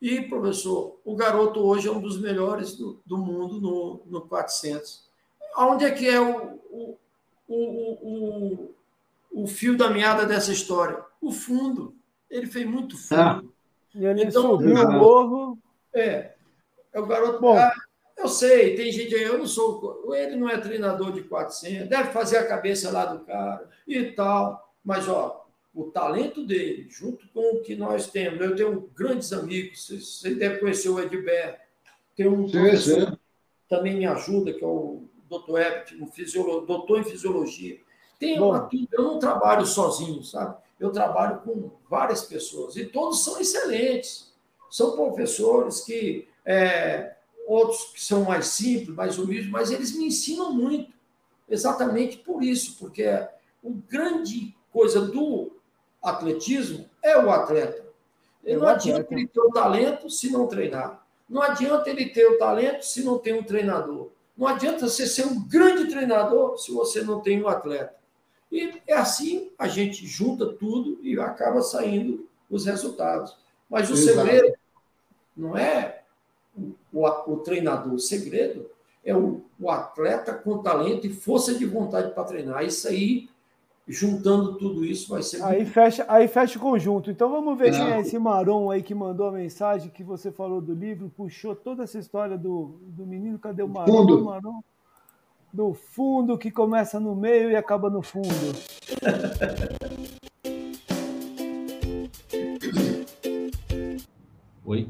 E, professor, o garoto hoje é um dos melhores do, do mundo no, no 400. Onde é que é o, o, o, o, o fio da meada dessa história? O fundo. Ele fez muito fundo. Ah. Ele então, subiu o morro. É. É o garoto. Bom, ah, eu sei, tem gente aí, eu não sou. Ele não é treinador de 400, deve fazer a cabeça lá do cara e tal. Mas, ó, o talento dele, junto com o que nós temos. Eu tenho grandes amigos, você deve conhecer o Edberto. Tem um sim, sim. também me ajuda, que é o Dr. Ebert, um fisiolo... doutor em fisiologia. Tem uma, eu não trabalho sozinho, sabe? Eu trabalho com várias pessoas e todos são excelentes. São professores que, é, outros que são mais simples, mais humildes, mas eles me ensinam muito. Exatamente por isso, porque a grande coisa do atletismo é o atleta. Ele é não adianta ele ter o talento se não treinar. Não adianta ele ter o talento se não tem um treinador. Não adianta você ser um grande treinador se você não tem um atleta. E é assim a gente junta tudo e acaba saindo os resultados. Mas o Exato. segredo não é o, o, treinador, o segredo é o, o atleta com talento e força de vontade para treinar. Isso aí juntando tudo isso vai ser. Aí fecha, aí fecha o conjunto. Então vamos ver é. quem é esse Marom aí que mandou a mensagem que você falou do livro, puxou toda essa história do, do menino. Cadê o Marom? Fundo. Marom? Do fundo que começa no meio e acaba no fundo. (laughs) Oi.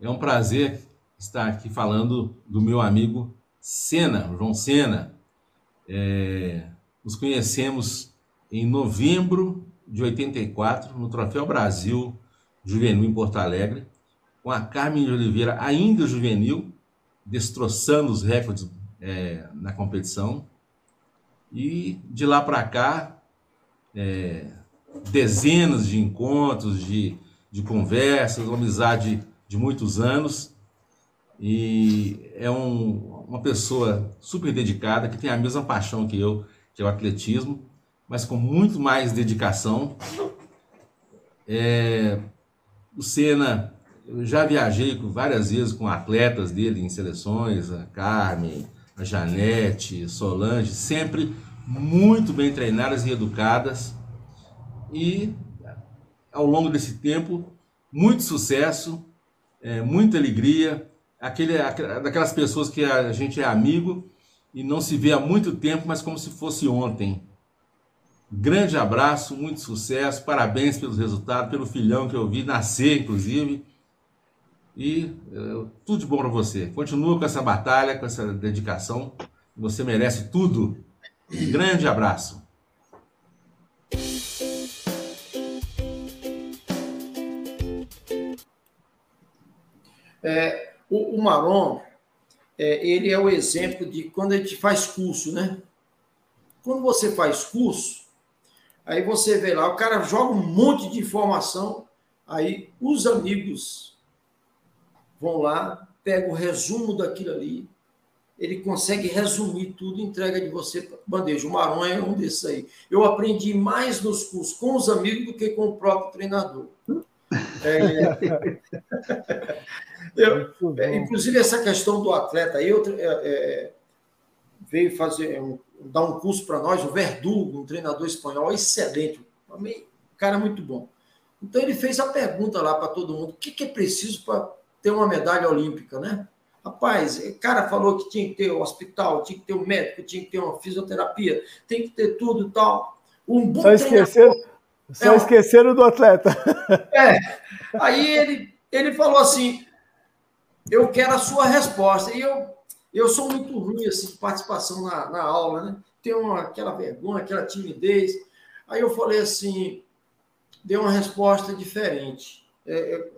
É um prazer estar aqui falando do meu amigo Sena, João Sena. É, nos conhecemos em novembro de 84, no Troféu Brasil Juvenil em Porto Alegre, com a Carmen de Oliveira, ainda juvenil, destroçando os recordes é, na competição. E de lá para cá, é, dezenas de encontros, de, de conversas, uma amizade de muitos anos. E é um, uma pessoa super dedicada, que tem a mesma paixão que eu que é o atletismo, mas com muito mais dedicação. É, o Senna, eu já viajei várias vezes com atletas dele em seleções, a Carmen, a Janete, Solange, sempre muito bem treinadas e educadas. E ao longo desse tempo, muito sucesso, é, muita alegria, aquele, daquelas pessoas que a gente é amigo e não se vê há muito tempo, mas como se fosse ontem. Grande abraço, muito sucesso, parabéns pelos resultados, pelo filhão que eu vi nascer, inclusive. E uh, tudo de bom para você. Continua com essa batalha, com essa dedicação. Você merece tudo. grande abraço. É, o, o Maron, é, ele é o exemplo de quando a gente faz curso, né? Quando você faz curso, aí você vê lá, o cara joga um monte de informação, aí os amigos vão lá, pegam o resumo daquilo ali, ele consegue resumir tudo entrega de você bandeja. O Maron é um desses aí. Eu aprendi mais nos cursos com os amigos do que com o próprio treinador. É... (laughs) Eu, é, inclusive, essa questão do atleta aí, eu, é, é, veio fazer um, dar um curso para nós, o Verdugo, um treinador espanhol excelente, um cara muito bom. Então ele fez a pergunta lá para todo mundo: o que, que é preciso para ter uma medalha olímpica, né? Rapaz, o cara falou que tinha que ter um hospital, tinha que ter um médico, tinha que ter uma fisioterapia, tem que ter tudo e tal. Um bom só esqueceram, só é, esqueceram do atleta. (laughs) É. Aí ele, ele falou assim: eu quero a sua resposta. E eu, eu sou muito ruim assim, de participação na, na aula, né? Tenho uma, aquela vergonha, aquela timidez. Aí eu falei assim, dei uma resposta diferente. É,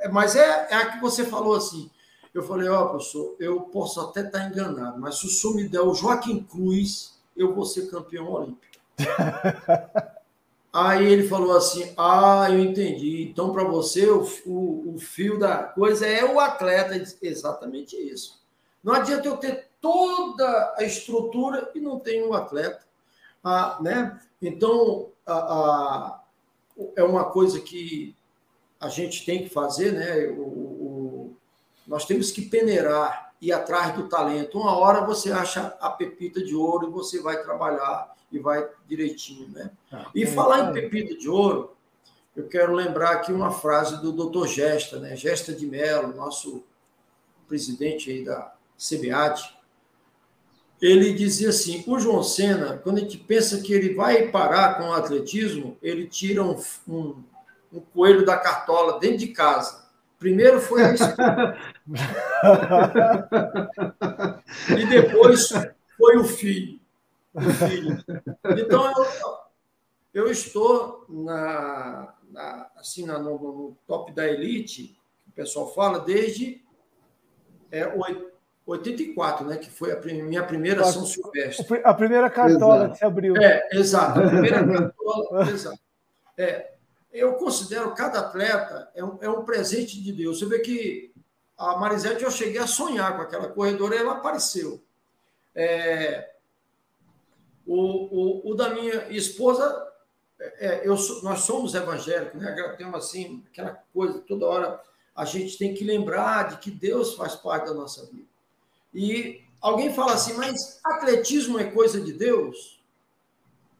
é, mas é, é a que você falou assim. Eu falei, ó, oh, professor, eu posso até estar enganado, mas se o senhor me der o Joaquim Cruz, eu vou ser campeão olímpico. (laughs) Aí ele falou assim: Ah, eu entendi. Então, para você, o, o, o, fio da coisa é o atleta. Disse, Exatamente isso. Não adianta eu ter toda a estrutura e não ter um atleta. Ah, né? Então, a, a, é uma coisa que a gente tem que fazer, né? O, nós temos que peneirar ir atrás do talento. Uma hora você acha a pepita de ouro e você vai trabalhar e vai direitinho, né? Ah, e falar em pepita de ouro, eu quero lembrar aqui uma frase do Dr. Gesta, né? Gesta de Mello, nosso presidente aí da CBAT. Ele dizia assim: o João Senna, quando a gente pensa que ele vai parar com o atletismo, ele tira um, um, um coelho da cartola dentro de casa. Primeiro foi a (laughs) e depois foi o filho. O filho. Então, eu, eu estou na, na assim, na, no, no, top da elite, que o pessoal fala, desde é, 84, né, que foi a minha primeira São Silvestre. A primeira cartola exato. que se abriu. É, exato. A primeira cartola, (laughs) exato. É, eu considero cada atleta é um, é um presente de Deus. Você vê que a Marisete, eu cheguei a sonhar com aquela corredora e ela apareceu. É, o, o, o, da minha esposa, é, é eu, nós somos evangélicos, né? Temos assim, aquela coisa, toda hora a gente tem que lembrar de que Deus faz parte da nossa vida. E alguém fala assim, mas atletismo é coisa de Deus?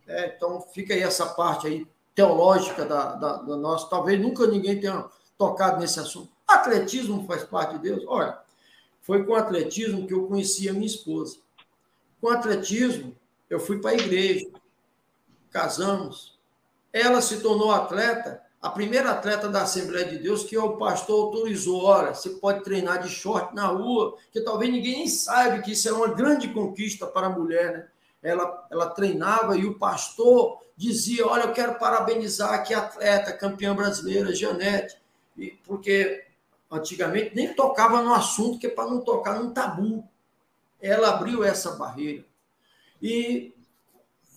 É, então fica aí essa parte aí teológica da, da, da nossa. Talvez nunca ninguém tenha tocado nesse assunto. Atletismo faz parte de Deus? Olha, foi com o atletismo que eu conheci a minha esposa. Com o atletismo, eu fui para a igreja, casamos. Ela se tornou atleta, a primeira atleta da Assembleia de Deus que o pastor autorizou. Olha, você pode treinar de short na rua, que talvez ninguém nem saiba que isso é uma grande conquista para a mulher, né? Ela, ela treinava e o pastor dizia: Olha, eu quero parabenizar aqui a atleta, campeã brasileira, Janete, porque antigamente nem tocava no assunto, que é para não tocar num tabu. Ela abriu essa barreira. E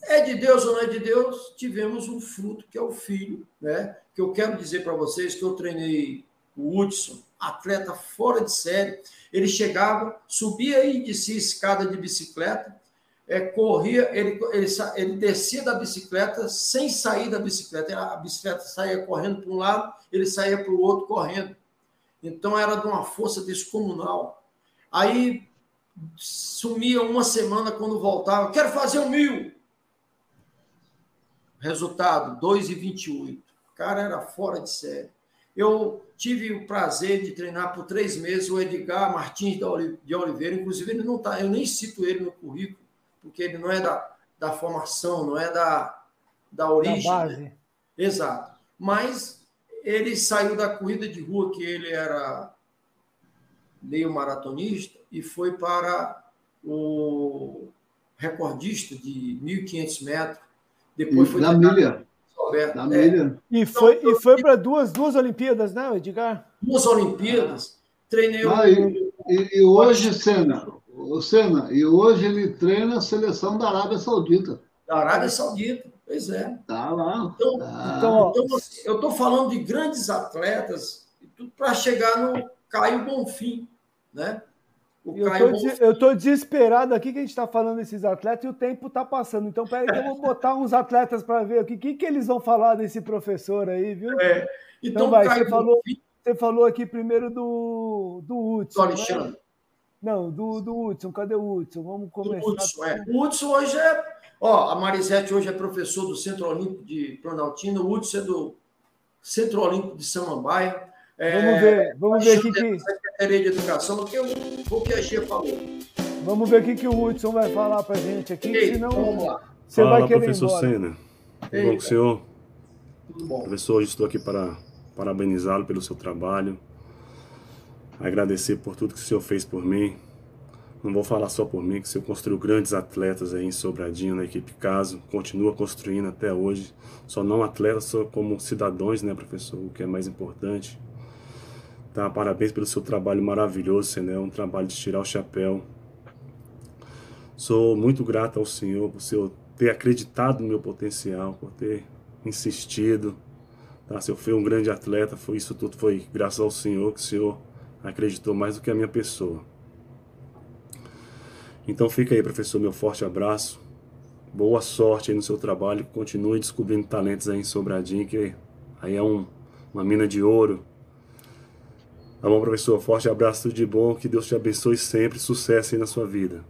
é de Deus ou não é de Deus? Tivemos um fruto, que é o filho, né? Que eu quero dizer para vocês que eu treinei o Hudson, atleta fora de série. Ele chegava, subia e descia escada de bicicleta, é, corria, ele, ele, ele descia da bicicleta sem sair da bicicleta. A bicicleta saía correndo para um lado, ele saía para o outro correndo. Então era de uma força descomunal. Aí sumia uma semana quando voltava. Quero fazer um mil. Resultado: 2,28. O cara era fora de série. Eu tive o prazer de treinar por três meses o Edgar Martins de Oliveira. Inclusive, ele não tá, eu nem cito ele no currículo porque ele não é da, da formação, não é da, da origem. Da base. Né? Exato. Mas ele saiu da corrida de rua, que ele era meio maratonista, e foi para o recordista de 1.500 metros. Depois foi da milha. Da é. milha. E foi, então, e foi para duas, duas Olimpíadas, né, Edgar? Duas Olimpíadas. Treinei ah, o... e, e, hoje, Senna, o Senna, e hoje ele treina a seleção da Arábia Saudita. Da Arábia Saudita, pois é. Tá lá. Então, tá. então, então assim, eu estou falando de grandes atletas para chegar no Caio Bonfim, né? eu estou desesperado aqui que a gente está falando desses atletas e o tempo está passando. Então, peraí que eu vou botar uns atletas para ver o que, que, que eles vão falar desse professor aí, viu? É. Então, então vai, você falou, você falou aqui primeiro do, do Hudson. Do Alexandre. Né? Não, do, do Hudson, cadê o Hudson? Vamos começar. Do Hudson, é. O Hudson hoje é. Ó, a Marisete hoje é professor do Centro Olímpico de Planaltina, o Hudson é do Centro Olímpico de Samambaia. É, vamos ver, vamos ver aqui que. Secretaria de Educação, que o que a Gia falou. Vamos ver o que o Hudson vai falar para gente aqui, Ei, senão vamos lá. você Fala, vai querer professor Senna. Tudo bom com o senhor? Tudo bom. Professor, hoje estou aqui para parabenizá-lo pelo seu trabalho agradecer por tudo que o Senhor fez por mim. Não vou falar só por mim, que o Senhor construiu grandes atletas aí em Sobradinho, na equipe Caso, continua construindo até hoje. Só não atletas, só como cidadãos, né, professor, o que é mais importante. Tá, parabéns pelo seu trabalho maravilhoso, Senhor, é um trabalho de tirar o chapéu. Sou muito grato ao Senhor por Senhor ter acreditado no meu potencial, por ter insistido. Tá? Se eu fui um grande atleta, foi isso tudo foi graças ao Senhor que o Senhor acreditou mais do que a minha pessoa. Então fica aí, professor, meu forte abraço. Boa sorte aí no seu trabalho. Continue descobrindo talentos aí em Sobradinho, que aí é um, uma mina de ouro. Tá bom, professor? Forte abraço, tudo de bom. Que Deus te abençoe sempre. Sucesso aí na sua vida.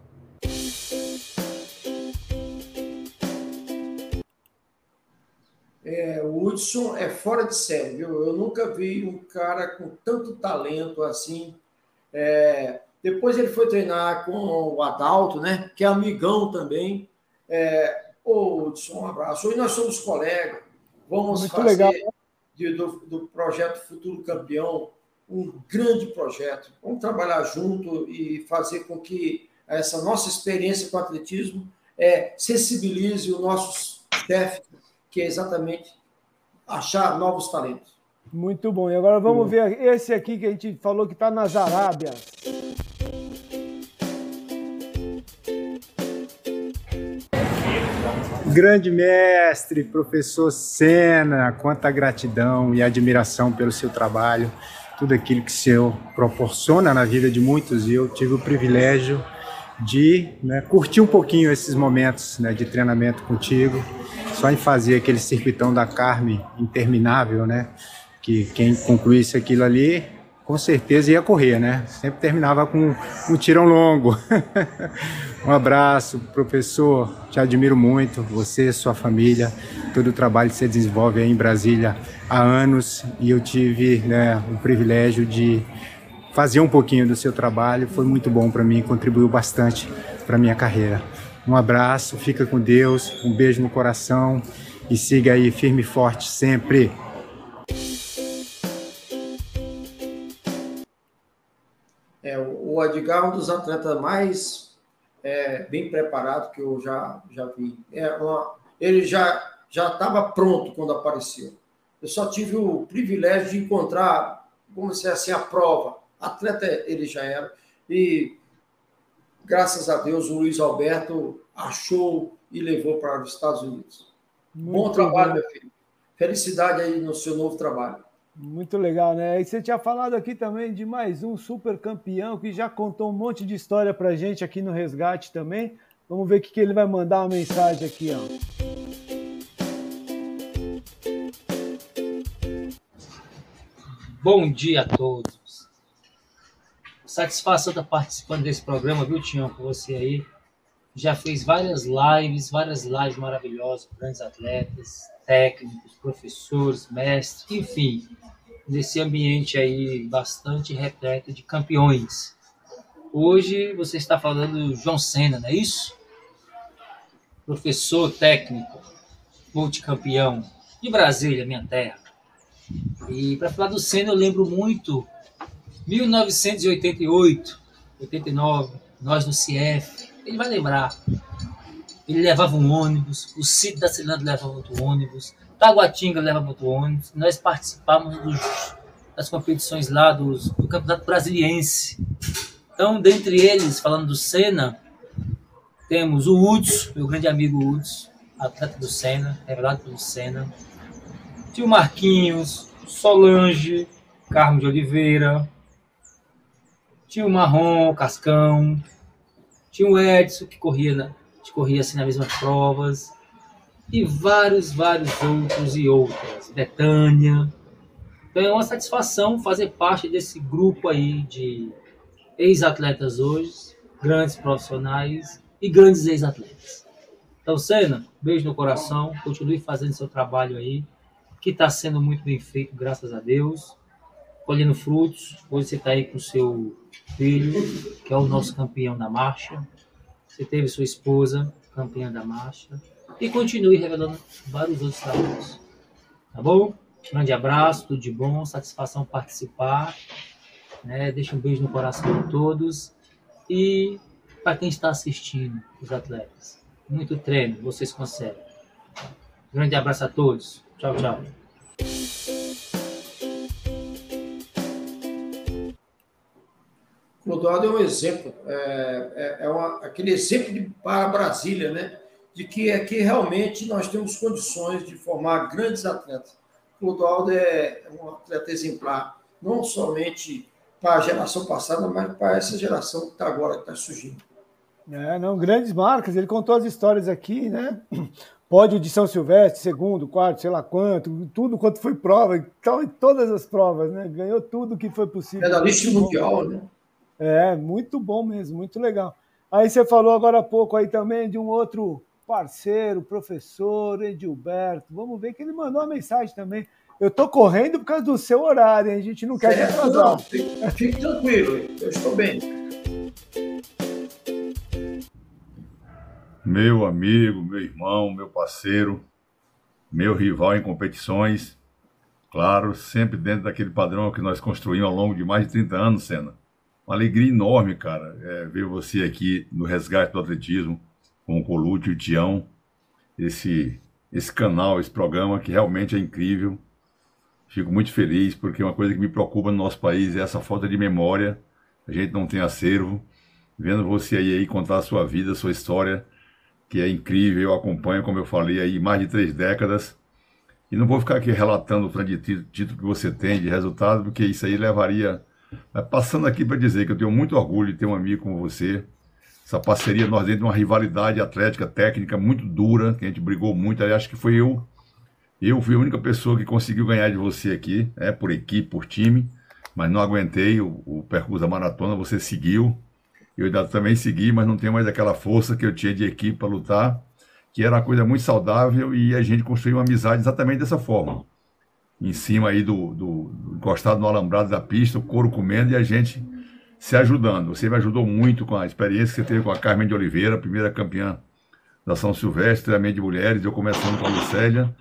Hudson é fora de série, viu? Eu nunca vi um cara com tanto talento assim. É, depois ele foi treinar com o Adalto, né? Que é amigão também. É, Ô, Hudson, um abraço. Hoje nós somos colegas. Vamos Muito fazer legal. De, do, do projeto Futuro Campeão um grande projeto. Vamos trabalhar junto e fazer com que essa nossa experiência com o atletismo é, sensibilize o nosso chefe, que é exatamente achar novos talentos. Muito bom. E agora vamos ver esse aqui que a gente falou que está nas Arábias. Grande mestre, professor Sena, quanta gratidão e admiração pelo seu trabalho tudo aquilo que o Senhor proporciona na vida de muitos e eu tive o privilégio de né, curtir um pouquinho esses momentos né, de treinamento contigo, só em fazer aquele circuitão da Carme interminável, né? Que quem concluísse aquilo ali, com certeza ia correr, né? Sempre terminava com um tirão longo. (laughs) um abraço, professor. Te admiro muito, você, sua família, todo o trabalho que você desenvolve aí em Brasília há anos e eu tive né, o privilégio de fazer um pouquinho do seu trabalho. Foi muito bom para mim, contribuiu bastante para minha carreira. Um abraço, fica com Deus, um beijo no coração e siga aí firme e forte sempre. É, o Edgar é um dos atletas mais é, bem preparados que eu já, já vi. É uma, ele já já estava pronto quando apareceu. Eu só tive o privilégio de encontrar, como se assim, a prova. Atleta ele já era. E graças a Deus o Luiz Alberto achou e levou para os Estados Unidos. Muito bom trabalho, bom. meu filho. Felicidade aí no seu novo trabalho. Muito legal, né? E você tinha falado aqui também de mais um super campeão que já contou um monte de história pra gente aqui no Resgate também. Vamos ver o que, que ele vai mandar uma mensagem aqui, ó. Bom dia a todos. Satisfação estar participando desse programa, viu, Tião, com você aí. Já fez várias lives, várias lives maravilhosas, grandes atletas, técnicos, professores, mestres, enfim, nesse ambiente aí bastante repleto de campeões. Hoje você está falando do João Senna, não é isso? Professor técnico, multicampeão de Brasília, minha terra. E para falar do Senna, eu lembro muito 1988, 89, nós no CF. Ele vai lembrar. Ele levava um ônibus, o Cid da Cilindro levava outro ônibus, Taguatinga levava outro ônibus. Nós participávamos dos, das competições lá dos, do Campeonato Brasiliense. Então, dentre eles, falando do Senna, temos o Hudson, meu grande amigo Hudson, atleta do Senna, revelado pelo Senna tinha o Marquinhos, Solange, Carmo de Oliveira, tinha o Marrom, o Cascão, tinha o Edson, que corria, na, que corria assim nas mesmas provas, e vários, vários outros e outras. Betânia. Então é uma satisfação fazer parte desse grupo aí de ex-atletas hoje, grandes profissionais e grandes ex-atletas. Então, Senna, beijo no coração, continue fazendo seu trabalho aí que está sendo muito bem feito, graças a Deus, colhendo frutos. Hoje você está aí com o seu filho, que é o nosso campeão da marcha. Você teve sua esposa, campeã da marcha. E continue revelando vários outros trabalhos. Tá bom? Grande abraço, tudo de bom, satisfação participar. Né? Deixa um beijo no coração de todos. E para quem está assistindo, os atletas, muito treino, vocês conseguem. Grande abraço a todos. Tchau, tchau. Clodoaldo é um exemplo, é, é, é uma, aquele exemplo de, para Brasília, né? De que aqui realmente nós temos condições de formar grandes atletas. Clodoaldo é um atleta exemplar, não somente para a geração passada, mas para essa geração que está agora, que está surgindo. É, não, grandes marcas. Ele contou as histórias aqui, né? (clears throat) pódio de São Silvestre, segundo, quarto, sei lá quanto, tudo quanto foi prova, então, em todas as provas, né? Ganhou tudo que foi possível. Medalhista mundial, né? É, muito bom mesmo, muito legal. Aí você falou agora há pouco aí também de um outro parceiro, professor Edilberto. Vamos ver que ele mandou uma mensagem também. Eu tô correndo por causa do seu horário, hein? a gente não quer certo, te atrasar. Não, fique, fique tranquilo, eu estou bem. Meu amigo, meu irmão, meu parceiro, meu rival em competições, claro, sempre dentro daquele padrão que nós construímos ao longo de mais de 30 anos, Senna. Uma alegria enorme, cara, é, ver você aqui no Resgate do Atletismo, com o Colute o Tião, esse, esse canal, esse programa que realmente é incrível. Fico muito feliz, porque uma coisa que me preocupa no nosso país é essa falta de memória. A gente não tem acervo. Vendo você aí, aí contar a sua vida, a sua história, que é incrível, eu acompanho, como eu falei, aí mais de três décadas. E não vou ficar aqui relatando o tanto de título que você tem, de resultado, porque isso aí levaria passando aqui para dizer que eu tenho muito orgulho de ter um amigo como você. Essa parceria, nós dentro de uma rivalidade atlética, técnica muito dura, que a gente brigou muito. Aí acho que foi eu. Eu fui a única pessoa que conseguiu ganhar de você aqui, né, por equipe, por time, mas não aguentei o, o percurso da maratona. Você seguiu. Eu ainda também segui, mas não tenho mais aquela força que eu tinha de equipe para lutar, que era uma coisa muito saudável e a gente construiu uma amizade exatamente dessa forma em cima aí do, do, do, encostado no alambrado da pista, o couro comendo e a gente se ajudando. Você me ajudou muito com a experiência que você teve com a Carmen de Oliveira, primeira campeã da São Silvestre, também de mulheres, eu começando com a Lucélia,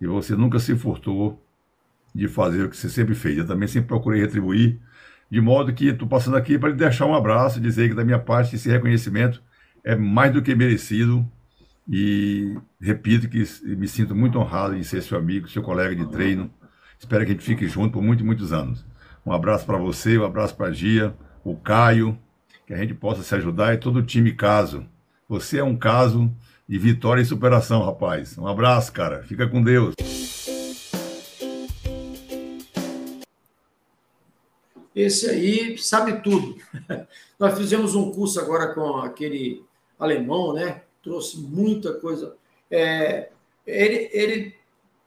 e você nunca se furtou de fazer o que você sempre fez. Eu também sempre procurei retribuir, de modo que estou passando aqui para lhe deixar um abraço, dizer que da minha parte esse reconhecimento é mais do que merecido e repito que me sinto muito honrado em ser seu amigo, seu colega de treino. Espero que a gente fique junto por muitos, muitos anos. Um abraço para você, um abraço para a Gia, o Caio, que a gente possa se ajudar e todo o time caso. Você é um caso de vitória e superação, rapaz. Um abraço, cara. Fica com Deus. Esse aí sabe tudo. (laughs) Nós fizemos um curso agora com aquele alemão, né? Trouxe muita coisa. É, ele, ele,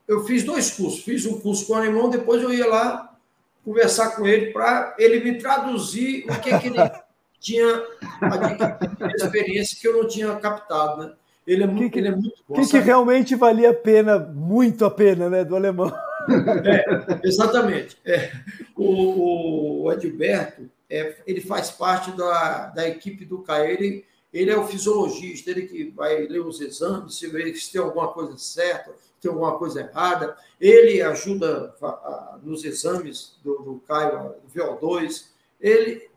eu fiz dois cursos, fiz um curso com o alemão, depois eu ia lá conversar com ele para ele me traduzir o que, que ele (laughs) tinha a experiência que eu não tinha captado, né? Ele é muito, que, ele é muito bom. O que, que, realmente valia a pena, muito a pena, né, do alemão? (laughs) É, exatamente. É, o, o Edilberto, é, ele faz parte da, da equipe do Caio. Ele, ele é o fisiologista, ele que vai ler os exames, se vê se tem alguma coisa certa, tem alguma coisa errada. Ele ajuda nos exames do, do Caio, do VO2. Ele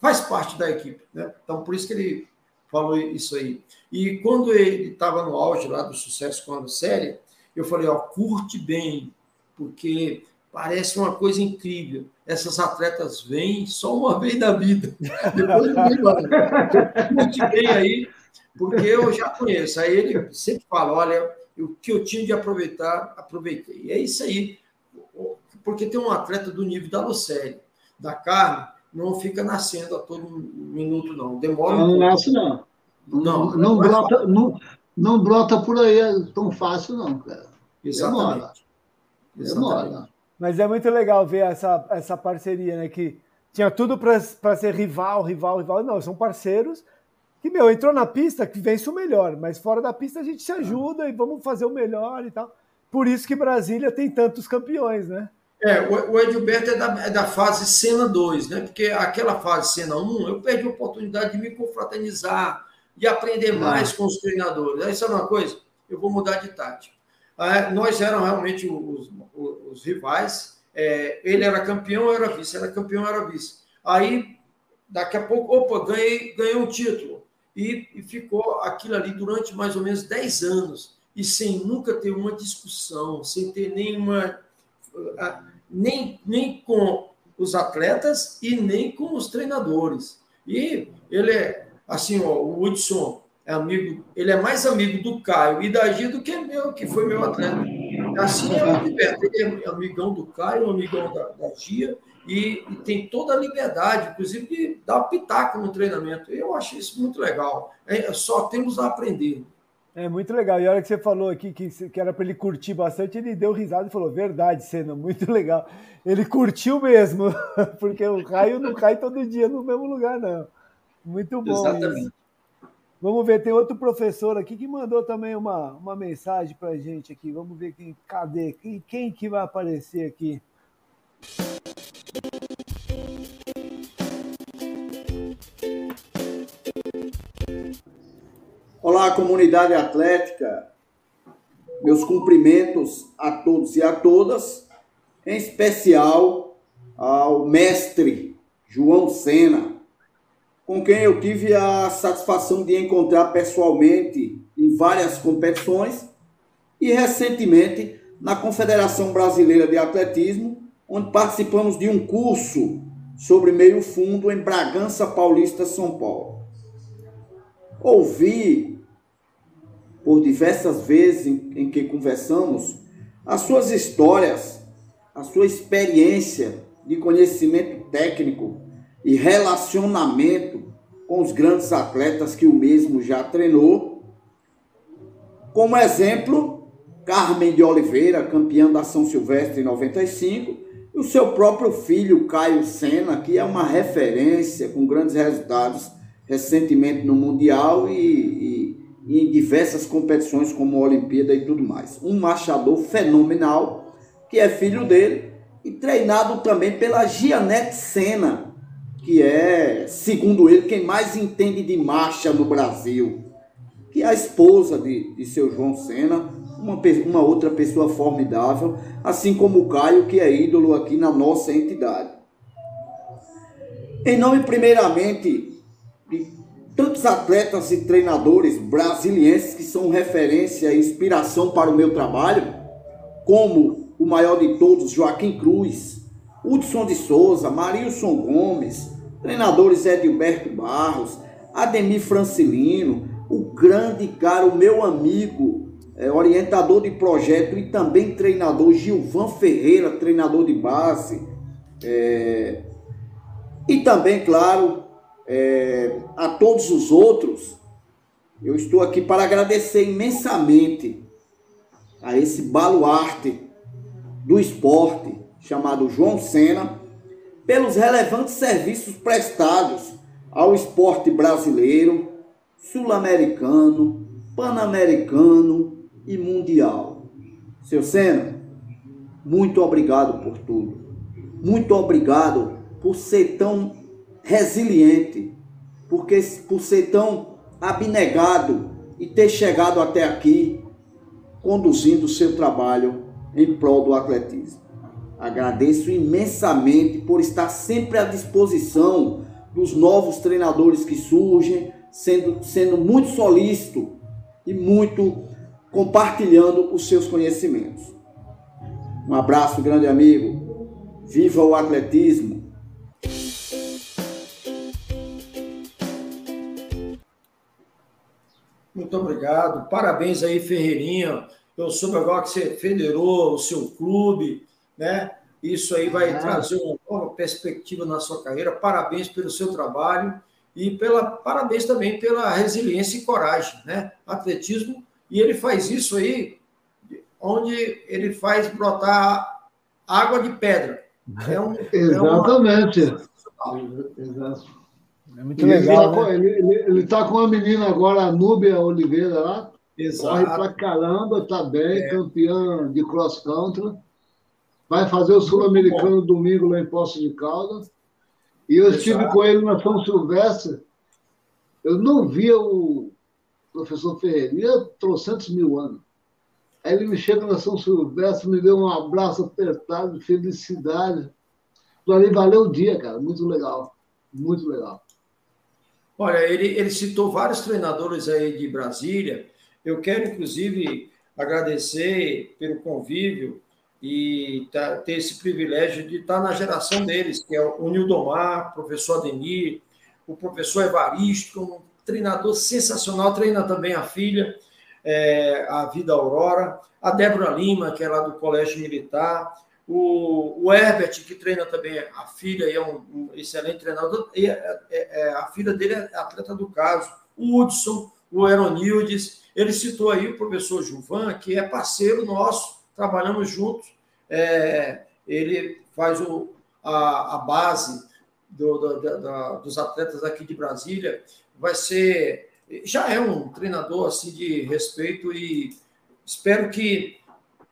faz parte da equipe, né? Então, por isso que ele falou isso aí. E quando ele estava no auge lá do sucesso com a série, eu falei, ó, curte bem, porque parece uma coisa incrível. Essas atletas vêm só uma vez na vida. Depois não vem mais. Muito bem aí, porque eu já conheço. Aí ele sempre fala: olha, o que eu tinha de aproveitar, aproveitei. E é isso aí. Porque tem um atleta do nível da Lucélia, da Carne, não fica nascendo a todo minuto, não. Demora um Não nasce, não. Não, não, não, não brota, não, não brota por aí tão fácil, não, cara. Exatamente. Demora. Exatamente. Demora. Mas é muito legal ver essa, essa parceria, né? Que tinha tudo para ser rival, rival, rival. Não, são parceiros que, meu, entrou na pista, que vence o melhor, mas fora da pista a gente se ajuda e vamos fazer o melhor e tal. Por isso que Brasília tem tantos campeões, né? É, o Edilberto é da, é da fase Cena 2, né? Porque aquela fase Cena 1, eu perdi a oportunidade de me confraternizar, de aprender mais com os treinadores. Aí sabe uma coisa? Eu vou mudar de tática. Ah, nós éramos realmente os, os, rivais. É, ele era campeão, eu era vice. Era campeão, eu era vice. Aí, daqui a pouco, opa, ganhei, ganhei um título. E, e ficou aquilo ali durante mais ou menos 10 anos. E sem nunca ter uma discussão, sem ter nenhuma. Nem, nem com os atletas e nem com os treinadores. E ele é, assim, ó, o Hudson é amigo, ele é mais amigo do Caio e da Gia do que meu, que foi meu atleta. Assim é o Liberto, ele é amigão do Caio, amigão da, da Gia, e, e, tem toda a liberdade, inclusive, de dar pitaco no treinamento. Eu acho isso muito legal. É, só temos a aprender. É muito legal. E a hora que você falou aqui que, que era para ele curtir bastante, ele deu risada e falou: Verdade, cena, muito (laughs) legal. Ele curtiu mesmo, (laughs) porque o raio não cai todo dia no mesmo lugar, não. Muito bom. Exatamente. Isso. Vamos ver, tem outro professor aqui que mandou também uma, uma mensagem para a gente aqui. Vamos ver quem, cadê? Quem, quem que vai aparecer aqui? Olá, comunidade atlética. Meus cumprimentos a todos e a todas, em especial ao mestre João Sena, com quem eu tive a satisfação de encontrar pessoalmente em várias competições e recentemente na Confederação Brasileira de Atletismo, onde participamos de um curso sobre meio fundo em Bragança Paulista, São Paulo. Ouvi, por diversas vezes em, que conversamos, as suas histórias, a sua experiência de conhecimento técnico e relacionamento com os grandes atletas que o mesmo já treinou. Como exemplo, Carmen de Oliveira, campeã da São Silvestre em 95, e o seu próprio filho, Caio Sena, que é uma referência com grandes resultados recentemente no Mundial e, e, e, em diversas competições como a Olimpíada e tudo mais. Um marchador fenomenal, que é filho dele, e treinado também pela Gianette Sena, que é, segundo ele, quem mais entende de marcha no Brasil, que é a esposa de, de seu João Sena, uma, uma outra pessoa formidável, assim como o Caio, que é ídolo aqui na nossa entidade. Em nome, primeiramente, de tantos atletas e treinadores brasileiros que são referência e inspiração para o meu trabalho, como o maior de todos, Joaquim Cruz, Hudson de Souza, Marilson Gomes, treinadores Edilberto Barros, Ademir Francilino, o grande cara, o meu amigo, é, orientador de projeto e também treinador Gilvan Ferreira, treinador de base. É, e também, claro, é, a todos os outros, eu estou aqui para agradecer imensamente a esse baluarte do esporte chamado João Sena pelos relevantes serviços prestados ao esporte brasileiro, sul-americano, pan-americano e mundial. Seu Sena, muito obrigado por tudo. Muito obrigado por ser tão resiliente, porque por ser tão abnegado e ter chegado até aqui conduzindo o seu trabalho em prol do atletismo. Agradeço imensamente por estar sempre à disposição dos novos treinadores que surgem, sendo, sendo muito solícito e muito compartilhando os seus conhecimentos. Um abraço, grande amigo. Viva o atletismo! Muito obrigado. Parabéns aí, Ferreirinha. Eu soube agora que você federou o seu clube, né? Isso aí vai ah. trazer uma nova perspectiva na sua carreira. Parabéns pelo seu trabalho e pela parabéns também pela resiliência e coragem, né? Atletismo e ele faz isso aí onde ele faz brotar água de pedra. É um, Exatamente. É uma... É muito e legal. Ele está né? ele, ele tá com uma menina agora, a Núbia Oliveira lá. Exato. Corre pra caramba, tá bem, é. campeã de cross country. Vai fazer o Sul-Americano domingo lá em Poço de Caldas. E eu Exato. estive com ele na São Silvestre. Eu não via o professor Ferreira, trocentos mil anos. Aí ele me chega na São Silvestre, me deu um abraço apertado, de felicidade. Ali valeu o dia, cara. Muito legal. Muito legal. Olha, ele, ele citou vários treinadores aí de Brasília. Eu quero, inclusive, agradecer pelo convívio e tá, ter esse privilégio de estar na geração deles, que é o Nildomar, o professor Ademir, o professor Evaristo, um treinador sensacional, treina também a filha, é, a Vida Aurora, a Débora Lima, que é lá do Colégio Militar, o, o Herbert, que treina também a filha, e é um, um excelente treinador, e é, é, é, a filha dele é atleta do caso. O Hudson, o Aeronildes. Ele citou aí o professor Juvan, que é parceiro nosso, trabalhamos juntos. É, ele faz o, a, a base do, do, do, dos atletas aqui de Brasília. Vai ser. Já é um treinador assim de respeito e espero que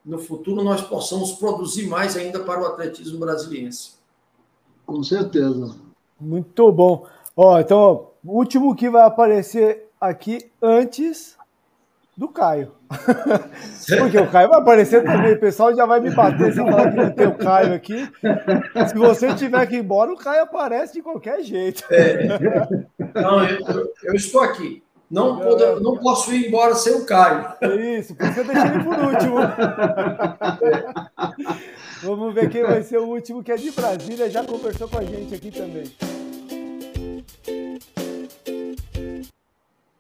no futuro nós possamos produzir mais ainda para o atletismo brasiliense. Com certeza. Muito bom. Ó, então, o último que vai aparecer aqui antes do Caio. (laughs) Porque o Caio vai aparecer também. O pessoal já vai me bater se eu falar que não tem o Caio aqui. Se você tiver que ir embora, o Caio aparece de qualquer jeito. É. Não, eu, eu, estou aqui. Não, é. não posso ir embora sem o Caio. Isso, por isso eu deixei ele por último. Vamos ver quem vai ser o último, que é de Brasília, já conversou com a gente aqui também.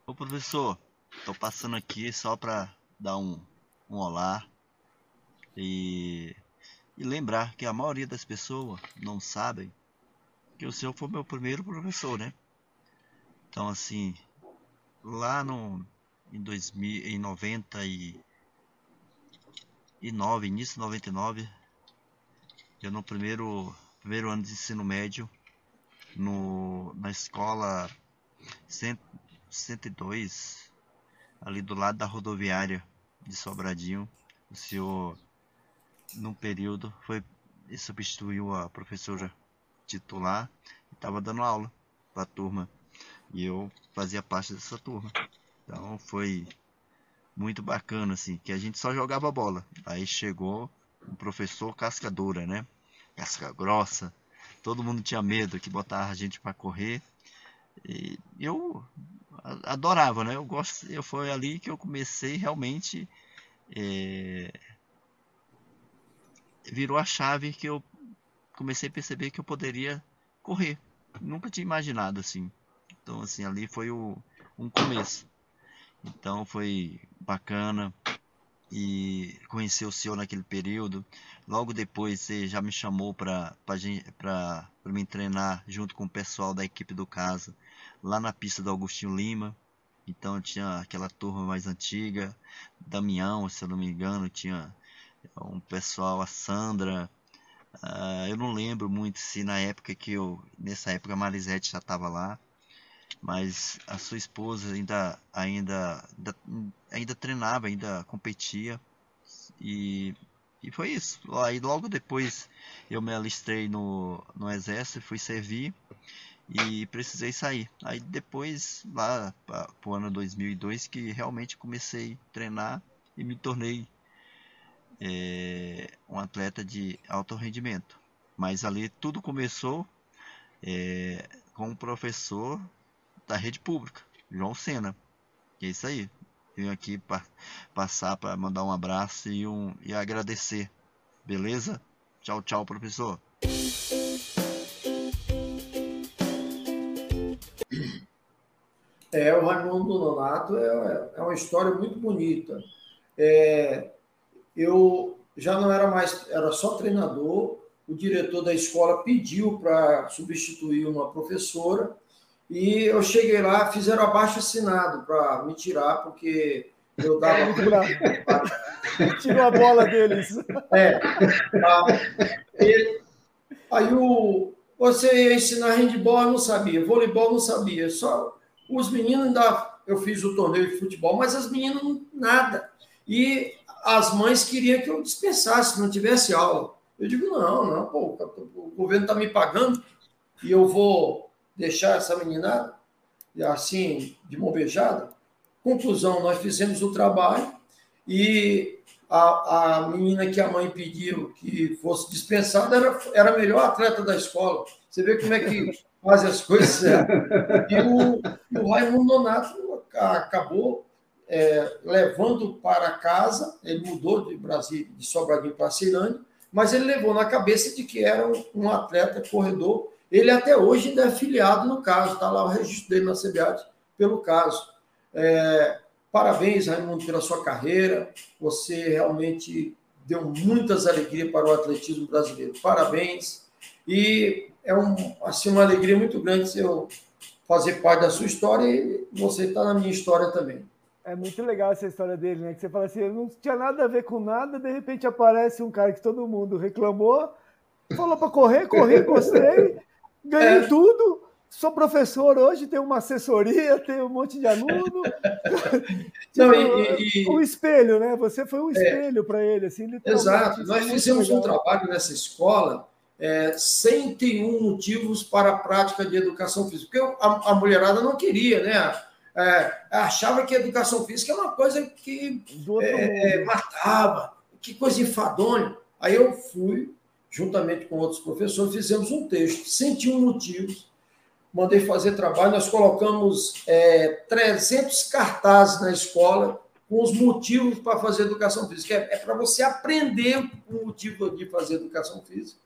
Ô professor, tô passando aqui só para dar um, um olá e, e lembrar que a maioria das pessoas não sabem que o senhor foi meu primeiro professor, né? Então assim, lá no em 2000, em 99, início de 99, eu no primeiro primeiro ano de ensino médio no na escola 102, ali do lado da rodoviária de Sobradinho. O senhor, num período, foi e substituiu a professora titular e estava dando aula para a turma. E eu fazia parte dessa turma. Então foi muito bacana, assim, que a gente só jogava bola. Aí chegou um professor cascadora, né? Casca grossa. Todo mundo tinha medo que botava a gente para correr. E eu adorava, né? Eu gosto, eu foi ali que eu comecei realmente é, virou a chave que eu comecei a perceber que eu poderia correr. Nunca tinha imaginado assim. Então assim ali foi o, um começo. Então foi bacana e conhecer o senhor naquele período. Logo depois você já me chamou para para me treinar junto com o pessoal da equipe do casa lá na pista do Agostinho Lima. Então tinha aquela turma mais antiga, Damião, se eu não me engano, tinha um pessoal, a Sandra. Uh, eu não lembro muito se na época que eu. Nessa época a Marisete já estava lá. Mas a sua esposa ainda, ainda, ainda, ainda treinava, ainda competia. E, e foi isso. Aí logo depois eu me alistei no, no exército, fui servir e precisei sair. Aí depois, lá para o ano 2002, que realmente comecei a treinar e me tornei é, um atleta de alto rendimento. Mas ali tudo começou é, com um professor da rede pública, João Sena. E é isso aí. Venho aqui para passar para mandar um abraço e, um, e agradecer. Beleza? Tchau, tchau, professor. É, o Raimundo Nonato é, é uma história muito bonita. É, eu já não era mais, era só treinador. O diretor da escola pediu para substituir uma professora e eu cheguei lá, fizeram abaixo assinado para me tirar, porque eu (laughs) dava. Tirou a bola deles. É. Tá. Aí o, você ia ensinar handball, eu não sabia, voleibol não sabia, só os meninos ainda. Eu fiz o torneio de futebol, mas as meninas nada. E as mães queriam que eu dispensasse, não tivesse aula. Eu digo, não, não, pô, o governo está me pagando e eu vou deixar essa menina assim, de mão beijada. Conclusão, nós fizemos o trabalho e a, a menina que a mãe pediu que fosse dispensada era, era a melhor atleta da escola. Você vê como é que (laughs) fazem as coisas certas. (laughs) E o, o Raimundo Nonato acabou é, levando para casa, ele mudou de Brasília, de Sobradinho para Cirane, mas ele levou na cabeça de que era um, um atleta corredor. Ele até hoje ainda é filiado no caso, está lá o registro dele na CBAT pelo caso. É, parabéns, Raimundo, pela sua carreira. Você realmente deu muitas alegrias para o atletismo brasileiro. Parabéns. E é um, assim, uma alegria muito grande eu fazer parte da sua história e você está na minha história também. É muito legal essa história dele, né? Que você fala assim, eu não tinha nada a ver com nada, de repente aparece um cara que todo mundo reclamou, falou para correr, corri, gostei, (laughs) ganhei é. tudo, sou professor hoje, tenho uma assessoria, tenho um monte de aluno. (laughs) Não, e, e, (laughs) o espelho, né? Você foi um é. espelho é, para ele, assim. Exato. Nós fizemos legal. um trabalho nessa escola, é, 101 motivos para a prática de educação física, porque a, a mulherada não queria, né? É, achava que a educação física é uma coisa que é, matava, que coisa enfadonha. Aí eu fui, juntamente com outros professores, fizemos um texto, 101 motivos mandei fazer trabalho, nós colocamos é, 300 cartazes na escola com os motivos para fazer educação física. É, é para você aprender o motivo de fazer educação física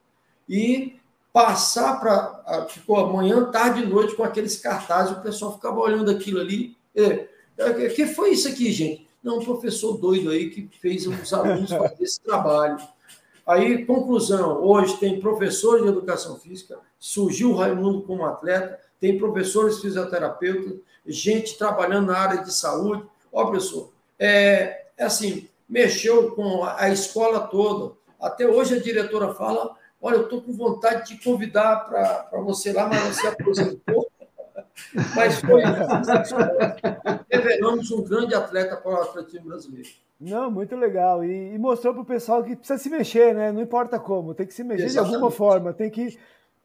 e passar para. Ficou amanhã, tarde e noite com aqueles cartazes, o pessoal ficava olhando aquilo ali. É, é, que foi isso aqui, gente? Não, um professor doido aí que fez os alunos fazer esse trabalho. Aí, conclusão: hoje tem professores de educação física, surgiu o Raimundo como atleta, tem professores fisioterapeutas, gente trabalhando na área de saúde. Ó, professor, é, é assim, mexeu com a escola toda. Até hoje a diretora fala: olha, eu estou com vontade de te convidar para você lá, mas você aposentou. (laughs) mas foi revelamos um grande atleta para o atletismo brasileiro. Não, muito legal. E, e mostrou para o pessoal que precisa se mexer, né? Não importa como, tem que se mexer Exatamente. de alguma forma, tem que.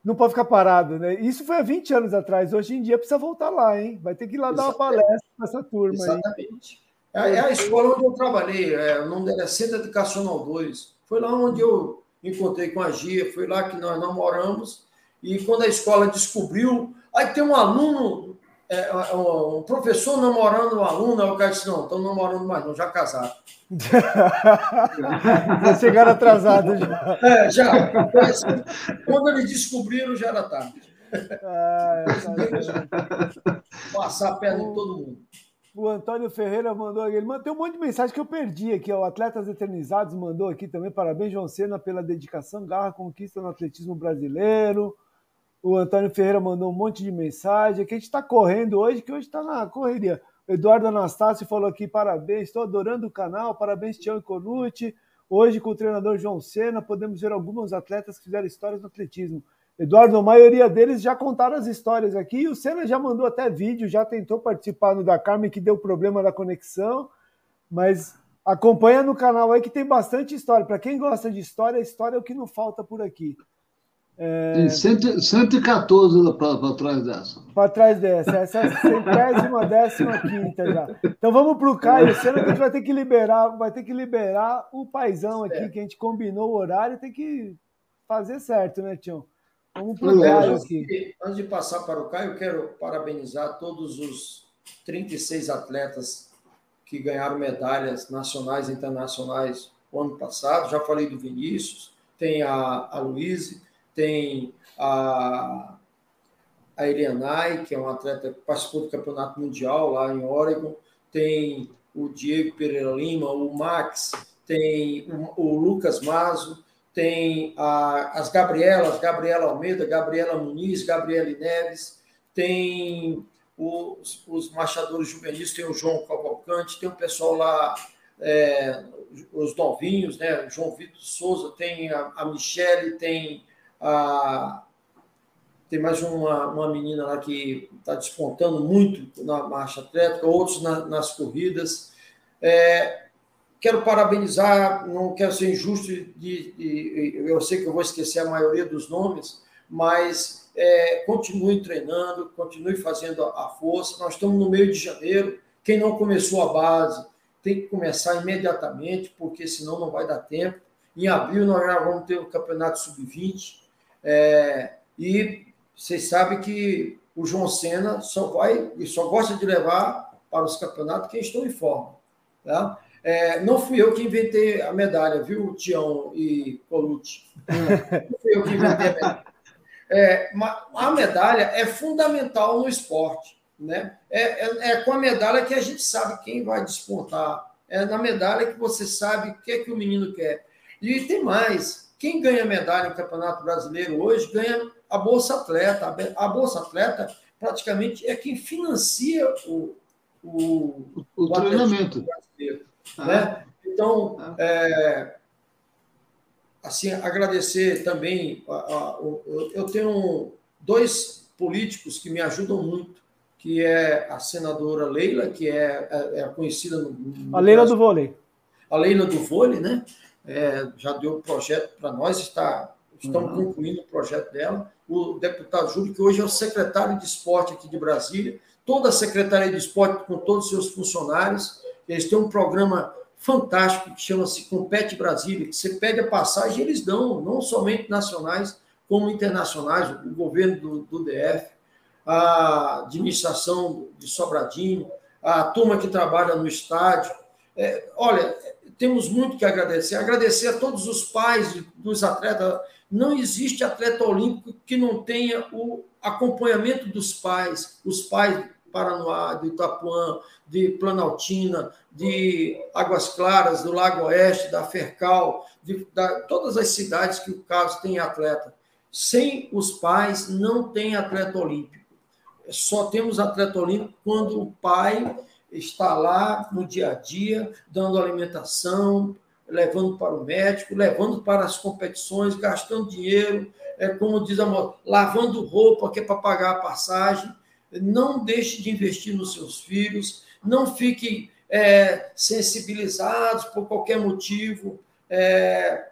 Não pode ficar parado, né? Isso foi há 20 anos atrás. Hoje em dia precisa voltar lá, hein? Vai ter que ir lá Exatamente. dar uma palestra para essa turma Exatamente. aí. É, é a escola onde eu trabalhei, é, o nome dela é Centro Educacional 2. Foi lá onde eu encontrei com a Gia, foi lá que nós namoramos. E quando a escola descobriu, aí tem um aluno é, um professor namorando um aluno, aí o cara disse, não, estão namorando mais não, já casaram. (laughs) já chegaram atrasados já. É, já. Quando eles descobriram, já era tarde. Ah, é, Passar a perna em todo mundo. O Antônio Ferreira mandou ele tem um monte de mensagem que eu perdi aqui. O Atletas Eternizados mandou aqui também. Parabéns, João Sena, pela dedicação, garra, conquista no atletismo brasileiro. O Antônio Ferreira mandou um monte de mensagem. Que a gente está correndo hoje, que hoje está na correria. O Eduardo Anastácio falou aqui: parabéns, estou adorando o canal, parabéns, Tião e Colucci. Hoje, com o treinador João Sena, podemos ver alguns atletas que fizeram histórias no atletismo. Eduardo, a maioria deles já contaram as histórias aqui. E o Senna já mandou até vídeo, já tentou participar no da Carmen, que deu problema da conexão. Mas acompanha no canal aí que tem bastante história. Para quem gosta de história, história é o que não falta por aqui. É... Tem 114 para trás dessa. Para trás dessa. Essa é a centésima, décima quinta já. Então vamos para o Caio. Sendo que a gente vai ter que liberar, vai ter que liberar o paizão aqui, é. que a gente combinou o horário, tem que fazer certo, né, Tião? Vamos para o Caio aqui. Antes de passar para o Caio, eu quero parabenizar todos os 36 atletas que ganharam medalhas nacionais e internacionais o ano passado. Já falei do Vinícius, tem a, a Luíse, tem a, a Elianai, que é um atleta que participou do campeonato mundial lá em Oregon, tem o Diego Pereira Lima, o Max, tem o, o Lucas Mazo, tem a, as Gabrielas, Gabriela Almeida, Gabriela Muniz, Gabriele Neves, tem os, os marchadores juvenis, tem o João Cavalcante, tem o pessoal lá, é, os novinhos, né? João Vitor Souza, tem a, a Michele, tem a, tem mais uma, uma menina lá que está despontando muito na marcha atlética, outros na, nas corridas. É, quero parabenizar, não quero ser injusto, de, de, eu sei que eu vou esquecer a maioria dos nomes, mas é, continue treinando, continue fazendo a, a força. Nós estamos no meio de janeiro, quem não começou a base tem que começar imediatamente, porque senão não vai dar tempo. Em abril nós já vamos ter o Campeonato Sub-20, é, e vocês sabem que o João Senna só vai e só gosta de levar para os campeonatos quem estão em forma. Tá? É, não fui eu que inventei a medalha, viu, Tião e Colucci? Não fui eu que inventei a medalha. É, a medalha é fundamental no esporte. Né? É, é, é, com a medalha que a gente sabe quem vai despontar. É na medalha que você sabe o que é que o menino quer. E tem mais. Quem ganha medalha no Campeonato Brasileiro hoje ganha a Bolsa Atleta. A Bolsa Atleta praticamente é quem financia o, o, o, o treinamento. Brasileiro, ah. né? Então, ah. é, assim, agradecer também. A, a, eu tenho dois políticos que me ajudam muito, que é a senadora Leila, que é, é, é conhecida no, no, A Leila do vôlei. A Leila do vôlei, né? É, já deu o projeto para nós, está, estamos uhum. concluindo o projeto dela. O deputado Júlio, que hoje é o secretário de esporte aqui de Brasília, toda a Secretaria de Esporte com todos os seus funcionários, eles têm um programa fantástico que chama-se Compete Brasília, que você pede a passagem eles dão, não somente nacionais, como internacionais, o governo do, do DF, a administração de Sobradinho, a turma que trabalha no estádio. É, olha, temos muito que agradecer. Agradecer a todos os pais dos atletas. Não existe atleta olímpico que não tenha o acompanhamento dos pais, os pais Paranoá, de Itapuã, de Planaltina, de Águas Claras, do Lago Oeste, da Fercal, de da, todas as cidades que o caso tem atleta. Sem os pais, não tem atleta olímpico. Só temos atleta olímpico quando o pai está lá no dia a dia, dando alimentação, levando para o médico, levando para as competições, gastando dinheiro, é como diz a moça, lavando roupa que é para pagar a passagem não deixe de investir nos seus filhos, não fiquem é, sensibilizados por qualquer motivo. É,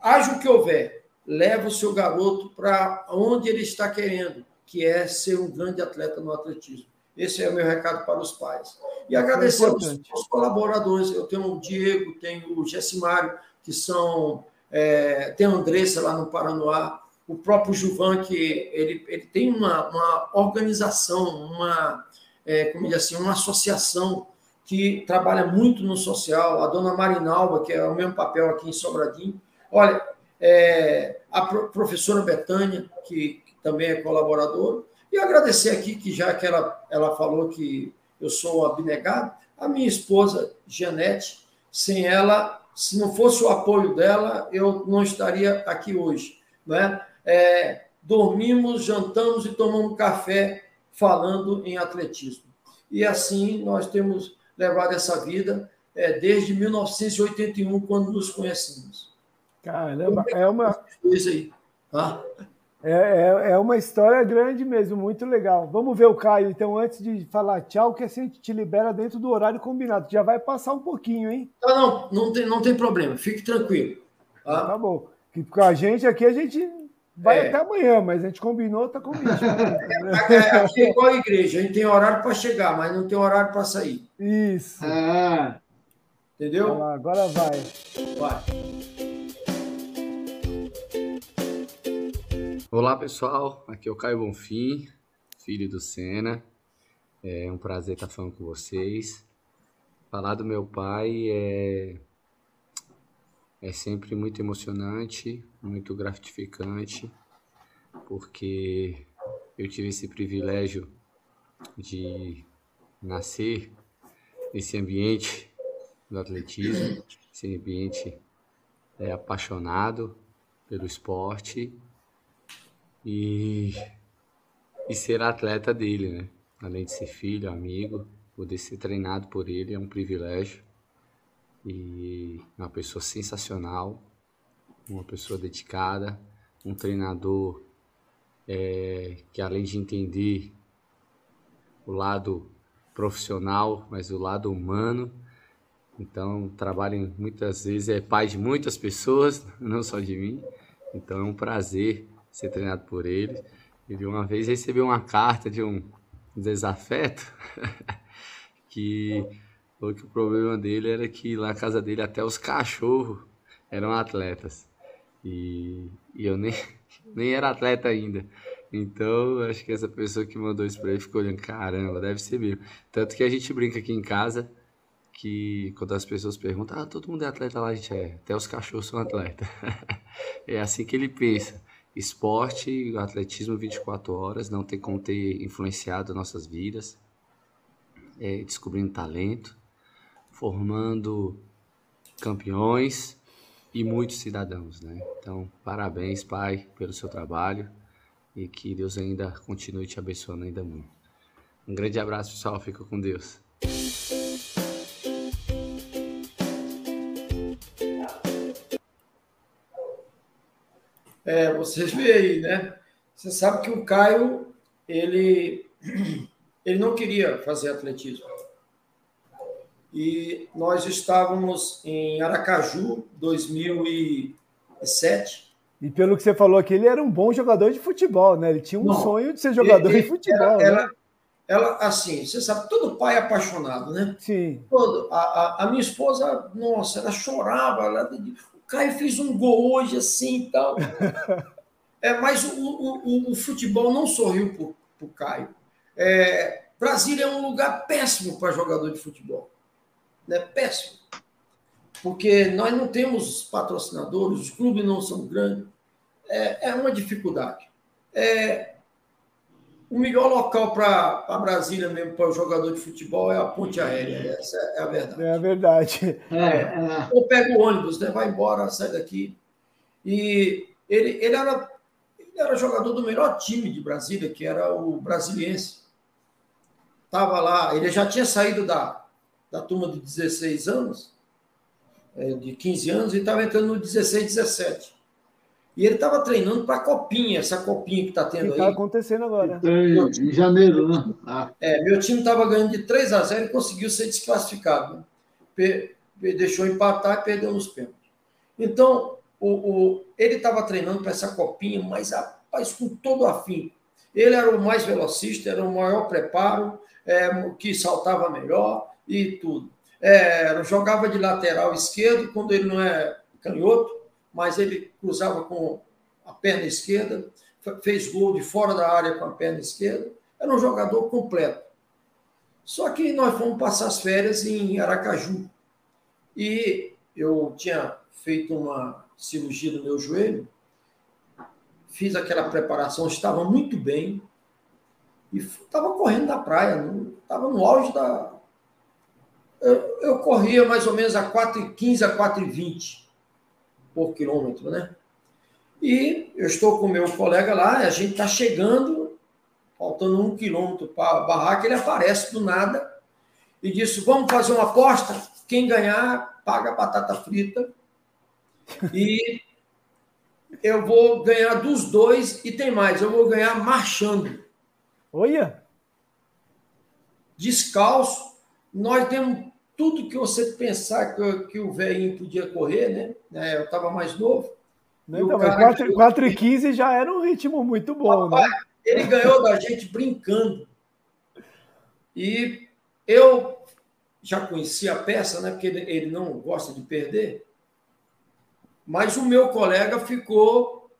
haja o que houver, leva o seu garoto para onde ele está querendo, que é ser um grande atleta no atletismo. Esse é o meu recado para os pais. E agradecer é aos, aos, colaboradores. Eu tenho o Diego, tenho o Gessimário, que são. É, tem a Andressa lá no Paranoá, o próprio Juvan, que ele, ele tem uma, uma organização, uma, é, como diz assim, uma associação que trabalha muito no social, a dona Marinalva, que é o mesmo papel aqui em Sobradinho. Olha, é, a professora Betânia, que, que também é colaboradora, e agradecer aqui que já que ela, ela falou que eu sou abnegado, a minha esposa, Janete, sem ela, se não fosse o apoio dela, eu não estaria aqui hoje. Né? É, dormimos, jantamos e tomamos café falando em atletismo. E assim nós temos levado essa vida é, desde 1981, quando nos conhecemos. Caramba, é uma. Isso aí, tá? É, é, é, uma história grande mesmo, muito legal. Vamos ver o Caio, então, antes de falar tchau, que assim a gente te libera dentro do horário combinado. Já vai passar um pouquinho, hein? Não, não, não tem, não tem problema, fique tranquilo. Tá, tá bom. Que com a gente aqui, a gente Vai é. até amanhã, mas a gente combinou, tá comigo. (laughs) É, aqui é igual a igreja, a gente tem horário para chegar, mas não tem horário para sair. Isso. Ah. Entendeu? Lá, agora vai. Vai. Olá, pessoal. Aqui é o Caio Bonfim, filho do Senna. É um prazer estar falando com vocês. Falar do meu pai é é sempre muito emocionante, muito gratificante, porque eu tive esse privilégio de nascer nesse ambiente do atletismo, esse ambiente é, apaixonado pelo esporte e, e ser atleta dele, né? Além de ser filho, amigo, poder ser treinado por ele é um privilégio e uma pessoa sensacional, uma pessoa dedicada, um treinador é, que além de entender o lado profissional, mas o lado humano, então trabalha muitas vezes é pai de muitas pessoas, (laughs) não só de mim. Então é um prazer ser treinado por ele. Ele uma vez recebeu uma carta de um desafeto (laughs) que Falou que o problema dele era que lá na casa dele até os cachorros eram atletas. E, e eu nem, (laughs) nem era atleta ainda. Então, acho que essa pessoa que mandou isso pra ele ficou olhando, caramba, deve ser mesmo. Tanto que a gente brinca aqui em casa que quando as pessoas perguntam, ah, todo mundo é atleta lá, a gente é, até os cachorros são atletas. (laughs) é assim que ele pensa. Esporte, atletismo 24 horas, não tem como ter influenciado nossas vidas, é, descobrindo talento formando campeões e muitos cidadãos, né? Então, parabéns, pai, pelo seu trabalho e que Deus ainda continue te abençoando ainda muito. Um grande abraço, pessoal. Fica com Deus. É, vocês veem aí, né? Você sabe que o Caio, ele, (clears throat) ele não queria fazer atletismo. E nós estávamos em Aracaju, 2007. E pelo que você falou aqui, ele era um bom jogador de futebol, né? Ele tinha um não, sonho de ser jogador ele, de futebol. Ela, né? ela, ela, assim, você sabe, todo pai é apaixonado, né? Sim. Todo, a, a, a minha esposa, nossa, ela chorava, ela, Caio fez um gol hoje assim e tal. (laughs) É, mas o, o, o, futebol não sorriu para o Caio. É, Brasília é um lugar péssimo para jogador de futebol. Né? Péssimo. Porque nós não temos patrocinadores, os clubes não são grandes. É, é uma dificuldade. É, o melhor local para Brasília mesmo, para o jogador de futebol, é a ponte aérea. Essa é a verdade. É a verdade. É, é. Ou pega o ônibus, né? vai embora, sai daqui. E ele, ele, era, ele era jogador do melhor time de Brasília, que era o Brasiliense. Estava lá, ele já tinha saído da, da turma de 16 anos, é, de 15 anos, e estava entrando no 16, 17. E ele estava treinando para a copinha, essa copinha que está tendo que tá aí. está acontecendo agora. Em, em janeiro, né? Ah. É, meu time estava ganhando de 3 a 0 e conseguiu ser desclassificado. Né? deixou empatar e perdeu nos pênaltis. Então, o, o ele estava treinando para essa copinha, mas rapaz, com todo afim. Ele era o mais velocista, era o maior preparo, é, que saltava melhor e tudo. É, jogava de lateral esquerdo, quando ele não é canhoto, mas ele cruzava com a perna esquerda, fez gol de fora da área com a perna esquerda, era um jogador completo. Só que nós fomos passar as férias em Aracaju. E eu tinha feito uma cirurgia no meu joelho, fiz aquela preparação, estava muito bem, e estava correndo na praia, estava no auge da. Eu, eu corria mais ou menos a 4,15 a 4,20 por quilômetro, né? E eu estou com o meu colega lá, a gente está chegando, faltando um quilômetro para a barraca, ele aparece do nada e disse: Vamos fazer uma aposta? Quem ganhar, paga a batata frita. E eu vou ganhar dos dois e tem mais, eu vou ganhar marchando. Olha! Descalço. Nós temos tudo que você pensar que, que o velhinho podia correr, né? É, eu estava mais novo. Não, então, mas 4, 4 e 15 já era um ritmo muito bom, né? Ele ganhou da gente brincando. E eu já conhecia a peça, né? Porque ele, ele não gosta de perder. Mas o meu colega ficou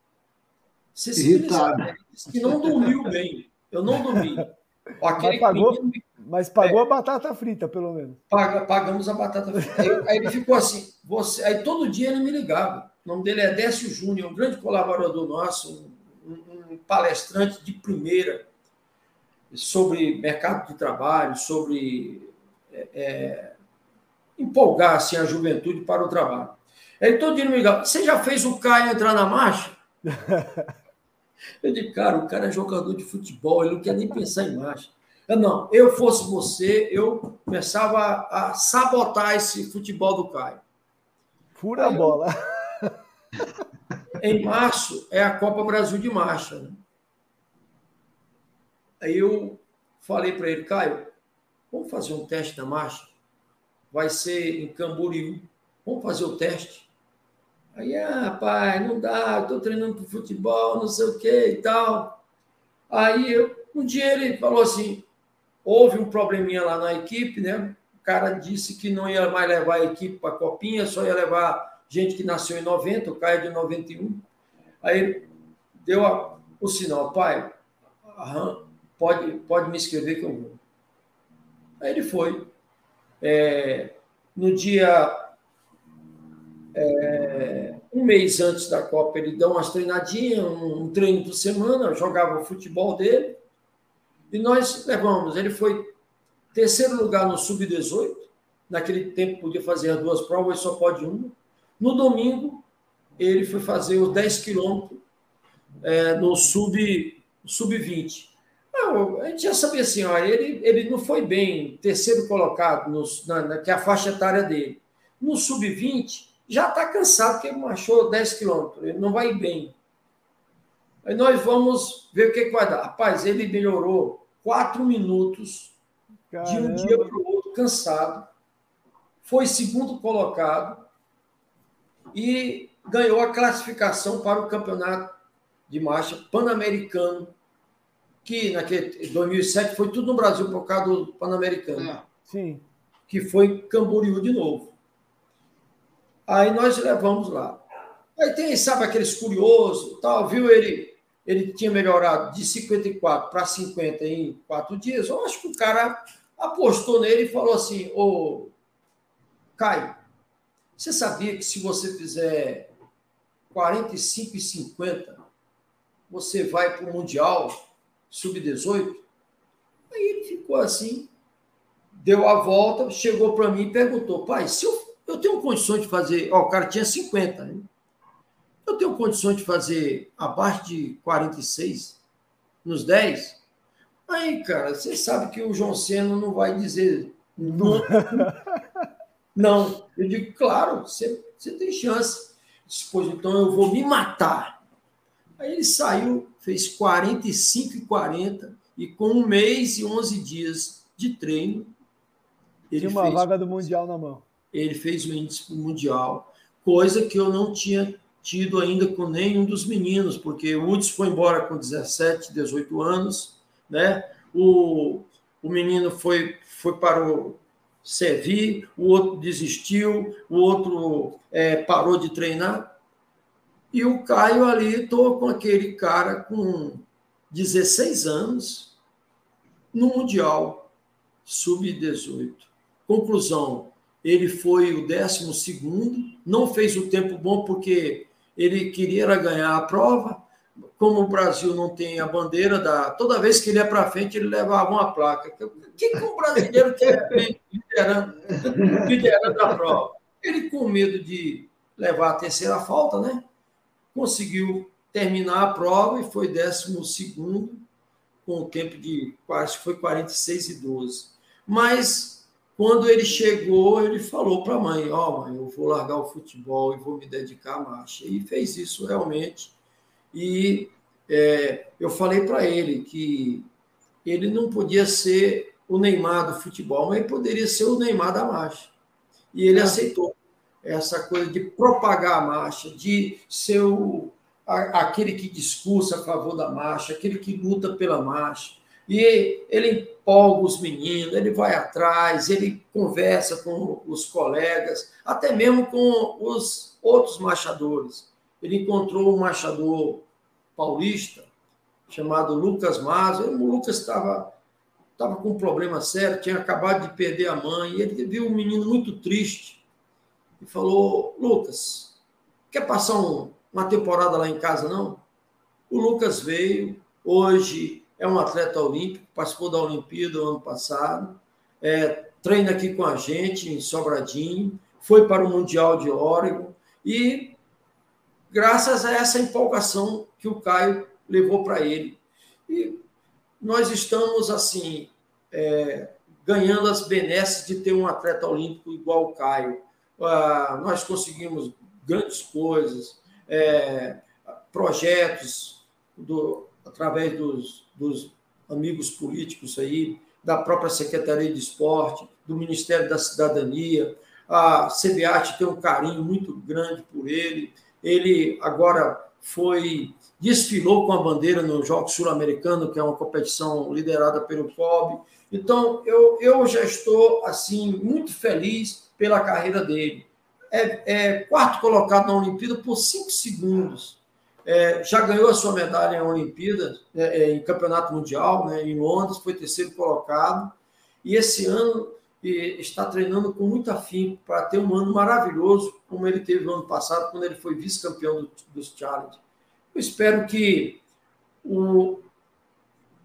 irritado. Ele disse que não dormiu bem. Eu não dormi. (laughs) Aquele pagou, menino, mas pagou é, a batata frita, pelo menos. Paga, pagamos a batata frita. Aí, aí, ele ficou assim, você, aí todo dia ele me ligava. O nome dele é Décio Júnior, um grande colaborador nosso, um, um palestrante de primeira sobre mercado de trabalho, sobre é, é, empolgar assim, a juventude para o trabalho. Ele todo dia me ligava, você já fez o Caio entrar na marcha? (laughs) Eu digo, cara, o cara é jogador de futebol, ele não quer nem pensar em marcha. Eu, não, eu fosse você, eu começava a, a sabotar esse futebol do Caio. Fura a bola. (laughs) em março é a Copa Brasil de Marcha. Né? Aí eu falei para ele, Caio, vamos fazer um teste na marcha? Vai ser em Camboriú. Vamos fazer o teste. Aí, ah, pai, não dá, estou treinando para futebol, não sei o que e tal. Aí, eu, um dia ele falou assim, houve um probleminha lá na equipe, né? O cara disse que não ia mais levar a equipe para a Copinha, só ia levar gente que nasceu em 90, o Caio de 91. Aí deu a, o sinal, pai, pode, pode me escrever que eu vou. Aí ele foi. É, no dia é, um mês antes da Copa, ele deu umas treinadinhas, um treino por semana, jogava o futebol dele. E nós levamos. Ele foi terceiro lugar no Sub-18. Naquele tempo podia fazer as duas provas, só pode uma. No domingo, ele foi fazer os 10 quilômetros é, no Sub-17. sub-20. A gente já sabia assim, ó, ele, ele não foi bem, terceiro colocado, no, na, na, que é a faixa etária dele. No sub-20, já está cansado, porque marchou 10 quilômetros, ele não vai bem. Aí nós vamos ver o que, que vai dar. Rapaz, ele melhorou quatro minutos Caramba. de um dia para o outro, cansado. Foi segundo colocado e ganhou a classificação para o campeonato de marcha pan-americano, que naquele 2007 foi tudo no Brasil por causa do pan-americano. É. Sim. Que foi Camboriú de novo. Aí nós levamos lá. Aí tem, sabe, aqueles curiosos, tal, viu ele ele tinha melhorado de 54 para 50 em quatro dias, eu acho que o cara apostou nele e falou assim: Ô, Caio, você sabia que se você fizer 45 e 50, você vai para o Mundial Sub-18? Aí ele ficou assim, deu a volta, chegou para mim e perguntou: pai, se eu, eu tenho condições de fazer. Ó, o cara tinha 50, né? Eu tenho condições de fazer abaixo de 46 nos 10? Aí, cara, você sabe que o João Senna não vai dizer não. (laughs) não. Eu digo, claro, você, você tem chance. Pois então eu vou me matar. Aí ele saiu, fez 45 e 40, e com um mês e 11 dias de treino. Ele tinha uma fez, vaga do Mundial na mão. Ele fez o índice Mundial, coisa que eu não tinha tido ainda com nenhum dos meninos, porque Hudson foi embora com 17, 18 anos, né? O, o menino foi, foi para o Sevi, o outro desistiu, o outro é, parou de treinar. E o Caio ali, estou com aquele cara com 16 anos no Mundial Sub-18. Conclusão, ele foi o 12 não fez o tempo bom porque ele queria ganhar a prova. Como o Brasil não tem a bandeira da. Toda vez que ele ia para frente, ele levava uma placa. O que, que um brasileiro quer liderando, liderando a prova? Ele, com medo de levar a terceira falta, né? Conseguiu terminar a prova e foi décimo segundo, com o tempo de quase foi 46 e 12. Mas quando ele chegou, ele falou para a mãe: Ó, oh, mãe, eu vou largar o futebol e vou me dedicar à marcha. E fez isso realmente. E é, eu falei para ele que ele não podia ser o Neymar do futebol, mas ele poderia ser o Neymar da marcha. E ele é. aceitou essa coisa de propagar a marcha, de ser o, a, aquele que discursa a favor da marcha, aquele que luta pela marcha. E ele empolga os meninos, ele vai atrás, ele conversa com os colegas, até mesmo com os outros marchadores. Ele encontrou um marchador paulista chamado Lucas Mazo. O Lucas estava estava com um problema sério, tinha acabado de perder a mãe, e ele viu um menino muito triste e falou: Lucas, quer passar um, uma temporada lá em casa, não? O Lucas veio, hoje é um atleta olímpico, participou da Olimpíada ano passado, é, treina aqui com a gente em Sobradinho, foi para o Mundial de Oregon e graças a essa empolgação que o Caio levou para ele. E nós estamos, assim, é, ganhando as benesses de ter um atleta olímpico igual o Caio. Ah, nós conseguimos grandes coisas, é, projetos do, através dos, dos amigos políticos aí, da própria Secretaria de Esporte, do Ministério da Cidadania. A CBAT tem um carinho muito grande por ele. Ele agora foi desfilou com a bandeira no Jogos Sul-Americano, que é uma competição liderada pelo COB. Então, eu, eu já estou assim muito feliz pela carreira dele. É, é quarto colocado na Olimpíada por cinco segundos é, já ganhou a sua medalha em Olimpíadas, é, é, em Campeonato Mundial, né, em Londres, foi terceiro colocado. E esse ano está treinando com muito afinco para ter um ano maravilhoso, como ele teve no ano passado, quando ele foi vice-campeão do, dos Challenge. Eu espero que o,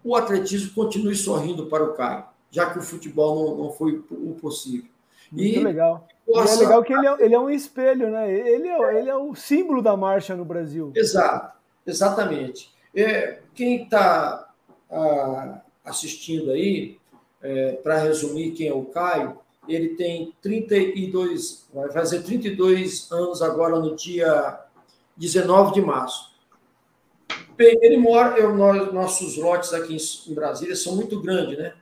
o atletismo continue sorrindo para o Caio, já que o futebol não, não foi o possível. Muito e, legal. Possa... E é legal que ele é, ele é um espelho, né? Ele é, ele é o símbolo da marcha no Brasil. Exato, exatamente. É, quem está ah, assistindo aí, é, para resumir quem é o Caio, ele tem 32, vai fazer 32 anos agora no dia 19 de março. Bem, ele mora, eu, nós, nossos lotes aqui em, Brasília são muito grandes, né?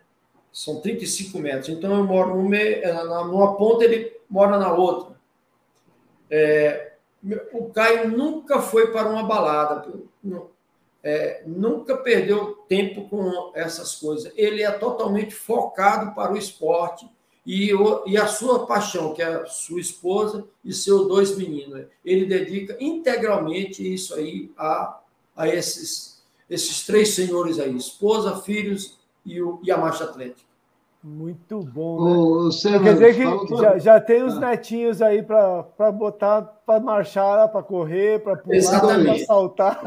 São 35 metros. Então eu moro numa, numa ponta, ele mora na outra. É, o Caio nunca foi para uma balada, é, nunca perdeu tempo com essas coisas. Ele é totalmente focado para o esporte e, o, e a sua paixão, que é a sua esposa e seus dois meninos. Ele dedica integralmente isso aí a, a esses, esses três senhores aí: esposa, filhos e, o, e a marcha atlética. Muito bom, né? Ô, Quer dizer que já, já, tem os ah. netinhos aí para botar para marchar, para correr, para pular, para saltar.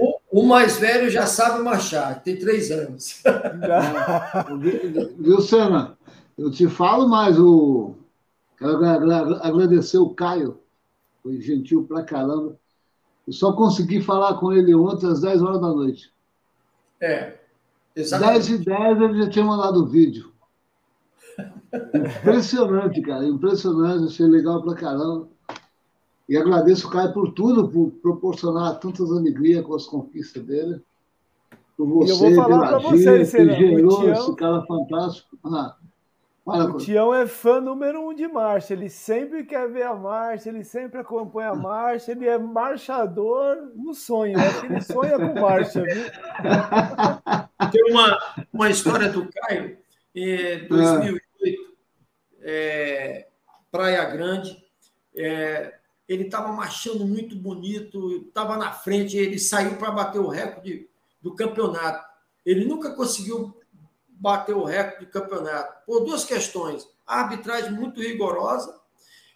O, o, mais velho já sabe marchar, tem três anos. (laughs) Viu, Sena? Eu te falo mais, o... quero agradecer o Caio, foi gentil pra caramba. Eu só consegui falar com ele ontem às 10 horas da noite. É, exatamente. 10 e 10 ele já tinha mandado o vídeo. Impressionante, cara, impressionante, achei legal pra caramba. E agradeço o Caio por tudo, por proporcionar tantas alegrias com as conquistas dele. Por você, eu vou falar pela vocês, que gerou esse cara fantástico. Ah. O Tião é fã número um de marcha. Ele sempre quer ver a marcha, ele sempre acompanha a marcha, ele é marchador no sonho. Acho que ele sonha com marcha, viu? (laughs) Tem uma, uma história do Caio, em 2008, é, Praia Grande. É, ele estava marchando muito bonito, estava na frente, ele saiu para bater o recorde do campeonato. Ele nunca conseguiu bateu o recorde de campeonato por duas questões. A arbitragem muito rigorosa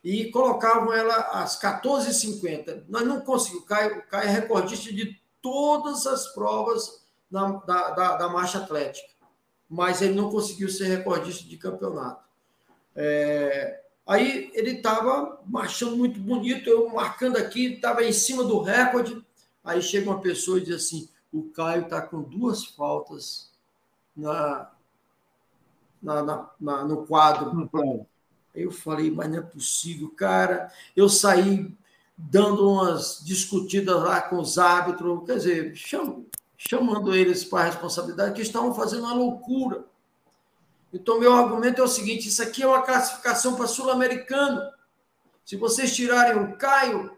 e colocavam ela às 14h50. Nós não conseguimos. O Caio, Caio é recordista de todas as provas da, da, da, da marcha atlética, mas ele não conseguiu ser recordista de campeonato. É, aí ele estava marchando muito bonito, eu marcando aqui, estava em cima do recorde. Aí chega uma pessoa e diz assim: o Caio está com duas faltas na, na, na, na no quadro. Aí eu falei, mas não é possível, cara. Eu saí dando umas discutidas lá com os árbitros, quer dizer, cham, chamando eles para a responsabilidade, que estavam fazendo uma loucura. Então, meu argumento é o seguinte: isso aqui é uma classificação para sul-americano. Se vocês tirarem o Caio,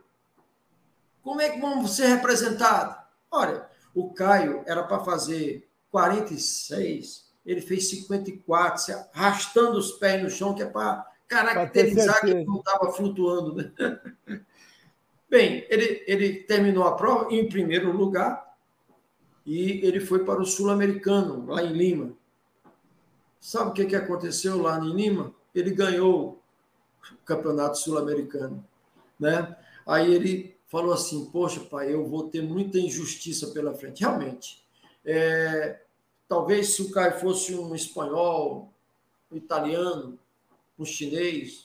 como é que vão ser representados? Olha, o Caio era para fazer 46, ele fez 54, arrastando os pés no chão, que é para caracterizar que ele não estava flutuando. Né? (laughs) Bem, ele, ele terminou a prova em primeiro lugar e ele foi para o Sul-Americano, lá em Lima. Sabe o que, que aconteceu lá em Lima? Ele ganhou o Campeonato Sul-Americano. Né? Aí ele falou assim: Poxa, pai, eu vou ter muita injustiça pela frente. Realmente. É, Talvez se o Caio fosse um espanhol, um italiano, um chinês,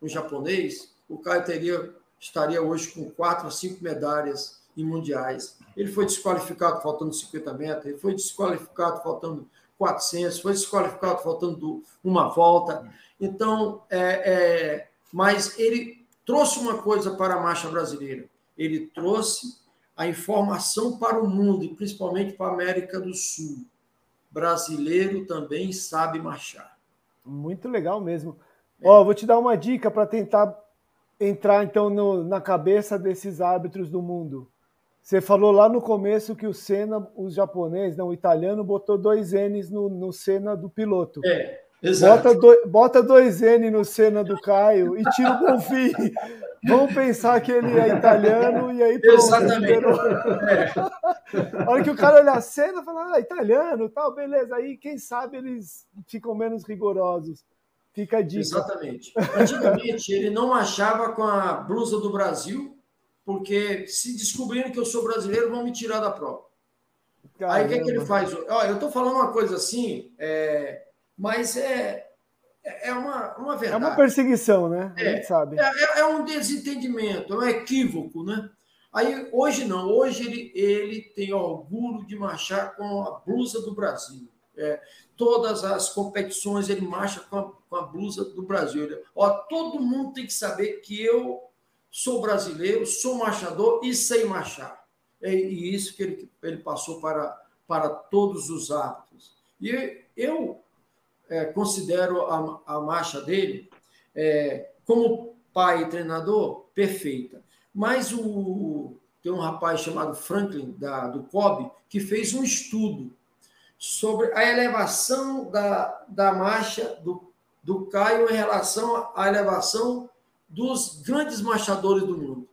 um japonês, o Caio teria, estaria hoje com quatro ou cinco medalhas em mundiais. Ele foi desqualificado faltando 50 metros, ele foi desqualificado faltando 400, foi desqualificado faltando uma volta. Então, é, é, mas ele trouxe uma coisa para a marcha brasileira. Ele trouxe a informação para o mundo, e principalmente para a América do Sul brasileiro também sabe marchar. Muito legal mesmo. É. Ó, vou te dar uma dica para tentar entrar então no, na cabeça desses árbitros do mundo. Você falou lá no começo que o Senna, os japoneses, não, o italiano, botou dois N's no, no Senna do piloto. É, exato. Bota, do, bota dois N no Senna do Caio e tira o Bonfim. Vamos pensar que ele é italiano e aí pronto. Exatamente. É. A hora que o cara olha a cena, fala, ah, italiano, tal, beleza. Aí, quem sabe, eles ficam menos rigorosos. Fica a dica. Exatamente. Antigamente, ele não achava com a blusa do Brasil, porque se descobrirem que eu sou brasileiro, vão me tirar da prova. Caramba. Aí, o que, é que ele faz? Ó, eu estou falando uma coisa assim, é... mas é, é, é uma, uma verdade. É uma perseguição, né? A é, gente sabe. É, é, é, um desentendimento, é um equívoco, né? Aí, hoje não, hoje ele, ele tem orgulho de marchar com a blusa do Brasil. É, todas as competições ele marcha com a, com a blusa do Brasil. Ele, ó, todo mundo tem que saber que eu sou brasileiro, sou marchador e sei marchar. É, e isso que ele, ele passou para, para todos os hábitos. E eu é, considero a, a marcha dele, é, como pai e treinador, perfeita. Mas o, tem um rapaz chamado Franklin, da, do COB, que fez um estudo sobre a elevação da, da marcha do, do Caio em relação à elevação dos grandes marchadores do mundo.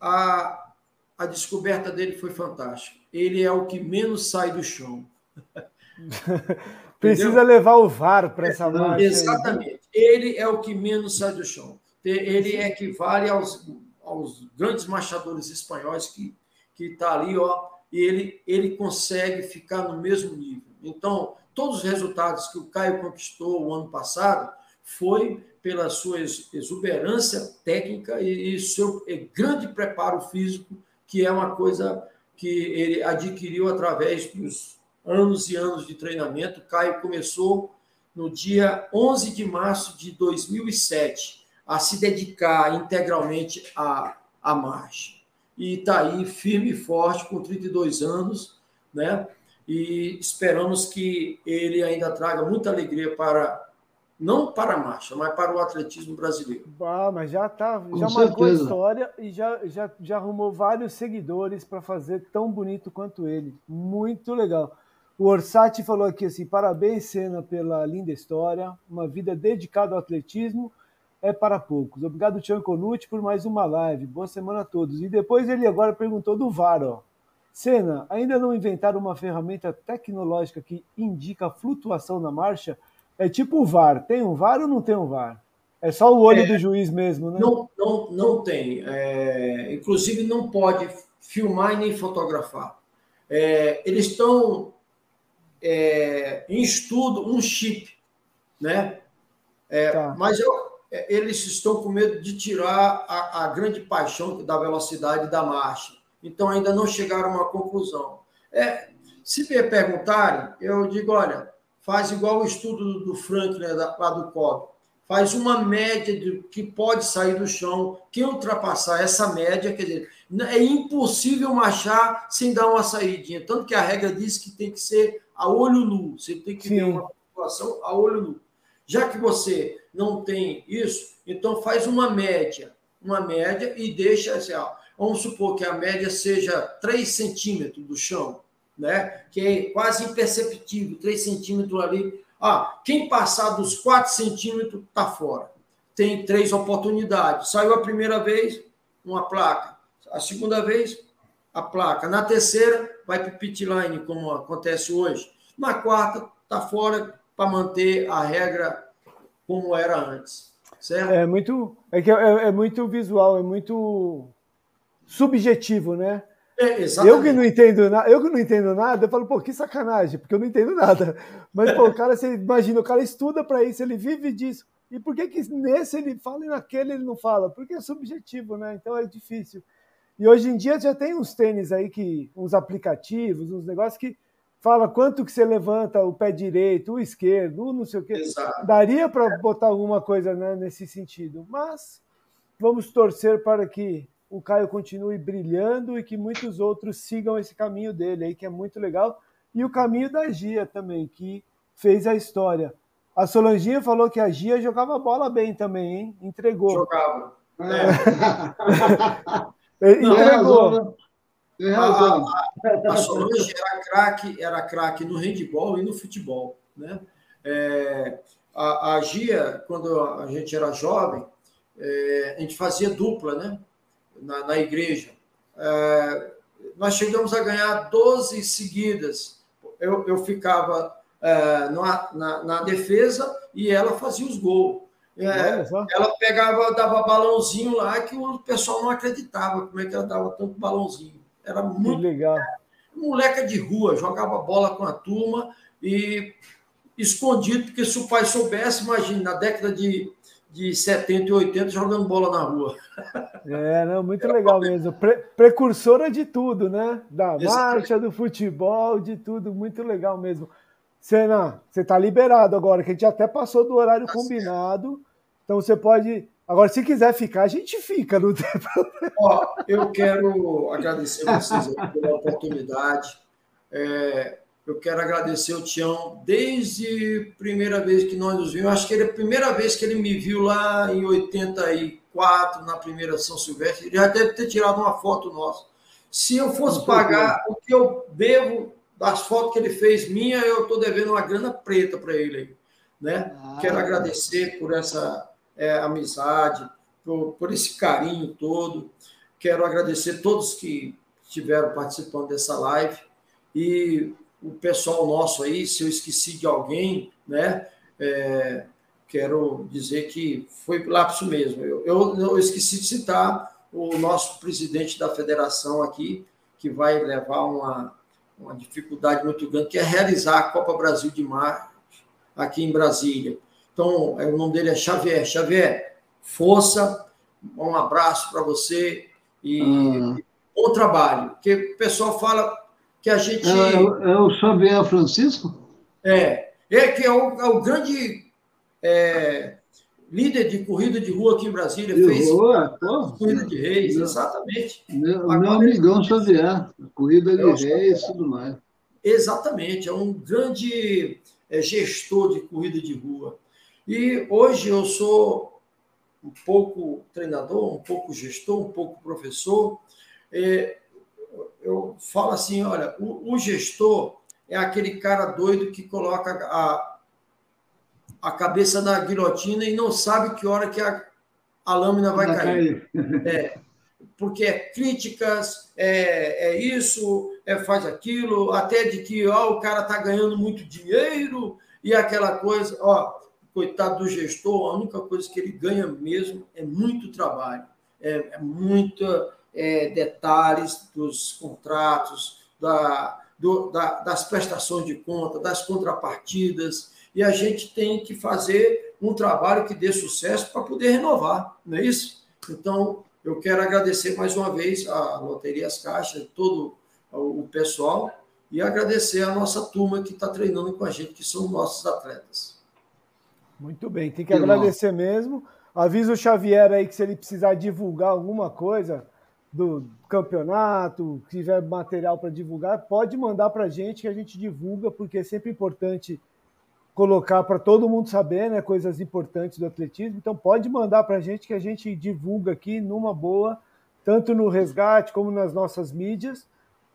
A, a descoberta dele foi fantástica. Ele é o que menos sai do chão. (laughs) Precisa levar o VAR para essa marcha. Exatamente. Ele é o que menos sai do chão. Ele equivale aos, aos grandes marchadores espanhóis que que está ali, ó, e ele, ele consegue ficar no mesmo nível. Então, todos os resultados que o Caio conquistou o ano passado foi pela sua exuberância técnica e, e seu grande preparo físico, que é uma coisa que ele adquiriu através dos anos e anos de treinamento. O Caio começou no dia 11 de março de 2007 a se dedicar integralmente à, à marcha. E está aí firme e forte, com 32 anos, né? E esperamos que ele ainda traga muita alegria para, não para a marcha, mas para o atletismo brasileiro. Ah, mas já tá, já marcou a história e já, já, já arrumou vários seguidores para fazer tão bonito quanto ele. Muito legal. O Orsatti falou aqui assim: parabéns, Senna, pela linda história, uma vida dedicada ao atletismo é para poucos. Obrigado, Tian Colucci, por mais uma live. Boa semana a todos. E depois ele agora perguntou do VAR, ó. Senna, ainda não inventaram uma ferramenta tecnológica que indica a flutuação na marcha? É tipo o VAR. Tem um VAR ou não tem um VAR? É só o olho é, do juiz mesmo, né? Não, não, não tem. É, inclusive, não pode filmar e nem fotografar. É, eles estão é, em estudo um chip, né? É, tá. Mas eu, é, eles estão com medo de tirar a, a grande paixão da velocidade da marcha. Então ainda não chegaram a uma conclusão. É, se me perguntarem, eu digo, olha, faz igual o estudo do Franklin né, lá do COB. Faz uma média de que pode sair do chão. Quem ultrapassar essa média, quer dizer, é impossível marchar sem dar uma saídinha. Tanto que a regra diz que tem que ser a olho nu. Você tem que Sim. ver uma população a olho nu. Já que você não tem isso, então faz uma média. Uma média e deixa assim, ó, vamos supor que a média seja 3 centímetros do chão, né? que é quase imperceptível, 3 centímetros ali. Ah, quem passar dos 4 centímetros está fora. Tem três oportunidades. Saiu a primeira vez, uma placa. A segunda vez, a placa. Na terceira, vai para o pit line, como acontece hoje. Na quarta, está fora para manter a regra como era antes. Certo? É muito, é, que é, é muito visual, é muito subjetivo, né? É, eu que não entendo nada, eu que não entendo nada, eu falo, pô, que sacanagem, porque eu não entendo nada. Mas, pô, o (laughs) cara, você imagina, o cara estuda para isso, ele vive disso. E por que, que nesse ele fala e naquele ele não fala? Porque é subjetivo, né? Então é difícil. E hoje em dia já tem uns tênis aí que, uns aplicativos, uns negócios que fala quanto que você levanta o pé direito, o esquerdo, o não sei o quê. Exato. Daria para botar alguma coisa né, nesse sentido, mas vamos torcer para que o Caio continue brilhando e que muitos outros sigam esse caminho dele aí, que é muito legal. E o caminho da Gia também, que fez a história. A Solanginha falou que a Gia jogava bola bem também, hein? Entregou. Jogava. É. (laughs) Entregou. Tem razão. A, a, a Solange era craque, era craque no handball e no futebol, né? É, a, a Gia, quando a gente era jovem, é, a gente fazia dupla, né? Na, na igreja. É, nós chegamos a ganhar 12 seguidas. Eu, eu ficava é, na, na, na, defesa e ela fazia os gols. É, ela pegava, dava balãozinho lá que o pessoal não acreditava como é que ela dava tanto balãozinho. Era muito que legal. Moleca de rua, jogava bola com a turma e escondido, porque se o pai soubesse, imagina, na década de, de 70 e 80 jogando bola na rua. É, não, muito legal mesmo. Pre precursora de tudo, né? Da marcha, do futebol, de tudo, muito legal mesmo. Senna, você está liberado agora, que a gente até passou do horário tá combinado. Certo. Então você pode. Agora, se quiser ficar, a gente fica, não tem (laughs) problema. Ó, eu quero agradecer a vocês pela oportunidade. É, eu quero agradecer o Tião desde a primeira vez que nós nos vimos. Acho que ele, a primeira vez que ele me viu lá em 84, na primeira São Silvestre, ele já deve ter tirado uma foto nossa. Se eu fosse pagar o que eu devo das fotos que ele fez minha, eu estou devendo uma grana preta para ele aí. Né? Ah, quero agradecer por essa é, amizade, por, por esse carinho todo. Quero agradecer todos que estiveram participando dessa live. E o pessoal nosso aí, se eu esqueci de alguém, né? É, quero dizer que foi lapso mesmo. Eu, eu, eu, esqueci de citar o nosso presidente da federação aqui, que vai levar uma, uma dificuldade muito grande, que é realizar a Copa Brasil de Mar aqui em Brasília. Então, é, o nome dele é Xavier. Xavier, força, um abraço para você e hum. bom trabalho. Porque o pessoal fala que a gente. É, é, é o Xavier Francisco? É, é que é o, é o grande é, líder de corrida de rua aqui em Brasília. De fez rua, corrida de reis, meu, exatamente. Meu, meu amigão Xavier, corrida de reis e tudo mais. Exatamente, é um grande é, gestor de corrida de rua. E hoje eu sou um pouco treinador, um pouco gestor, um pouco professor. É, eu falo assim, olha, o, o, gestor é aquele cara doido que coloca a, a cabeça na guilhotina e não sabe que hora que a, a lâmina vai, vai cair. cair. É, porque é críticas, é, é isso, é faz aquilo, até de que ó, o cara está ganhando muito dinheiro e aquela coisa, ó, coitado do gestor, a única coisa que ele ganha mesmo é muito trabalho, é, é muita é, detalhes dos contratos, da, do, da, das prestações de conta, das contrapartidas, e a gente tem que fazer um trabalho que dê sucesso para poder renovar, não é isso? Então, eu quero agradecer mais uma vez a Loteria As Caixas, todo o pessoal, e agradecer a nossa turma que está treinando com a gente, que são nossos atletas. Muito bem, tem que agradecer mesmo. Avisa o Xavier aí que se ele precisar divulgar alguma coisa, do campeonato, tiver material para divulgar, pode mandar para a gente que a gente divulga, porque é sempre importante colocar para todo mundo saber, né, coisas importantes do atletismo. Então pode mandar para a gente que a gente divulga aqui numa boa, tanto no resgate como nas nossas mídias,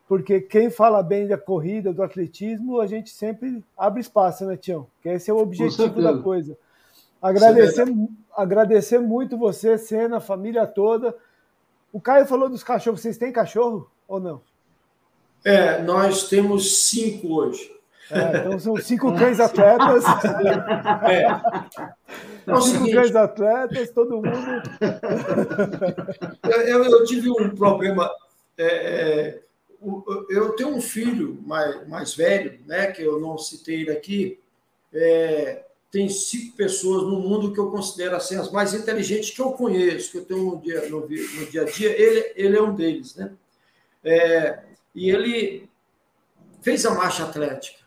porque quem fala bem da corrida, do atletismo, a gente sempre abre espaço, né, Tião? Que esse é o objetivo da coisa. Agradecer, agradecer muito você, Cena, a família toda. O Caio falou dos cachorros. Vocês têm cachorro ou não? É, nós temos cinco hoje. É, então são cinco (laughs) cães atletas. É. Então, cinco seguinte, cães atletas, todo mundo. (laughs) Eu, eu tive um problema. É, é eu tenho um filho mais, mais velho, né, que eu não citei ele aqui. É, tem cinco pessoas no mundo que eu considero assim, as mais inteligentes que eu conheço, que eu tenho no dia, no, no dia a dia, ele, ele é um deles. Né? É, e ele fez a marcha atlética.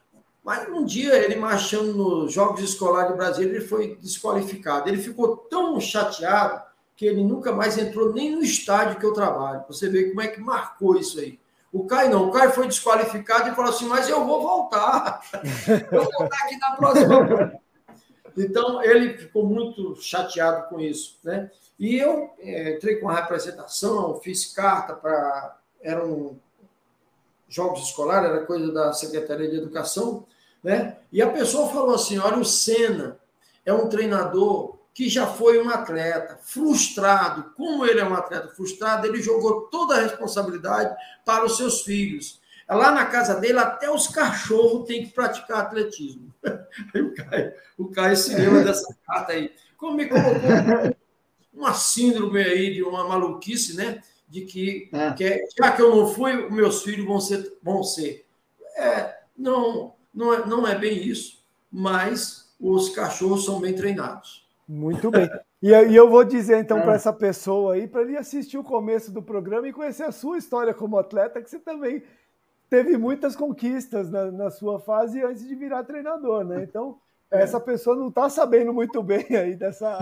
Mas um dia, ele marchando nos Jogos Escolares de Brasília, ele foi desqualificado. Ele ficou tão chateado que ele nunca mais entrou nem no estádio que eu trabalho. Você vê como é que marcou isso aí. O Caio não. O Caio foi desqualificado e falou assim: Mas eu vou voltar. Eu vou voltar aqui na próxima. Então, ele ficou muito chateado com isso. Né? E eu é, entrei com a representação, fiz carta para. Eram jogos escolares, era coisa da Secretaria de Educação. Né? E a pessoa falou assim: olha, o Senna é um treinador que já foi um atleta frustrado. Como ele é um atleta frustrado, ele jogou toda a responsabilidade para os seus filhos. Lá na casa dele, até os cachorros têm que praticar atletismo. (laughs) Aí o Caio, o Caio se lembra dessa carta aí. Como me colocou uma síndrome aí de uma maluquice, né? De que, é. que é, já que eu não fui, meus filhos vão ser. Vão ser. É, não, não, é, não é bem isso, mas os cachorros são bem treinados. Muito bem. E, e eu vou dizer então é. para essa pessoa aí, para ele assistir o começo do programa e conhecer a sua história como atleta, que você também teve muitas conquistas na, na sua fase antes de virar treinador, né? Então, é. essa pessoa não está sabendo muito bem aí dessa,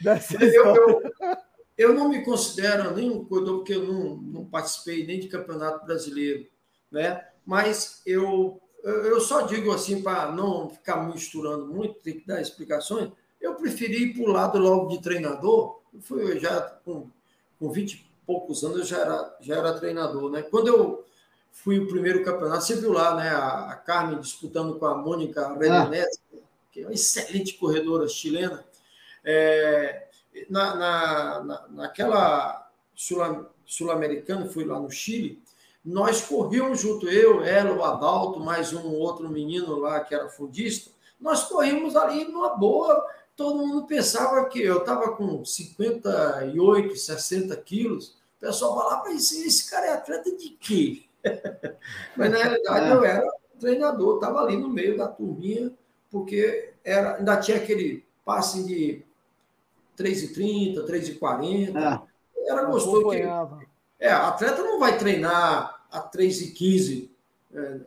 dessa eu, eu, eu, não me considero nenhum corredor, porque eu não, não participei nem de campeonato brasileiro, né? Mas eu, eu só digo assim, para não ficar misturando muito, tem que dar explicações, eu preferi ir para o lado logo de treinador. Eu fui já com, com 20 e poucos anos, eu já era, já era treinador. Né? Quando eu fui o primeiro campeonato, você viu lá né, a, a Carmen disputando com a Mônica Redenez, ah. que é uma excelente corredora chilena. É, na, na, na, naquela sul-americana, fui lá no Chile, nós corríamos junto, eu, ela, o Adalto, mais um outro menino lá que era fundista, nós corrimos ali numa boa, todo mundo pensava que eu estava com 58, 60 quilos. O pessoal falava, esse, esse cara é atleta de quê? Mas na realidade eu era treinador, estava ali no meio da turminha, porque era, ainda tinha aquele passe de 3,30, 3,40. É. Era gostoso. Que, é, atleta não vai treinar a 3,15. É,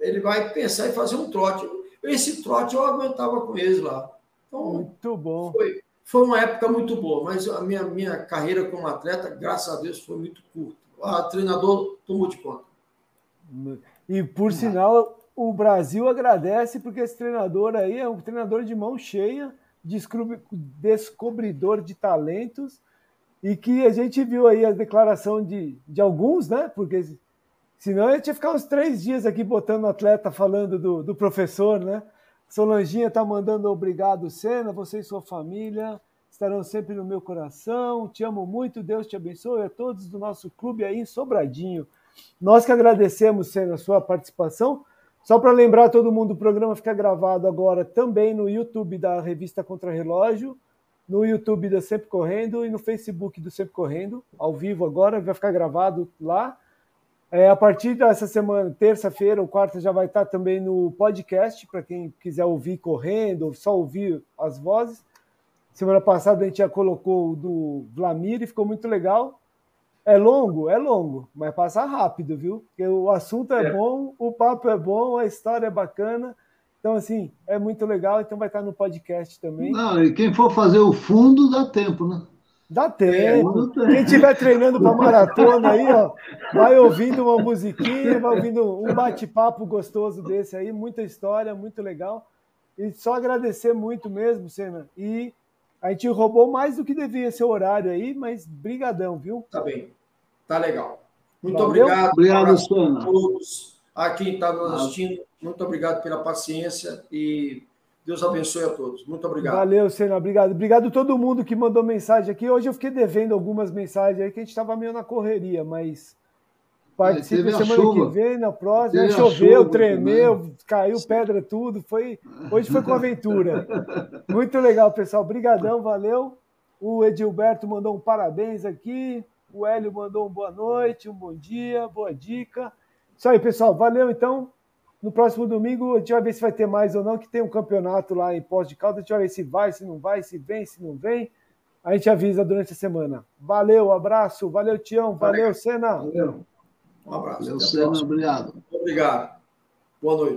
ele vai pensar em fazer um trote. Esse trote eu aguentava com eles lá. Então, muito bom. Foi, foi uma época muito boa, mas a minha, minha carreira como atleta, graças a Deus, foi muito curta. O treinador tomou de conta. E por sinal, o Brasil agradece porque esse treinador aí é um treinador de mão cheia, descobridor de talentos e que a gente viu aí a declaração de, de alguns, né? Porque senão a gente ia ficar uns três dias aqui botando o atleta falando do, do professor, né? Solanginha está mandando obrigado, Senna, você e sua família estarão sempre no meu coração. Te amo muito, Deus te abençoe a todos do nosso clube aí em Sobradinho. Nós que agradecemos, Senna, a sua participação. Só para lembrar todo mundo, o programa fica gravado agora também no YouTube da revista Contra Relógio, no YouTube da Sempre Correndo e no Facebook do Sempre Correndo, ao vivo agora, vai ficar gravado lá. É, a partir dessa semana, terça-feira ou quarta, já vai estar também no podcast, para quem quiser ouvir correndo, ou só ouvir as vozes. Semana passada a gente já colocou o do Vlamir e ficou muito legal. É longo? É longo, mas passa rápido, viu? Porque o assunto é, é, bom, o papo é bom, a história é bacana. Então, assim, é muito legal. Então vai estar no podcast também. Não, e quem for fazer o fundo, dá tempo, né? Dá tempo. Quem estiver treinando para maratona aí, ó, vai ouvindo uma musiquinha, vai ouvindo um bate-papo gostoso desse aí, muita história, muito legal. E só agradecer muito mesmo, Senna. E a gente roubou mais do que devia ser o horário aí, mas brigadão, viu? Tá bem. Tá legal. Muito Valeu? obrigado. Obrigado, Senna. A todos a quem está nos assistindo. Muito obrigado pela paciência e Deus abençoe a todos. Muito obrigado. Valeu, Senna. Obrigado. Obrigado a todo mundo que mandou mensagem aqui. Hoje eu fiquei devendo algumas mensagens aí que a gente estava meio na correria, mas participe semana chuva. que vem, na próxima. Aí choveu, chuva, tremeu, também. caiu pedra, tudo. Foi, hoje foi com aventura. Muito legal, pessoal. Obrigadão, valeu. O Edilberto mandou um parabéns aqui. O Hélio mandou um boa noite, um bom dia, boa dica. Isso aí, pessoal. Valeu, então. No próximo domingo a gente vai ver se vai ter mais ou não, que tem um campeonato lá em Pós de Caldas. A gente vai ver se vai, se não vai, se vem, se não vem. A gente avisa durante a semana. Valeu, abraço. Valeu, Tião. Valeu, Senna. Valeu. Um abraço. Senna. Obrigado. Obrigado. Boa noite.